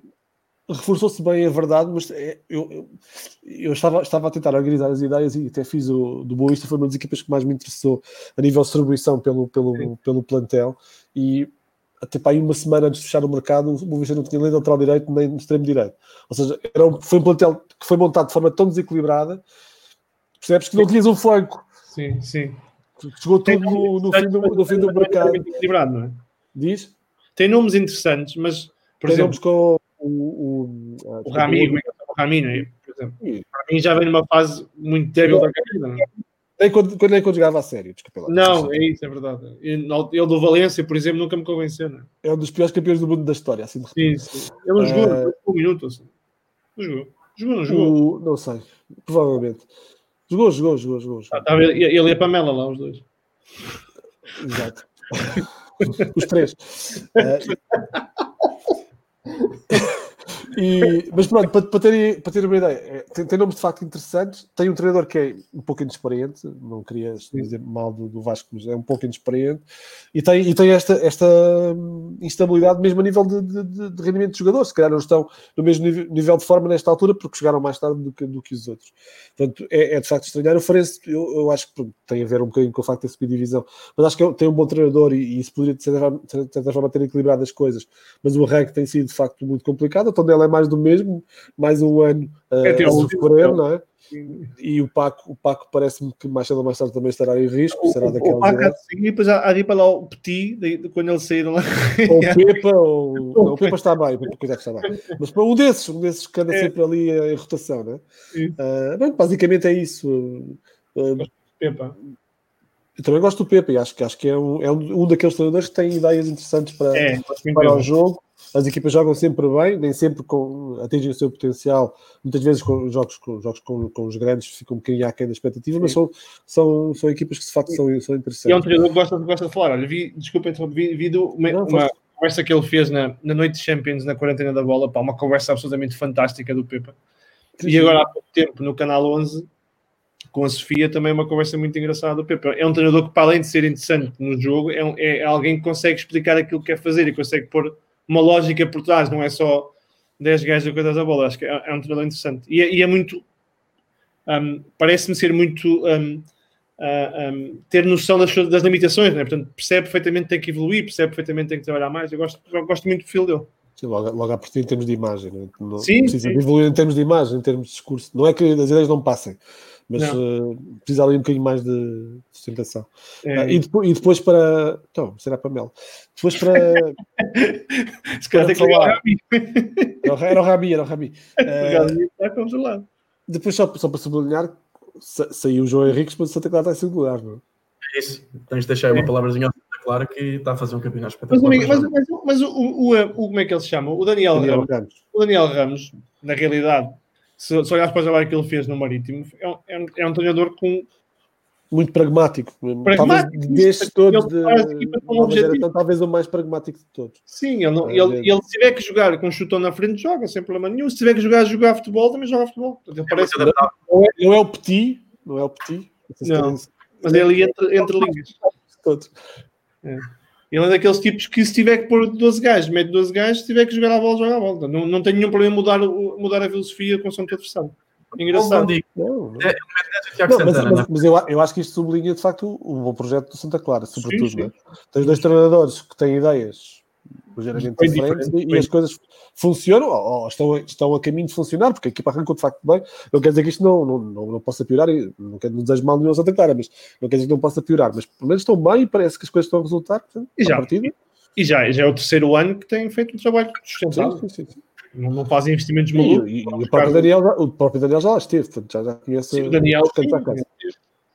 reforçou-se bem a verdade, mas é, eu, eu, eu, estava, estava a tentar organizar as ideias e até fiz o do Boa Vista, foi uma das equipas que mais me interessou a nível de distribuição pelo, pelo, pelo plantel e até para aí uma semana antes de fechar o mercado, o Boa Vista não tinha nem lateral direito nem extremo direito. Ou seja, era um, foi um plantel que foi montado de forma tão desequilibrada, percebes que não tinhas um flanco.
Sim, sim.
Chegou tudo no, no, fim do, no fim do mercado.
Equilibrado, não é?
Diz?
Tem nomes interessantes, mas
por Tem exemplo, nomes com o,
o, o Rami, o Rami, por exemplo. Para mim já vem numa fase muito débil da carreira. Não é?
Nem quando, quando, nem quando jogava a sério, desculpa lá.
Não, é isso, é verdade. Ele do Valência, por exemplo, nunca me convenceu. Não?
É? é um dos piores campeões do mundo da história, assim de
sim, sim. Ele não jogou uh... um minuto, assim. Não jogou. Jogou, não jogou?
O... Não sei, provavelmente. Jogou, jogou, jogou, jogou. jogou.
Ah, ele e a Pamela lá, os dois.
Exato. os três. Uh... E, mas pronto, para, para, ter, para ter uma ideia, é, tem, tem, nomes de facto interessantes. Tem um treinador que é um pouco inexperiente, não queria dizer mal do, do Vasco, mas é um pouco inexperiente. E tem, e tem esta, esta instabilidade mesmo a nível de, de, de rendimento de jogadores. Se calhar não estão no mesmo nível, nível, de forma nesta altura porque chegaram mais tarde do que, do que os outros. Portanto, é, é de facto estranhar. O Farense, eu, eu acho que tem a ver um bocadinho com o facto de subir divisão, mas acho que é tem um bom treinador e, e isso poderia de certa forma ter equilibrado as coisas. Mas o arranque tem sido de facto muito complicado. Então, é mais do mesmo, mais um ano uh, é, a sofrer, não é? E o Paco, o Paco parece-me que mais cedo ou mais tarde também estará em risco.
O,
será
o, daquela o Paco há seguir, depois há, de ir para lá o Petit, de, de, quando eles saíram lá.
Ou o Pepa, ou, não, o Pepa está bem, o Pepa está bem. Mas para um desses, um desses que anda é. sempre ali em rotação, não é? Uh, bem, basicamente é isso. Uh,
Pepa.
Eu também gosto do Pepa e acho, acho que é, um, é um, um daqueles treinadores que tem ideias interessantes para, é, para o jogo as equipas jogam sempre bem, nem sempre com, atingem o seu potencial. Muitas vezes com jogos, com, jogos com, com os grandes ficam um bocadinho aquém da expectativa, Sim. mas são, são, são equipas que de facto são, são interessantes. E
é um treinador que gosta, gosta de falar. Olha, vi, desculpa, vi, vi uma, Não, uma conversa que ele fez na, na noite de Champions, na quarentena da bola, pá, uma conversa absolutamente fantástica do Pepa. E agora há pouco tempo no canal 11 com a Sofia também é uma conversa muito engraçada do Pepa. É um treinador que, para além de ser interessante no jogo, é, um, é alguém que consegue explicar aquilo que quer fazer e consegue pôr uma lógica por trás, não é só 10 gajos a coisar da bola. Acho que é, é um treinador interessante. E, é, e é muito. Um, Parece-me ser muito. Um, uh, um, ter noção das, das limitações, né? portanto, percebe perfeitamente que tem que evoluir, percebe perfeitamente que tem que trabalhar mais. Eu gosto, eu gosto muito do perfil dele.
Sim, logo, logo a partir em termos de imagem, né? não, sim, precisa sim. evoluir em termos de imagem, em termos de discurso. Não é que as ideias não passem, mas uh, precisa ali um bocadinho mais de sustentação. É. Uh, e, depois, e, depois, para. Então, será para Mel. Depois para.
Se calhar tem que falar.
Era o Rabi, era o Rabi.
Uh,
depois, só, só para sublinhar, sa saiu o João Henrique, mas o Santa Clara está em segundo lugar, não
é? É isso. Tens de deixar uma palavrazinha ao Santa Clara que está a fazer um campeonato espetacular.
Mas, mas, mas, mas o, o, o, como é que ele se chama? O Daniel, Daniel Ramos. Ramos. O Daniel Ramos, na realidade se, se olhares para o trabalho que ele fez no Marítimo, é um, é um, é um treinador com.
Muito pragmático. pragmático talvez destes todos, de, de, talvez o mais pragmático de todos.
Sim, ele, não, é, ele, ele, se tiver que jogar com um chutão na frente, joga sem problema nenhum. Se tiver que jogar, jogar futebol, também joga futebol. Ele parece
não, é, não é o Petit, não é o Petit.
Não, mas é ali entre, entre linhas. Todos. É. Ele é daqueles tipos que se tiver que pôr 12 gajos, mete 12 gajos, se tiver que jogar a bola, joga a bola. Não, não tem nenhum problema mudar, mudar a filosofia com som de adversário. Engraçado. Não, não. É,
não, mas, mas, mas eu, eu, acho que isto sublinha de facto o bom projeto do Santa Clara, sobretudo. Sim, sim. Né? Tens dois treinadores que têm ideias ligeiramente diferentes e, e as coisas funcionam ou, estão, estão a caminho de funcionar, porque a equipa arrancou de facto bem. Não quer dizer que isto não, não, não, não possa piorar, não quero não desejo mal nenhum Santa Clara, mas não quer dizer que não possa piorar, mas pelo menos estão bem e parece que as coisas estão a resultar. Portanto,
e já, partida. E, já, já é o terceiro ano que tem feito um trabalho sustentável. Sim, sim, sim. Não, não fazem investimentos malucos.
E, e, e o, próprio Daniel, o próprio Daniel já lá esteve, portanto já, já conhece sim, o Daniel. Sim,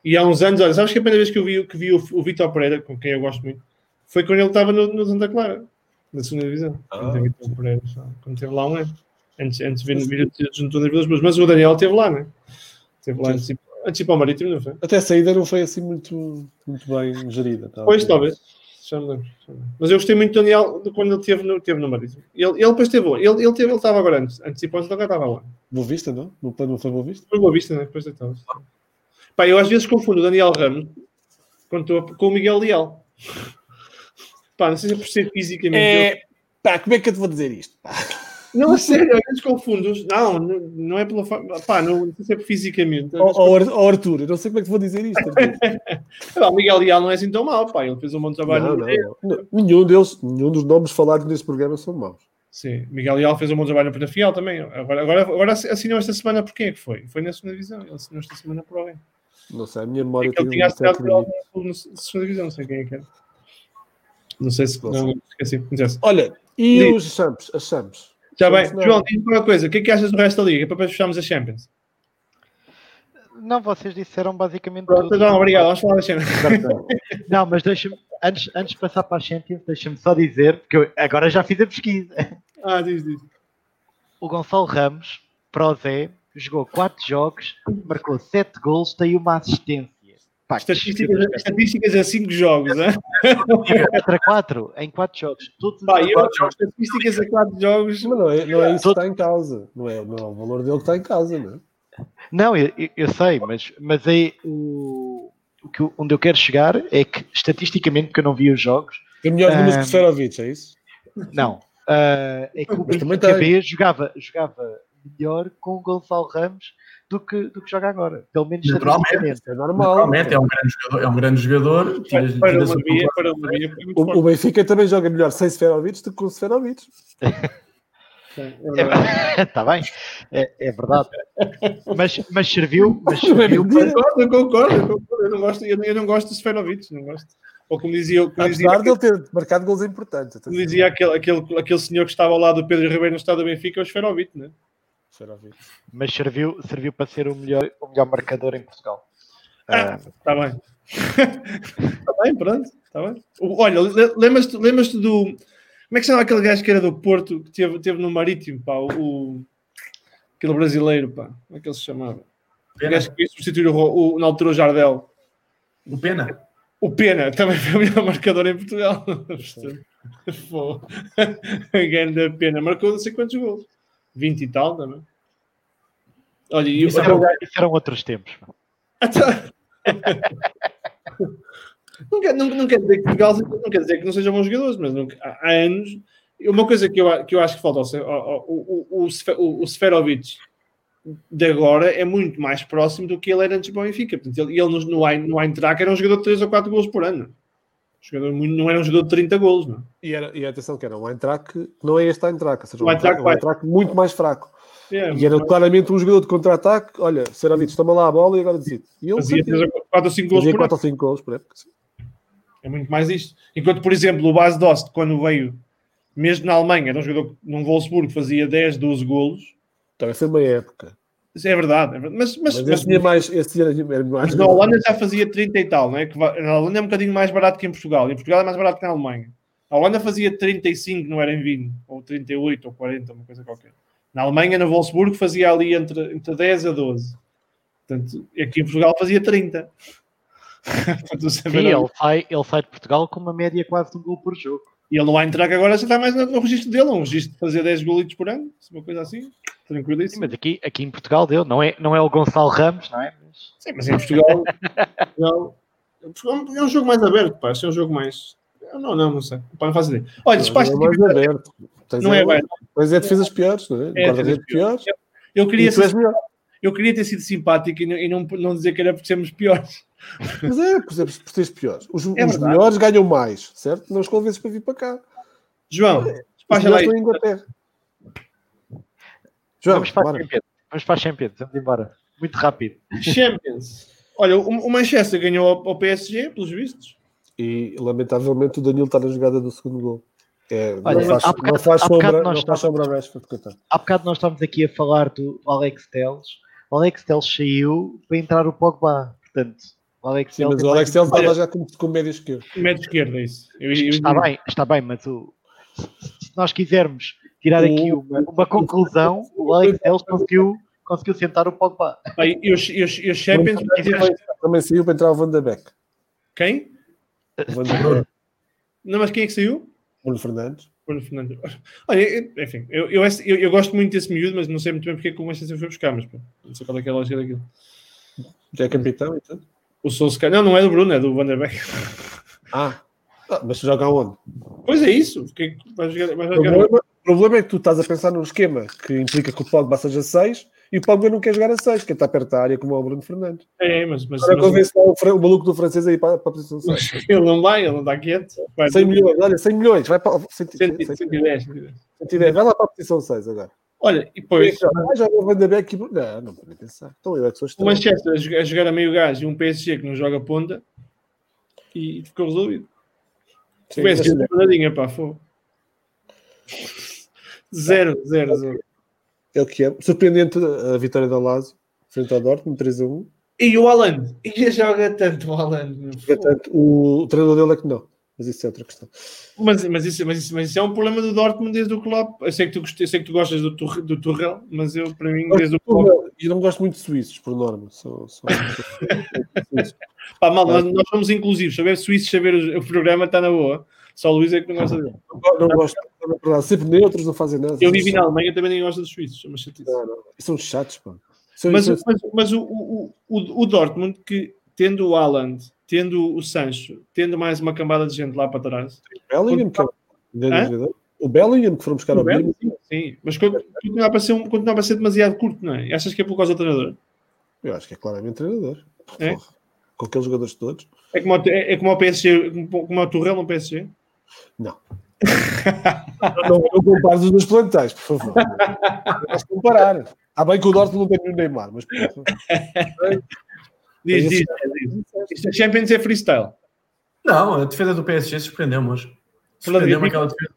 e há uns anos, olha, sabes que a primeira vez que eu vi, que vi o, o Vitor Pereira, com quem eu gosto muito, foi quando ele estava no, no Santa Clara na segunda divisão. Ah. Quando teve lá um ano. Antes, antes de vir junto das Vilas Boas. Mas o Daniel esteve lá, né? Esteve lá antes, antes para o Marítimo, não foi?
Até a saída não foi assim muito, muito bem gerida.
Pois, talvez. Já me lembro. Mas eu gostei muito do Daniel de quando ele esteve no, teve no Marítimo. Ele, ele depois teve Ele, ele, teve, ele estava agora antes. Antes ir para o estava lá.
Boa Vista, não? Não, não foi Boa Vista?
Foi Boa Vista, né? Depois estava. Pá, eu às vezes confundo o Daniel Ramos com o Miguel Leal. Pá, não sei se é por ser fisicamente.
É... Pá, como é que eu te vou dizer isto? Pá.
Não, a sério, às vezes confundo. Não, não é pela. Pá, não, sei se é fisicamente.
Ó oh, oh, Arthur, eu não sei como é que te vou dizer isto.
o Miguel Leal não é assim tão mau, pá. Ele fez um bom trabalho. Não,
não, não. Nenhum, deles, nenhum dos nomes falados neste programa são maus.
Sim, Miguel Leal fez um bom trabalho no Penafiel também. Agora, agora, agora assinou esta semana por quem é que foi? Foi na segunda divisão. Ele assinou esta semana por alguém.
Não sei, a minha memória. É
que ele tinha assinado por alguém na segunda divisão, não sei quem é que era. Não sei se. Não.
Olha, e Diz. os Champs? As Champs?
Já bem, não. João, diz-me uma coisa: o que é que achas do resto da liga? Para depois fecharmos a Champions.
Não, vocês disseram basicamente
Pronto,
tudo.
não, obrigado. Vamos falar da cena.
Não, mas deixa-me, antes, antes de passar para a Champions, deixa-me só dizer, porque eu agora já fiz a pesquisa.
Ah, diz, diz.
O Gonçalo Ramos, para o Zé, jogou 4 jogos, marcou 7 gols, tem uma assistência. Pá, que
Estatísticas, estatísticas a 5 jogos, hein?
4 a 4 em 4 jogos. Todos os
Pá, eu,
quatro jogos.
estatísticas a 4 jogos.
Mas não é, não é isso que
Todo-
está em causa. Não é, não é o valor dele que está em causa, não é?
Não, eu, eu- sei, mas, mas é o, o que, onde eu quero chegar é que, estatisticamente, porque eu não vi os jogos,
Tem melhores números
Ah,
que o Seferovic, é isso?
não. ah, é que o
Mas também
Benfica
tem.
B jogava, jogava melhor com o Gonçalo Ramos do que, do que joga agora. Pelo menos
Naturalmente.
é normal.
Naturalmente, é um grande jogador. É um grande jogador tiras-
Para
tiras
uma
o
via, para uma via.
O, o. Benfica também joga melhor sem Seferovic do que com Seferovic.
É verdade.
Está bem, é, é verdade. Mas, mas serviu, mas
é
serviu para,
Concordo, eu concordo, eu concordo. Eu não gosto, eu, eu não gosto de Seferovic, não gosto. Ou como dizia, como dizia,
Apesar de ele ter marcado gols importantes.
como dizia aquele, aquele, aquele senhor que estava ao lado do Pedro Ribeiro no estado do Benfica, é o Seferovic, né?
Seferovic.
mas serviu, serviu para ser o melhor, o melhor marcador em Portugal.
Ah,
Ah,
Está bem. Está bem, pronto. Está bem. O- Olha, le- lembras-te lembras do. Como é que se chama aquele gajo que era do Porto, que teve, teve no Marítimo, pá? O, o- aquele brasileiro, pá. Como é que ele se chamava? O
Pena.
gajo que substituir o, o, na altura o Jardel.
O Pena.
O Pena também foi o melhor marcador em Portugal. Pô. Ganda Pena. Marcou não sei quantos gols. 20 e tal também. Olha, e o.
isso, eram, isso eram outros tempos.
Não quer, não, não quer dizer que Portugal não quer dizer que não sejam bons jogadores, mas há, há anos. Uma coisa que eu, que eu acho que falta ao, o, o, o, o, Seferovic de agora é muito mais próximo do que ele era antes do Benfica. Portanto, ele, ele no, no, no Eintracht era um jogador de 3 ou 4 gols por ano. Jogador muito- não era um jogador de 30 gols, não.
E, era, e atenção que era um Eintracht que não é este Eintracht, ou seja, um
Eintracht
um. Eintracht muito mais fraco.
É,
E era claramente um jogador de contra-ataque. Olha, Seferovic, toma lá a bola e agora decide. E ele
fazia
fazia,
4 ou 5 gols
fazia
por ano.
4 ou 5 gols por época.
É muito mais isto. Enquanto, por exemplo, o Bas Dost, quando veio, mesmo na Alemanha, era um jogador que num Wolfsburgo fazia 10, 12 golos.
Também foi uma época.
É verdade. é verdade. Mas, mas,
Mas,
mas-
esse tinha mais. Esse era mais
mas na Holanda já fazia 30 e tal, não é? Que na Holanda é um bocadinho mais barato que em Portugal. Em Portugal é mais barato que na Alemanha. A Holanda fazia 35, não era em vinho, ou 38 ou 40, uma coisa qualquer. Na Alemanha, no Wolfsburgo, fazia ali entre, entre 10 a 12. Portanto, aqui em Portugal fazia 30. Portanto, você vê
Sim, ele sai, ele sai de Portugal com uma média quase de um gol por jogo.
E ele não vai entrar que agora já está mais no, no registro dele, um registro de fazer 10 golitos por ano, uma coisa assim,
Sim,
tranquilíssimo.
mas aqui, aqui em Portugal deu, não é, não é o Gonçalo Ramos, não é? Mas-
Sim, mas em Portugal, Portugal é um jogo mais aberto, pá, é um jogo mais. Não, não, não sei. Pá, não faço ideia. Olha, despacho
Não é mais aberto. Tens
não é
é,
bem.
Mas é defesas piores, não é?
É,
Guarda-redes
defesas piores.
piores.
Eu queria, ser- eu queria ter sido simpático e não, e não, não dizer que era porque sermos piores.
Mas é, por exemplo, por teres piores. Os,
É
os melhores ganham mais, certo? Não os convences para vir para cá.
João, despacha lá isso.
estão em Inglaterra. João,
vamos, para a. Champions. vamos para a Champions, vamos embora. Muito rápido.
Champions. Olha, o, Manchester ganhou ao, PSG, pelos vistos.
E lamentavelmente o Danilo está na jogada do segundo gol. É,
Olha,
não faz,
há bocado-
não faz sombra, faz sombra Rashford, coitado.
Há bocado nós estávamos aqui a falar do, do Alex Telles. O Alex Telles saiu para entrar o Pogba. Portanto, o Alex
Sim,
Telles
mas o Alex Telles estava já como, como médio esquerdo.
Médio esquerdo, é isso. Eu- eu-
Está bem, está bem, mas o, se nós quisermos tirar
O-
aqui uma, uma conclusão, o Alex Telles conseguiu, conseguiu sentar o Pogba.
Bem, E os, e os, e os Champions.
Também saiu para entrar o Van de Beek.
Quem?
O Van de Beek,
Não, mas quem é que saiu?
Bruno Fernandes.
Bruno Fernandes. Olha, enfim, eu, eu, eu, eu gosto muito desse miúdo, mas não sei muito bem porque é que o Manchester foi buscar, mas pô, não sei qual é que é a lógica daquilo.
Já é capitão e tudo.
O Solskjaer, não, não é do Bruno, é do Van der Beek.
Ah, mas tu joga onde?
Pois é isso, porque vai jogar, vai jogar
o problema é que tu estás a pensar num esquema que implica que o Pogba seja 6 e o Pogba não quer jogar a 6, quer estar perto da área como é o Bruno Fernandes.
É, mas, mas,
Agora
mas
convence lá o, o maluco do francês aí para, para a posição 6.
ele não vai, ele não está quieto. Vai,
100 milhões, olha, 100 milhões, vai para 100,
110,
100,
110, 110.
110, vai lá para a posição 6 agora.
Olha, e depois
Ah, Van de Beek e... Não, não pode pensar. Então eu é que sou
o. Manchester a jogar, a meio gás e um PSG que não joga ponta e ficou resolvido.
Sim,
O PSG
mas-
uma pá, fogo. Zero, zero, zero.
É o que é. Surpreendente a vitória da Lazio frente ao Dortmund, 3 a 1.
E o Alan? E joga tanto o Alan.
Portanto, o, o treinador dele é que não. Mas isso é outra questão.
Mas, mas, isso, mas, isso, mas isso é um problema do Dortmund desde o Klopp. Eu sei que tu, eu sei que tu gostas do, Tur- do Tuchel, mas eu, para mim, desde o Klopp...
E não gosto muito de suíços, por norma. Sou, sou...
Pá, mal, nós, nós somos inclusivos. Saber suíços, saber o, o programa está na boa. Só o Luís é que não gosta dele.
não gosto, na verdade. Sempre neutros, não fazem nada.
Eu vivi na Alemanha também nem gosto dos suíços. É uma chatice.
Não, não. São chatos, pá. São,
Mas, mas, mas o, o, o, o Dortmund, que tendo o Haaland, tendo o Sancho, tendo mais uma cambada de gente lá para trás,
o Bellingham, que é. O Bellingham, que foram buscar ao Birmingham.
sim, sim, mas quando- continuava a, ser um, continuava a ser demasiado curto, não é? Achas que é por causa do treinador?
Eu acho que é claramente treinador.
É?
Porra. Com aqueles jogadores todos.
É como, o- é, é como o PSG, como, como o Torrel no PSG?
Não. não, não compares os dois plantéis, por favor. Não vais comparar. Está bem que o Dortmund não tem nenhum Neymar, mas.
Diz, diz. Isto é Champions é freestyle.
Não, a defesa do PSG surpreendeu-me hoje. Surpreendeu-me aquela defesa.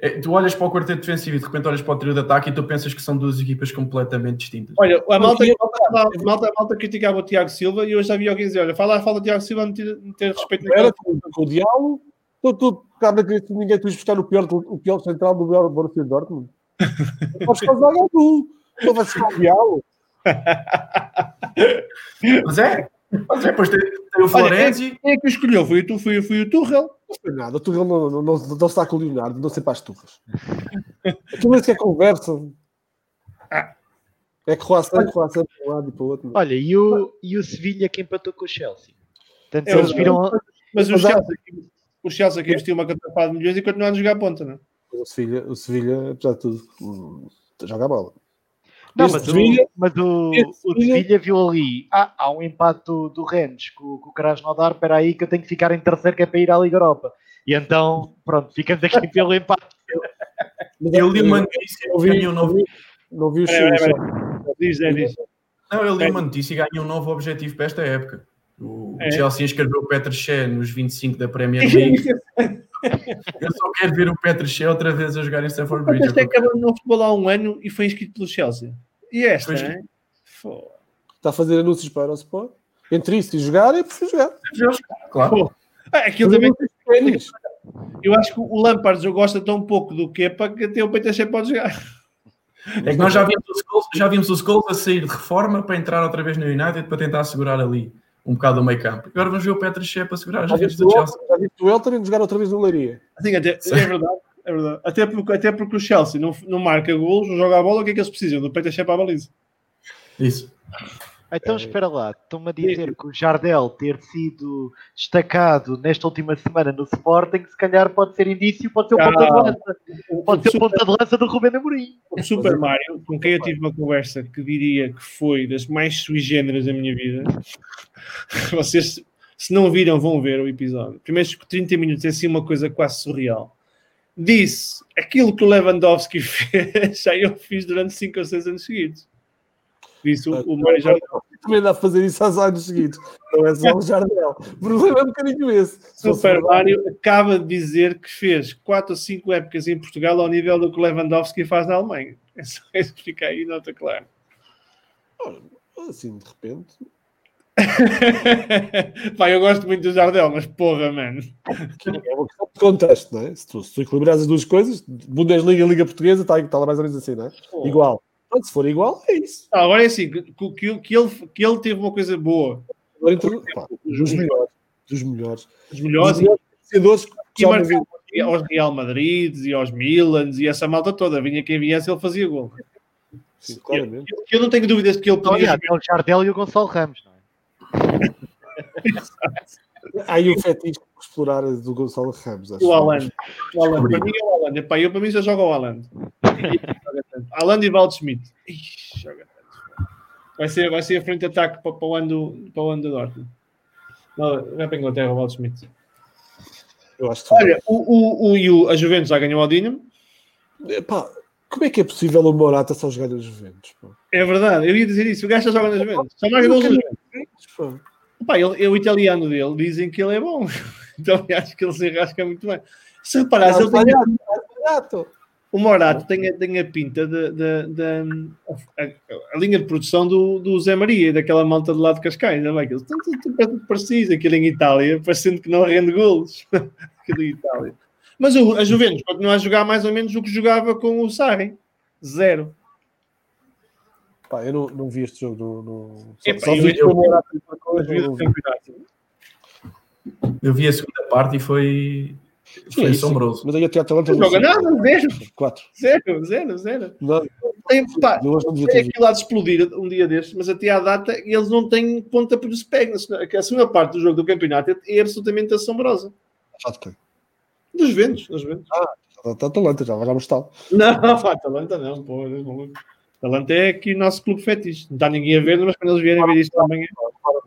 É, tu olhas para o quarteto defensivo e de repente olhas para o trio de ataque e tu pensas que são duas equipas completamente distintas.
Olha, a malta, a malta, a malta, a malta criticava o Tiago Silva e já vi alguém dizer: olha, fala, fala Tiago Silva, não ter, não ter respeito
Era
naquela.
com, com o diálogo. Estou tudo na cabeça de ninguém. Tu vais buscar o pior, o pior central do Bor- Borussia Dortmund. Não podes causar a tu. Não vais buscar o diálogo.
Mas é, mas é, pois tem, tem o Florenzi.
Quem é que o escolheu? Foi o, Tu- foi, foi o Tuchel.
Não foi nada. O Tuchel não, não, não, não está com o Leonardo, não sei para as turras. Aquilo nem sequer conversa. É croissant, croissant para um lado e para o outro.
Olha, e o, e o Sevilha que empatou com o Chelsea. Portanto,
É,
eles
o-
viram.
Mas o
Mas há-
Chelsea, o Chelsea que investiu uma catrafada de milhões e continuaram a jogar a ponta, não é?
O Sevilha, o Sevilha, apesar de tudo, joga a bola.
Não, mas,
Sevilha-
o, mas o, o
Sevilha-
viu ali. Ah, há um empate do, do Rennes com, com o Krasnodar. Espera aí que eu tenho que ficar em terceiro que é para ir à Liga Europa. E então, pronto, ficamos aqui pelo empate.
Eu li uma notícia
Não vi,
ganhou um
não
novo.
vi, não vi o
Diz, é, diz.
Não, eu li uma notícia e ganhou um novo objetivo para esta época. O
É.
Chelsea inscreveu o Petr Shea nos 25 da Premier League. Eu só quero ver o Petr Shea outra vez a jogar em Stamford
Mas
Bridge.
este acabou no futebol há um ano e foi inscrito pelo Chelsea. E esta? Foda.
Está a fazer anúncios para o Sport. Entre isso e jogar, é preciso jogar.
Claro.
Ah, aquilo também, eu acho que o Lampard já gosta tão pouco do Kepa que até o PTC pode jogar.
É que nós já vimos, o Scholes, já vimos o Scholes a sair de reforma para entrar outra vez no United para tentar segurar ali um bocado o meio campo. Agora vamos ver o Petr Shea para segurar as
Já
redes do
o
Chelsea.
Elton- já viste o Elton jogar outra vez no Leiria.
Assim, até, é verdade, é verdade. Até porque, até porque o Chelsea não, não marca golos, não joga a bola, o que é que eles precisam? Do PTC para a baliza.
Isso.
Então espera lá, estão-me a dizer que o Jardel ter sido destacado nesta última semana no Sporting, se calhar pode ser indício, pode ser o
Ah,
ponta de lança.
O,
Pode ser o
Super,
ponta de lança do Rubén Amorim.
o Super Mario, com quem eu tive uma conversa que diria que foi das mais sui generis da minha vida. Vocês, se não viram, vão ver o episódio. Primeiros 30 minutos é assim uma coisa quase surreal. Disse aquilo que o Lewandowski fez, já eu fiz durante 5 ou 6 anos seguidos. Disse o, o Mário Jardel.
Também dá a fazer isso aos anos seguidos. Não é só o Jardel. O problema é um bocadinho esse. Se
Super Mario acaba de dizer que fez 4 ou 5 épocas em Portugal ao nível do que o Lewandowski faz na Alemanha. É só isso que fica aí, nota clara.
Assim, de repente.
Pá, eu gosto muito do Jardel, mas porra, mano.
É uma questão de contexto, não é? Se tu, se tu equilibrares as duas coisas, Bundesliga e Liga Portuguesa, está, está lá mais ou menos assim, não é? Igual. Se for igual, é isso.
Ah, agora é assim, que, que, que ele, que ele teve uma coisa boa,
Agora, então, pá, dos melhores. Dos melhores.
os melhores,
Dos melhores
e aos Real Madrid e aos Milans e essa malta toda. Vinha quem viesse, ele fazia gol.
Sim, claramente.
Eu, eu não tenho dúvidas de que ele podia
Olha, é o Jardel e o Gonçalo Ramos, não é?
Aí o fetiche explorar do Gonçalo Ramos. Acho.
O Alan. O Alan. Para mim é o Alan. Epá, eu para mim já jogo o Alan. Alan e Waldschmidt. Ixi, joga tanto. Vai ser, vai ser a frente de ataque para, para o ano do, para o ano do Dortmund. Não, não é para a Inglaterra o Waldschmidt.
Eu acho que.
Olha, o, o, o, e o- a Juventus já ganhou ao Dinamo.
Pá, como é que é possível o Morata só jogar nos Juventus? Pá?
É verdade, eu ia dizer isso. O gajo já joga nas Juventus. Só gols nas Juventus.
Pá.
Pá, ele, é o italiano dele, dizem que ele é bom. Então eu acho que ele se enrasca muito bem. Se reparares, ele tem,
Barato.
o Morato tem, a- tem a pinta de- a- linha de produção do, do Zé Maria, daquela malta de lá de Cascais, não é? Aquilo tudo, tudo parecido, aquilo em Itália, parecendo que não rende golos. aquilo em Itália. Mas o, a Juventus continua a jogar mais ou menos o que jogava com o Sarri. Zero.
Pá, eu não, não vi este jogo no. no... Só
eu-
vi
eu-
como era a primeira
Mas
coisa,
vi
não
do
vi.
campeonato.
Eu vi a segunda parte e foi,
Sim,
foi assombroso.
Mas aí até a Atalanta
Não joga nada, zero.
4.
Zero, zero, zero.
Nada.
Tem, pá,
não
tem aquilo lá de explodir um dia destes, mas até à data eles não têm ponta por se pega. A segunda parte do jogo do campeonato é absolutamente assombrosa.
Já te tenho.
Dos ventos, dos ventos.
Está Atalanta, já vamos tal.
Não, pá, Atalanta não, pô, é maluco. Atalanta é aqui o nosso clube fetiche. Não está ninguém a ver, mas quando eles vierem ver isto amanhã,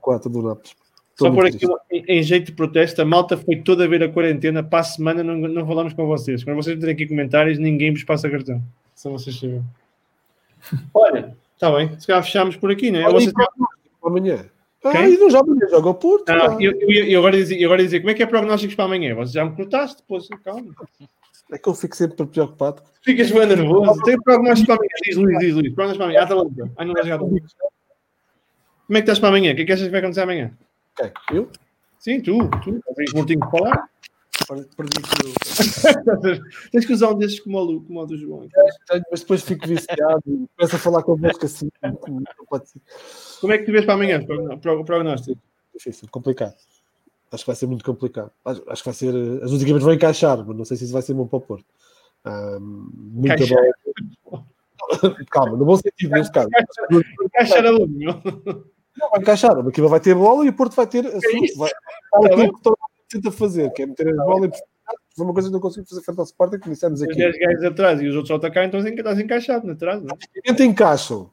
4 do Nápoles.
Só por aqui em, em jeito de protesto, a malta foi toda a ver a quarentena, para a semana não, não falamos com vocês. Quando vocês têm aqui comentários, ninguém vos passa cartão. Só vocês sabem. Olha, está bem, se calhar fechamos por aqui, né?
Olha,
Vocês
amanhã. Ah,
Quem?
e não já amanhã joga o Porto.
Ah, eu, eu, eu agora dizer, eu agora dizer, como é que é prognósticos para amanhã? Você já me cortaste, depois, calma.
É que eu fico sempre preocupado.
Ficas bem nervoso. Tem prognósticos para amanhã. Diz Luís, diz Luís. Prognósticos para amanhã. Atalanta. Ai, não vai jogar. Como é que estás para amanhã? O que é que achas que vai acontecer amanhã?
Ok, eu
Sim, tu, tu. Tens mortinho de falar.
perdi
Tens que usar um desses como o, como o do João.
Tenho, mas depois fico viciado e começo a falar convosco assim. Não pode ser
Como é que tu vês para amanhã pro- o prognóstico?
difícil, complicado. Acho que vai ser muito complicado. Acho, acho que vai ser. eh, As duas equipas vão encaixar, mas não sei se isso vai ser bom para o Porto. Muita
Encaixar.
bola. Calma, no bom sentido, neste caso.
Encaixar a Lume, meu.
Não vai encaixar. Uma equipa vai ter bola e o Porto vai ter a sua,
isso?
vai,
Tá
aquilo que toda tenta fazer, que é meter a bola e foi uma coisa que não consigo fazer frente ao Sporting, que dissemos
Os
aqui.
10 gajos atrás e os outros só atacarem, então estás encaixado na atrás, não é?
Obviamente encaixam.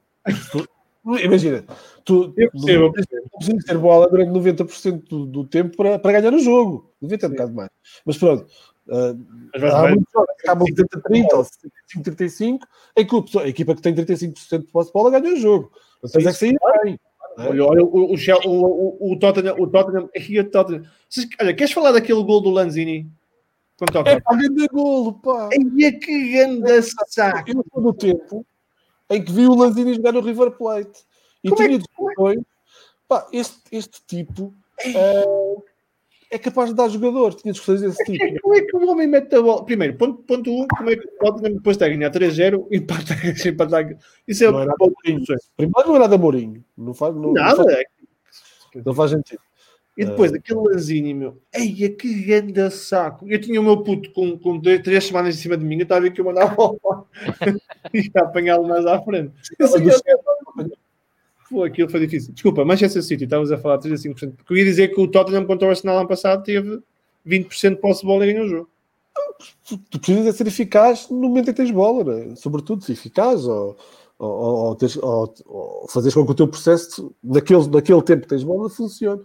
Imagina, tu não precisas ter bola durante 90% do, do tempo para, para ganhar o jogo. 90 é um bocado mais. Mas pronto, ah,
Mas
há muitos jogos que acabam 70-30 ou 75-35, em que o a equipa que tem 35% de posse de bola ganha o jogo. Mas tens é que sair bem.
Olha, olha o, o, o, o, Tottenham, o Tottenham, e o Tottenham. Vocês- olha, queres falar daquele gol do Lanzini? Quanto ao
É pá, grande golo, pá.
Ai, que grande saco!
Eu sou do tempo em que vi o Lanzini jogar no River Plate e
Como é
tinha discussões. Pá, este, este tipo ah, é capaz de dar jogador. Tinha discussões desse tipo.
Como é que o homem mete a bola? Primeiro, ponto, ponto um, como é que o Tottenham depois está a ganhar 3-0 e empata, empata. Isso é
Não é
o
nada Mourinho. Primeiro não é nada Mourinho. Não faz, não, não faz,
Nada.
não faz sentido.
E depois, aquele Lanzini, meu, eia, que grande saco. Eu tinha o meu puto com, com dois, três semanas em cima de mim, eu estava a ver que eu mandava a bola e ia apanhá-lo mais à frente. Eu que- Pô, aquilo foi difícil. Desculpa, Manchester City, estavas a falar 35%. Porque eu ia dizer que o Tottenham contra o Arsenal ano passado teve 20% de posse de bola e ganhou o jogo.
Tu, precisas é ser eficaz no momento em que tens bola, né? sobretudo se eficaz ou, ou, ou, ou, ou- ou fazeres com que o teu processo naquele, naquele tempo que tens bola funcione.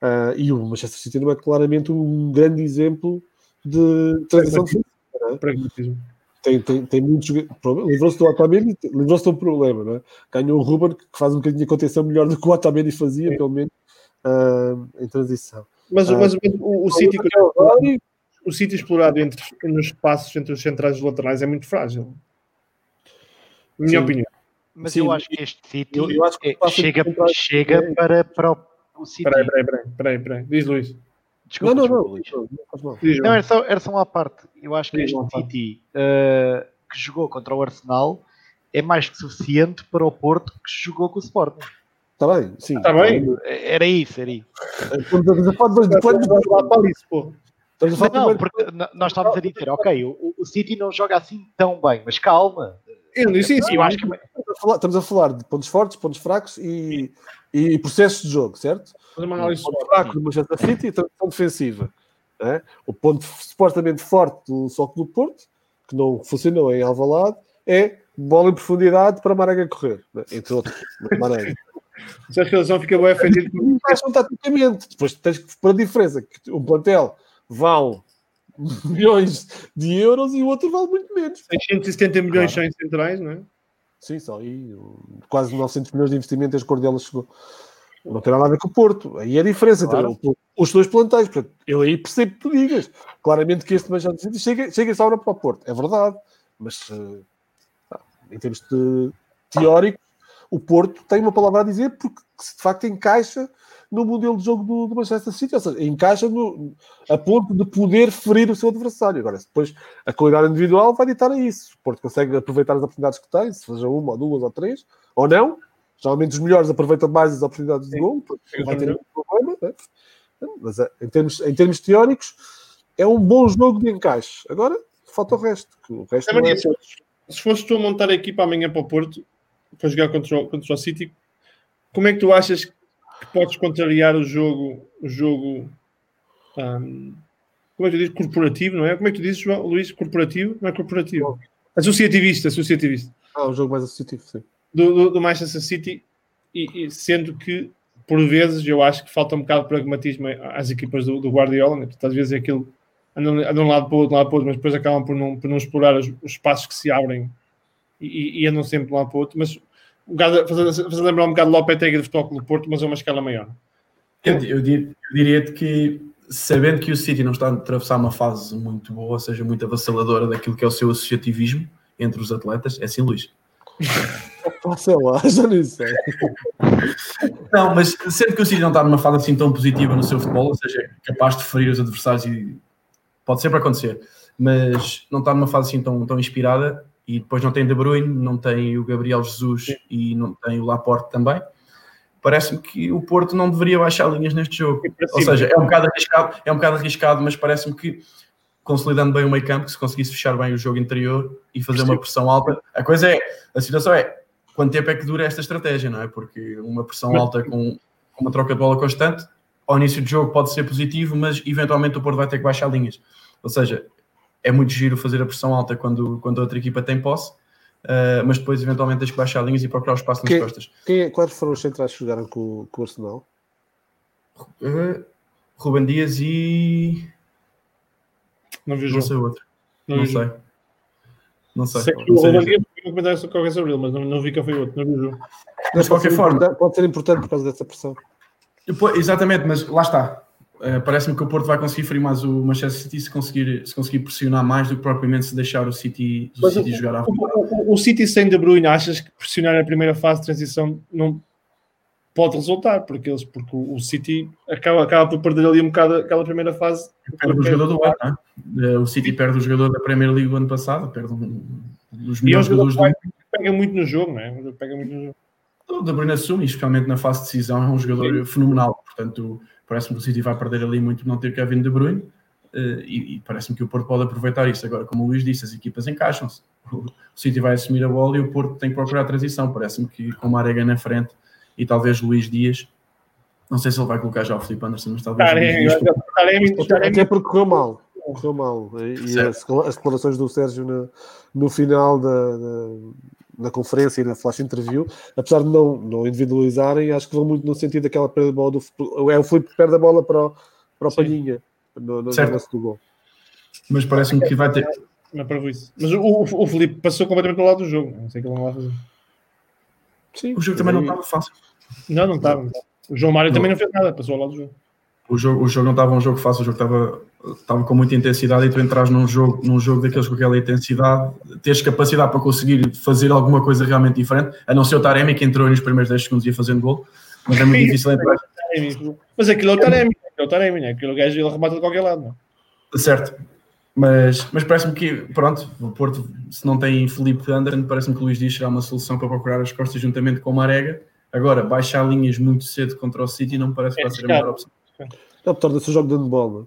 Ah, e o Manchester City não é claramente um grande exemplo de transição de
Pragmatismo.
Tem, tem, tem muitos livrou-se do Otamendi livrou-se de um problema, não é? ganhou o Ruben que faz um bocadinho de contenção melhor do que o Otamendi fazia, pelo menos ah, em transição
Mas,
Ah.
mas o, o City,
Agora,
o City explorado entre, nos espaços entre os centrais e os laterais é muito frágil. Minha
Sim.
opinião.
Mas
Sim,
eu acho que este City
eu- eu acho que
é- chega,
centrais-
chega para, para o, o City.
Peraí, peraí, peraí, peraí, peraí. Diz Luís.
Desculpa,
não, não,
desculpa,
não, não, não
era só, era só uma parte. Eu acho que este. City uh, que jogou contra o Arsenal é mais que suficiente para o Porto que jogou com o Sporting.
Está bem, sim.
Está bem.
Era isso, era isso.
Estamos a falar de de
lá para isso, pô.
Não, porque nós estamos a dizer, ok, o, o City não joga assim tão bem, mas calma.
Eu não disse isso.
Eu acho que
estamos a falar- estamos a falar de pontos fortes, pontos fracos e, e processos de jogo, certo?
Fazer uma
O
análise
ponto fraco do Manchester City e transição defensiva. né? O ponto supostamente forte do Soco do Porto, que não funcionou em Alvalade, é bola em profundidade para Marega correr, né? entre outros. Marega.
Se a relação fica bem ofendido
encaixam taticamente. Depois tens que pôr a diferença que um plantel vale milhões de euros e o outro vale muito menos.
670 milhões são em centrais, não é?
Sim, só aí quase 900 milhões de investimento as Cordelas chegou. Não tem nada a ver com o Porto. Aí é a diferença
Claro.
entre os dois plantéis. Portanto, eu aí percebo que tu digas. Claramente que este Manchester City chega, chega essa hora para o Porto. É verdade. Mas pá, em termos de teórico, o Porto tem uma palavra a dizer porque de facto encaixa no modelo de jogo do, do Manchester City, ou seja, encaixa no, a ponto de poder ferir o seu adversário. Agora, depois a qualidade individual vai ditar a isso. O Porto consegue aproveitar as oportunidades que tem, seja uma, ou duas, ou três, ou não. Geralmente os melhores aproveitam mais as oportunidades de gol, vai ter um problema. Né? Mas eh, em termos, em termos teóricos, é um bom jogo de encaixe. Agora, falta o resto. o resto
é é... Se fosses tu a montar a equipa amanhã para o Porto, para jogar contra o, contra o City, como é que tu achas que podes contrariar o jogo, o jogo um, como é que tu dizes? Corporativo, não é? Como é que tu dizes, João, Luís? Corporativo? Não é corporativo? Associativista, associativista.
Ah, um jogo mais associativo, sim.
Do, do, do Manchester City, e, e, sendo que por vezes eu acho que falta um bocado de pragmatismo às equipas do, do Guardiola, né? Portanto, às vezes é aquilo andam, andam de um lado para o outro, lado para o outro, mas depois acabam por não, por não explorar os, os espaços que se abrem e, e, andam sempre de um lado para o outro. Mas um bocado, fazendo, fazendo lembrar um bocado de Lopetegui de Futebol do Porto, mas a uma escala maior.
Eu, eu, eu diria que, sabendo que o City não está a atravessar uma fase muito boa, ou seja, muito avassaladora daquilo que é o seu associativismo entre os atletas, é assim, Luís.
Sei lá, já nem sei.
Não, mas sendo que o City não está numa fase assim tão positiva no seu futebol, ou seja, capaz de ferir os adversários e pode sempre acontecer, mas não está numa fase assim tão, tão inspirada e depois não tem De Bruyne, não tem o Gabriel Jesus Sim. e não tem o Laporte também. Parece-me que o Porto não deveria baixar linhas neste jogo. Ou seja, é um bocado arriscado, é um bocado arriscado, mas parece-me que consolidando bem o meio campo, que se conseguisse fechar bem o jogo interior e fazer uma pressão alta. A coisa é, a situação é, quanto tempo é que dura esta estratégia, não é? Porque uma pressão alta com, com uma troca de bola constante, ao início do jogo pode ser positivo, mas eventualmente o Porto vai ter que baixar linhas. Ou seja, é muito giro fazer a pressão alta quando, quando a outra equipa tem posse, uh, mas depois eventualmente tens que baixar linhas e procurar o espaço nas costas.
Quem, é, quais foram os centrais que jogaram com, com o Arsenal?
Uh, Ruben Dias e.
Não vi o
jogo. Não sei outro. Não, não sei. Não sei.
sei
não
sei o Ruben Dias comentar qualquer sobre ele, mas não, não vi quem foi outro. Não vi o jogo.
Mas de qualquer forma.
Pode ser importante por causa dessa pressão.
Exatamente, mas lá está. Uh, Parece-me que o Porto vai conseguir ferir mais o Manchester City se conseguir, se conseguir pressionar mais do que propriamente se deixar o City, o City
o,
jogar à
o, o, o, City sem De Bruyne, achas que pressionar a primeira fase de transição não pode resultar? Porque, eles, porque o City acaba, acaba por perder ali um bocado aquela primeira fase.
Perde o jogador do ano, não é? O City perde o jogador da Premier League do ano passado, perde um dos melhores jogadores do.
Pega muito no jogo, não é? Pega muito no jogo.
O De Bruyne assume, especialmente na fase de decisão, é um jogador Sim. fenomenal. Portanto, Parece-me que o City vai perder ali muito não ter Kevin De Bruyne uh, e, e parece-me que o Porto pode aproveitar isso. Agora, como o Luís disse, as equipas encaixam-se. O City vai assumir a bola e o Porto tem que procurar a transição. Parece-me que com o Marega na frente e talvez Luís Dias, não sei se ele vai colocar já o Felipe Anderson, mas talvez.
Taremi, Taremi, Taremi. Até porque correu mal. Correu mal. E as, as, declarações do Sérgio no, no final da, da na conferência e na flash interview, apesar de não, não individualizarem, acho que vão muito no sentido daquela perda de bola do é o Felipe que perde a bola para o, para o Palhinha no, no certo. do gol.
Mas parece-me que vai ter.
Não é isso. Mas o, o, o Felipe passou completamente ao lado do jogo. Não sei o que ele não vai fazer.
Sim, o jogo também não estava fácil.
Não, não estava. O João Mário não. também não fez nada, passou ao lado do jogo.
O jogo, o jogo não estava um jogo fácil, o jogo estava estava com muita intensidade e tu entras num jogo, num jogo daqueles com aquela intensidade, tens capacidade para conseguir fazer alguma coisa realmente diferente, a não ser o Taremi que entrou nos primeiros 10 segundos e ia fazendo gol, mas é muito difícil entrar.
Mas aquilo é o Taremi, é o Taremi, né? aquele gajo ele remata de qualquer lado. Não?
É? Certo, mas, mas parece-me que, pronto, o Porto, se não tem Felipe Anderson, parece-me que o Luís Dias será uma solução para procurar as costas juntamente com o Marega. Agora, baixar linhas muito cedo contra o City não me parece que vai ser a melhor opção.
Não, torna-se um jogo de bola.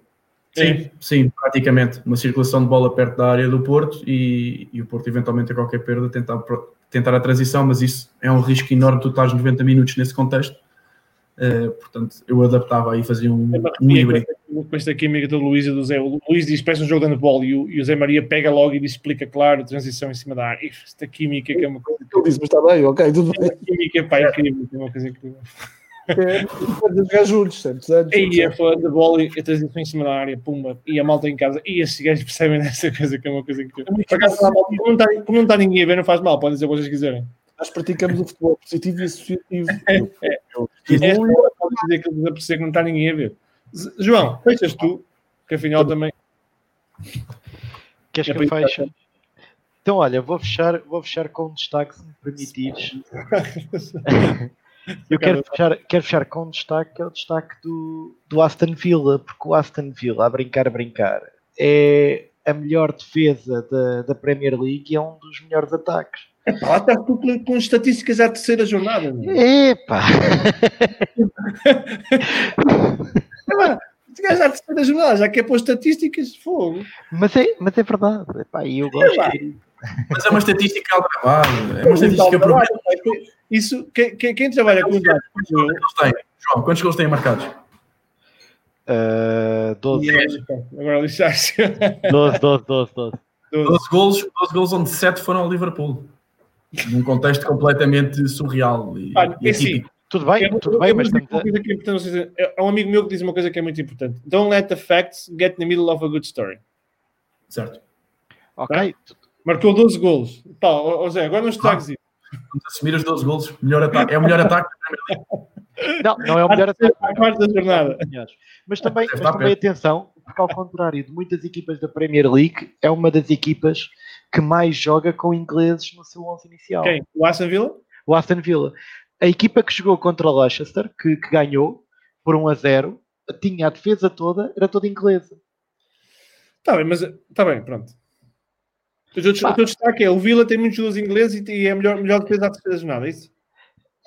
Sim, sim, praticamente. Uma circulação de bola perto da área do Porto e, e o Porto, eventualmente, a qualquer perda, tentar, tentar a transição, mas isso é um risco enorme. Tu estás 90 minutos nesse contexto. Uh, portanto, eu adaptava aí e fazia um, um híbrido.
Com esta química do Luís e do Zé, o Luís diz: peça um jogo de handball e o, e o Zé Maria pega logo e diz, explica claro, transição em cima da área. Esta química que é uma coisa.
Ele disse, mas está bem, ok, tudo bem. A
química, pá, é incrível, é uma coisa incrível.
É, juntos, certos anos.
E a fã de bola e a transição em cima da área, pumba, e a malta em casa, e esses gajos percebem dessa coisa que é uma coisa. Por acaso, como não, está, está ninguém a ver, não faz mal, podem dizer o que vocês quiserem.
Nós praticamos o futebol positivo e associativo.
É, é. E é, pode dizer que eles a perceber que não está ninguém a ver. João, fechas tu, que afinal também.
Queres que eu feche? Então, olha, vou fechar, vou fechar com um destaque, se me permitires. Eu quero fechar, quero fechar com um destaque, que é o destaque do, do Aston Villa, porque o Aston Villa, a brincar, a brincar, é a melhor defesa da, da Premier League e é um dos melhores ataques.
Epá, lá estás tu com, com estatísticas à terceira jornada. É?
Epá,
Se gajo à terceira jornada já quer pôr estatísticas, fogo.
mas, é, mas é verdade. Epá, e eu gosto.
Epá.
Mas é uma estatística aldrabada. É uma estatística propriamente.
Isso, quem, quem, quem trabalha com dados eu,
Quantos gols tem? João, quantos gols têm marcados?
Uh, 12,
Agora lixaste.
12, 12, 12, 12.
12 gols, 12 gols onde 7 foram ao Liverpool. Num contexto completamente surreal. E,
Pá,
e
é assim.
Tudo bem,
Eu-
tudo
eu
bem,
vou
mas estamos
uma coisa que é importante, é um amigo meu que diz uma coisa que é muito importante. Don't let the facts get in the middle of a good story.
Certo.
Ok,
Marcou 12 golos. Pá, ó Zé, agora não estragues isso.
Vamos assumir os 12 gols. Melhor ataque. É o melhor ataque da Premier League.
não, não é o melhor ataque.
Quarta jornada.
Mas também, mas também atenção, porque ao contrário de muitas equipas da Premier League, é uma das equipas que mais joga com ingleses no seu 11 inicial.
Quem? O Aston Villa?
O Aston Villa. A equipa que jogou contra o Leicester, que, que ganhou por 1 a 0, tinha a defesa toda, era toda inglesa.
Está bem, mas está bem, pronto. O teu, o teu destaque é o Villa tem muitos jogadores ingleses e, é a melhor, melhor defesa à terceira jornada, é isso?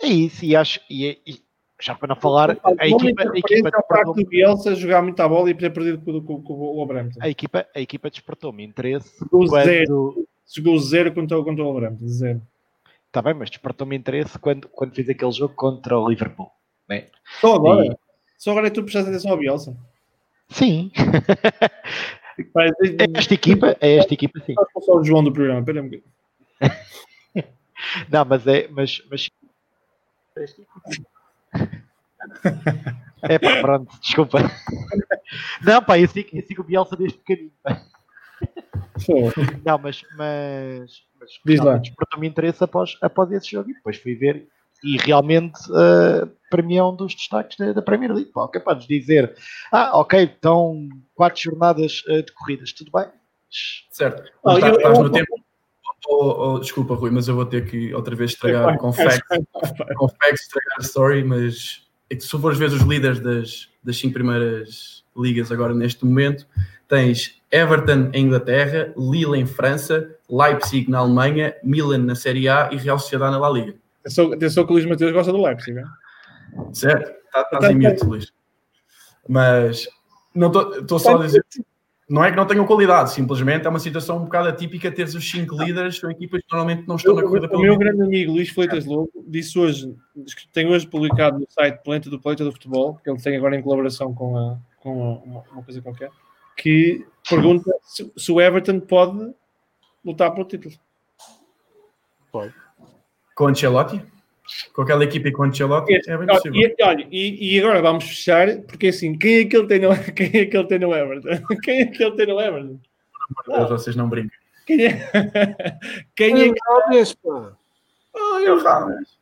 É isso, e acho, e, é- e já para não falar, a equipa, a equipa,
interferência ao facto do Bielsa jogar muita bola e ter perdido com, com, com o Wolverhampton.
a equipa, a equipa despertou-me interesse
zero.
quando,
Jogou zero contra, o- contra o Wolverhampton, zero.
Está bem, mas despertou-me interesse quando, quando fiz aquele jogo contra o Liverpool. Né?
Só agora?
E-
Só agora é que tu prestaste atenção ao Bielsa.
Sim,
Pá,
é esta equipa, é esta equipa sim.
Estás só o João do programa, um bocadinho.
Não, mas é, mas, mas... É pá, pronto, desculpa. Não, pá, eu sigo, eu sigo o Bielsa desde pequenino. pá. Não, mas, mas, mas
Diz lá.
realmente despertou-me interesse após, após esse jogo e depois fui ver e realmente eh, para mim é um dos destaques da, da Premier League. Pá, capaz de dizer, ah, ok, estão quatro jornadas eh, de corridas, tudo bem.
Certo. Estás-
eu- eu-
no tempo. Oh, oh, desculpa, Rui, mas eu vou ter que outra vez estragar com facts, com facts estragar a story, mas é que se fores ver os líderes das, das cinco primeiras ligas agora neste momento, tens Everton em Inglaterra, Lille em França, Leipzig na Alemanha, Milan na Série A e Real Sociedade na La Liga.
Atenção, atenção que o Luís Mateus gosta do Leipzig, né?
Certo? Tá- Estás em mute, Luís. Mas não estou só a dizer. Não é que não tenham qualidade, simplesmente é uma situação um bocado atípica teres os cinco líderes, são equipas que normalmente não estão na corrida
O
pelo
meu
líder.
grande amigo Luís Fleitas Lobo disse hoje, diz que tem hoje publicado no site Planeta do Planeta do Futebol, que ele tem agora em colaboração com, a, com a- uma, uma coisa qualquer, que pergunta se, se o Everton pode lutar pelo título.
Com Ancelotti? Com aquela equipa e com Ancelotti? É bem
Olha,
possível.
e, olha, e, e agora vamos fechar, porque assim, quem é que ele tem no, quem é que ele tem no Everton? Quem é que ele tem no Everton?
Meu Deus, vocês não brincam.
Quem é, quem é que.
Talvez, pá.
Ai, o Ramos.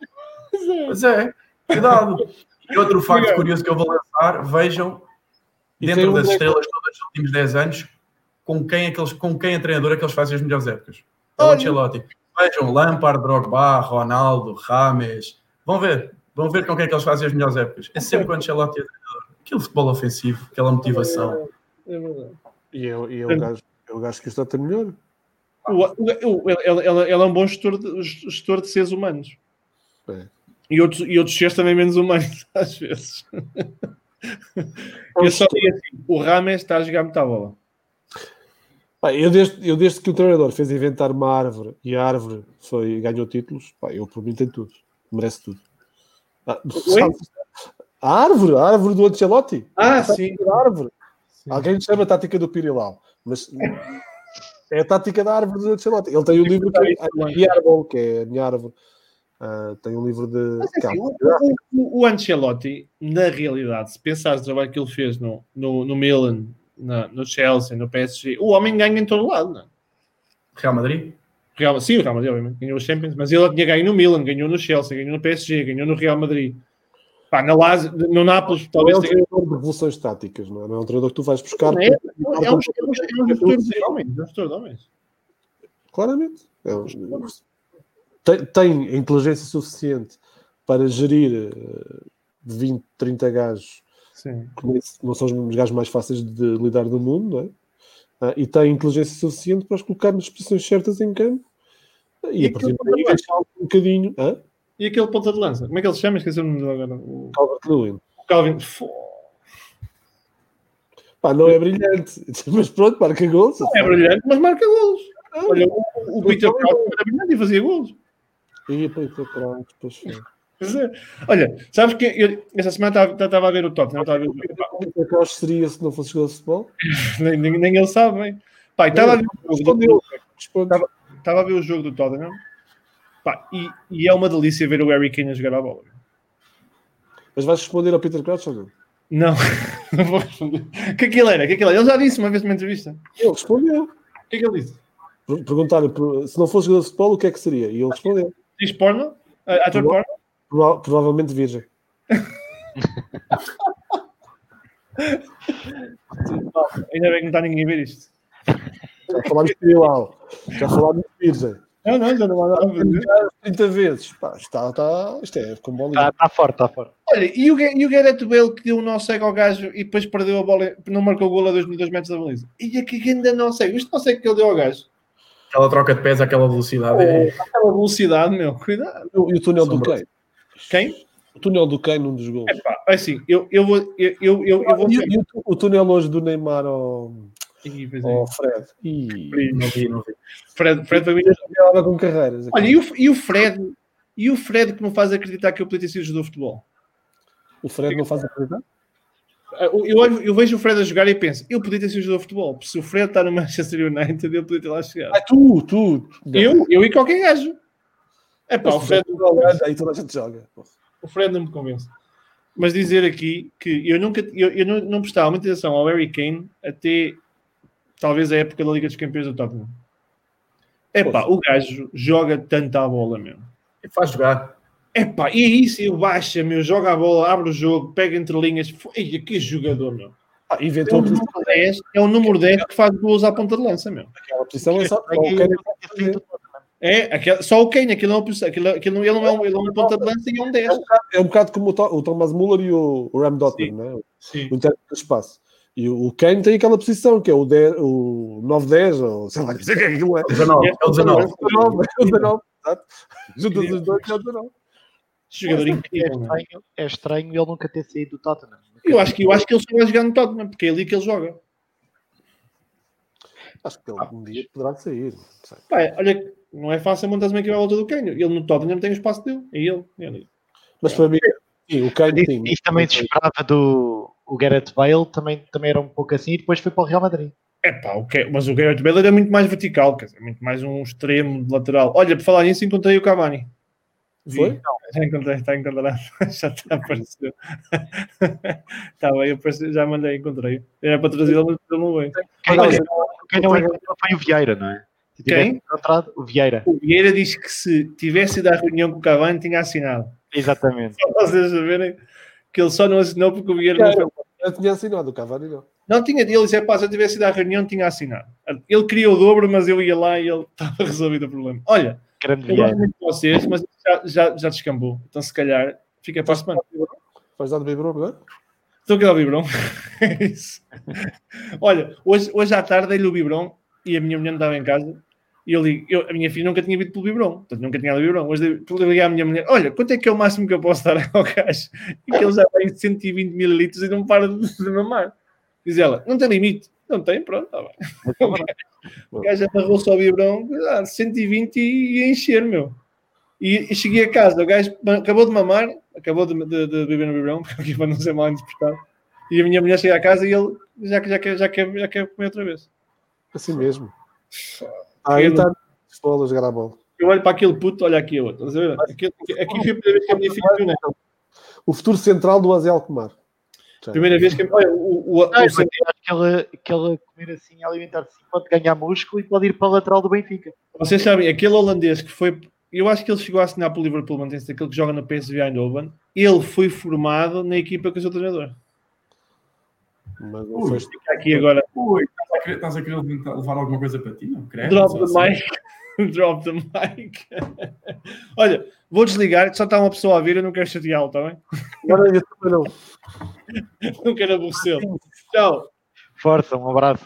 Mas é, cuidado. E outro facto curioso que eu vou lançar, vejam, dentro
um
das estrelas todas dos últimos 10 anos, com quem, é que eles, com quem a treinadora é que eles fazem as melhores épocas. É o. Ancelotti. Vejam, Lampard, Drogba, Ronaldo, Rames. Vão ver, vão ver com quem é que eles fazem as melhores épocas. É sempre com o Ancelotti treinador. Aquele futebol ofensivo, aquela motivação.
É verdade.
E é, e é o gajo, é o gajo que está a ter melhor.
Ele, é um bom gestor de, gestor de seres humanos.
É.
E outros, e outros seres também menos humanos, às vezes. Eu só digo assim: o Rames está a jogar muita bola.
Pá, eu, desde, eu desde que o treinador fez inventar uma árvore e a árvore foi, ganhou títulos, pá, eu por mim tem tudo. Merece tudo. Ah, a árvore, a árvore do Ancelotti.
Ah,
A tática da árvore. Alguém lhe chama a tática do Pirilau, mas é a tática da árvore do Ancelotti. Ele tem um livro que é a árvore, que é a minha árvore. Ah, tem um livro de.
Mas, assim, o, o- o Ancelotti, na realidade, se pensares no trabalho que ele fez no, no, no Milan, na- no Chelsea, no PSG, o homem ganha em todo lado, não é?
Real Madrid?
Real, sim, o Real Madrid, obviamente, ganhou os Champions, mas ele tinha ganho no Milan, ganhou no Chelsea, ganhou no PSG, ganhou no Real Madrid. Pá, na Lazio, no Nápoles,
Não é
talvez
um
tenha.
treinador de revoluções táticas, não é? Não é um treinador que tu vais buscar.
Não é, é um, é um, é um gestor de homens, é um gestor de homens.
claramente. É um- tem, tem a inteligência suficiente para gerir eh, 20, 30 gajos
Sim.
não são os gajos mais fáceis de lidar do mundo, não é? Ah, e tem inteligência suficiente para os colocar nas posições certas em campo e,
E
a partir daí deixar um bocadinho. Hã?
E aquele ponta de lança? Como é que ele se chama? Esqueci-me agora. O
Calvert Lewin.
o Calvin.
Pá, não é brilhante, mas pronto, marca gols.
É brilhante, mas marca golos. Olha, o, o Peter Crouch era brilhante e fazia golos.
E depois foi para
dizer, Olha, sabes que eu, essa semana estava, a ver o Tottenham, estava a ver o
que é que seria se não fosse jogador de futebol?
nem, nem, nem ele sabe, bem. Pai, estava a ver o jogo estava a ver o jogo do Tottenham pá, e, e é uma delícia ver o Harry Kane a jogar a bola.
Mas vais responder ao Peter Crouch ou não?
Não, não vou responder. O que aquilo era? Que aquilo era? Ele já disse uma vez numa entrevista.
Ele respondeu.
O que é que ele disse?
Per- Perguntaram per- se não fosse jogador de futebol, o que é que seria? E ele respondeu.
Diz porno? Ator
Não.
porno?
Prova- provavelmente virgem.
Ainda bem que não está ninguém a ver isto.
Já falámos de Bilal. Já falámos de virgem.
Não, não, já não há nada a fazer.
30 vezes. Pá, está, está, isto é com bolinha.
Está tá forte, está forte.
Olha, e o, e o Gareth Bale que deu um nó cego ao gajo e depois perdeu a bola, não marcou o gol a 2 metros da baliza. E aqui ainda não cego. Isto não sei que ele deu ao gajo.
Aquela troca de pés, aquela velocidade. é-
Aquela velocidade, meu, cuidado.
E o túnel do
Sombra.
Quem?
O túnel do Kane num dos gols.
É pá, assim, eu, eu vou. Eu, eu, eu, eu vou.
E, o- e o, o túnel hoje do Neymar ao,
Ih, é.
Fred. E
Não vi, não vi.
Fred, Fred para mim.
ela com carreiras.
Olha, e o, e o Fred? E o Fred que me faz acreditar que eu podia ter sido jogador de futebol?
O Fred não faz acreditar?
Ah, Eu, eu vejo o Fred a jogar e penso, eu podia ter sido jogador de futebol. Se o Fred está no Manchester United, ele podia ter lá chegado.
Ah, tu, tu.
Eu, eu e qualquer gajo. É pá, o Fred,
Aí toda a gente joga.
o Fred não me convence. Mas dizer aqui que eu nunca eu, eu não, não prestava muita atenção ao Harry Kane até talvez a época da Liga dos Campeões do Tottenham. É pá, o gajo joga tanta a bola mesmo.
E faz jogar.
É pá, e é isso, ele baixa, meu, joga a bola, abre o jogo, pega entre linhas. Ei, que jogador, meu.
Ah,
É
inventou
o
a posição.
número 10, é o número 10 que faz gols à ponta de lança, meu.
Aquela posição é só.
Estranho
o.
É, aquele, só o Kane, aquilo não é aquilo, aquilo não, ele não é um, ele é um ponta de lança e é um 10.
É um bocado como o, To- o Thomas Muller e o, o Ram Dotman,
Sim.
não é? o interno do espaço. E o, o Kane tem aquela posição que é o, 10, o 9-10, ou sei lá, não sei o que é aquilo é.
19, é o 19.
O 19, é o 19, exato. Juntas os dois, é o 19.
Jogador
É
incrível,
estranho, é estranho ele nunca ter saído do Tottenham.
Eu acho, que, eu acho que ele só vai jogar no Tottenham, porque é ali que ele joga.
Acho que ele um dia poderá sair. não sei.
Pá, olha, não é fácil montar uma equipa à volta do Kane. Ele no Tottenham tem o espaço dele. É ele. É ele.
Mas para mim, sim, o Kane sim.
isso também se esperava do o Gareth Bale, também, também era um pouco assim, e depois foi para o Real Madrid.
É pá, o que, mas o Gareth Bale era muito mais vertical, quer dizer, muito mais um extremo de lateral. Olha, por falar nisso, encontrei o Cavani.
Foi?
Já encontrei, está encontrado. já está a aparecer. Está bem, já mandei, encontrei. Era para trazê-lo, mas ele não veio.
Quem, quem não encontrou foi o Vieira, não é?
Quem?
encontrado, o Vieira.
O Vieira diz que se tivesse ido à reunião com o Cavani, tinha assinado.
Exatamente.
Só vocês saberem que ele só não assinou porque o Vieira não foi.
Eu tinha assinado, o Cavani não.
Não tinha, ele disse, é pá, se eu tivesse ido à reunião, tinha assinado. Ele queria o dobro, mas eu ia lá e ele estava resolvido o problema. Olha,
Grande
eu gosto muito de vocês, mas já, já, já descambou. Então, se calhar, fica para a semana.
Faz dar de Bibron, não é?
Estou aqui ao Vibron. É isso. Olha, hoje, hoje à tarde dei-lhe o Vibron e a minha mulher não estava em casa. E eu ligo, eu, a minha filha nunca tinha vindo pelo Vibron, portanto nunca tinha dado Vibron. Hoje liguei à minha mulher: Olha, quanto é que é o máximo que eu posso dar ao gajo? E que ele já tem 120 mililitros e não para de, de mamar. Diz ela: Não tem limite. Não tem, pronto, está bem. O gajo amarrou-se ao Vibron, ah, 120 e ia encher, meu. E, e cheguei a casa, o gajo acabou de mamar, acabou de, de, de beber no Vibron, porque para não ser mal interpretado. E a minha mulher chega a casa e ele já, já, quer, já, quer, já quer comer outra vez.
Assim mesmo. Ah, aí está bolas, jogar a bola.
Eu olho para aquele puto, olha aqui a outra. Estás a ver? Aqui, aqui, foi a primeira vez que a minha filha viu, né?
O futuro central do Azel Comar.
Primeira vez que. Olha, o, o, o, o-
acho que ele, que ele a comer assim, alimentar-se assim, pode ganhar músculo e pode ir para a lateral do Benfica.
vocês sabem, aquele holandês que foi. Eu acho que ele chegou a assinar pelo Liverpool, mantém-se aquele que joga no PSV Eindhoven. Ele foi formado na equipa que eu sou treinador.
Mas não
Ui,
foi.
Fica aqui agora.
Ui, estás a querer, estás a querer levar levar alguma coisa para ti? Não creio.
Drop the
assim.
mic. Drop the mic. Olha, vou desligar, só está uma pessoa a vir, eu não quero chateá-lo, está bem?
Agora eu também não.
Não quero aborrecê-lo. Tchau.
Força, um abraço.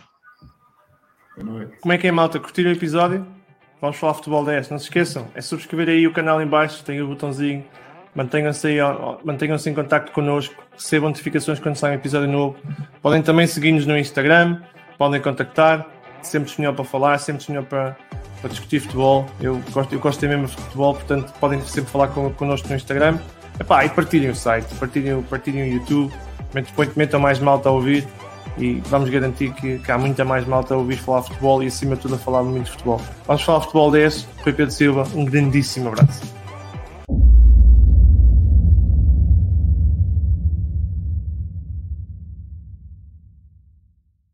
Boa noite.
Como é que é, malta? Curtiram o episódio? Vamos falar futebol 10. Não se esqueçam, é subscrever aí o canal em baixo, tem o botãozinho. Mantenham-se mantenham-se em contato connosco, recebam notificações quando sai um episódio novo. Podem também seguir-nos no Instagram, podem contactar, sempre disponível para falar, sempre disponível para, para discutir futebol. Eu gosto, eu gosto mesmo de futebol, portanto podem sempre falar con, connosco no Instagram. Epá, e partilhem o site, partilhem, partilhem o YouTube, metam, mais malta a ouvir e vamos garantir que, que há muita mais malta a ouvir falar futebol e acima de tudo a falar muito de futebol. Vamos falar futebol 10, Rui Pedro Silva, um grandíssimo abraço.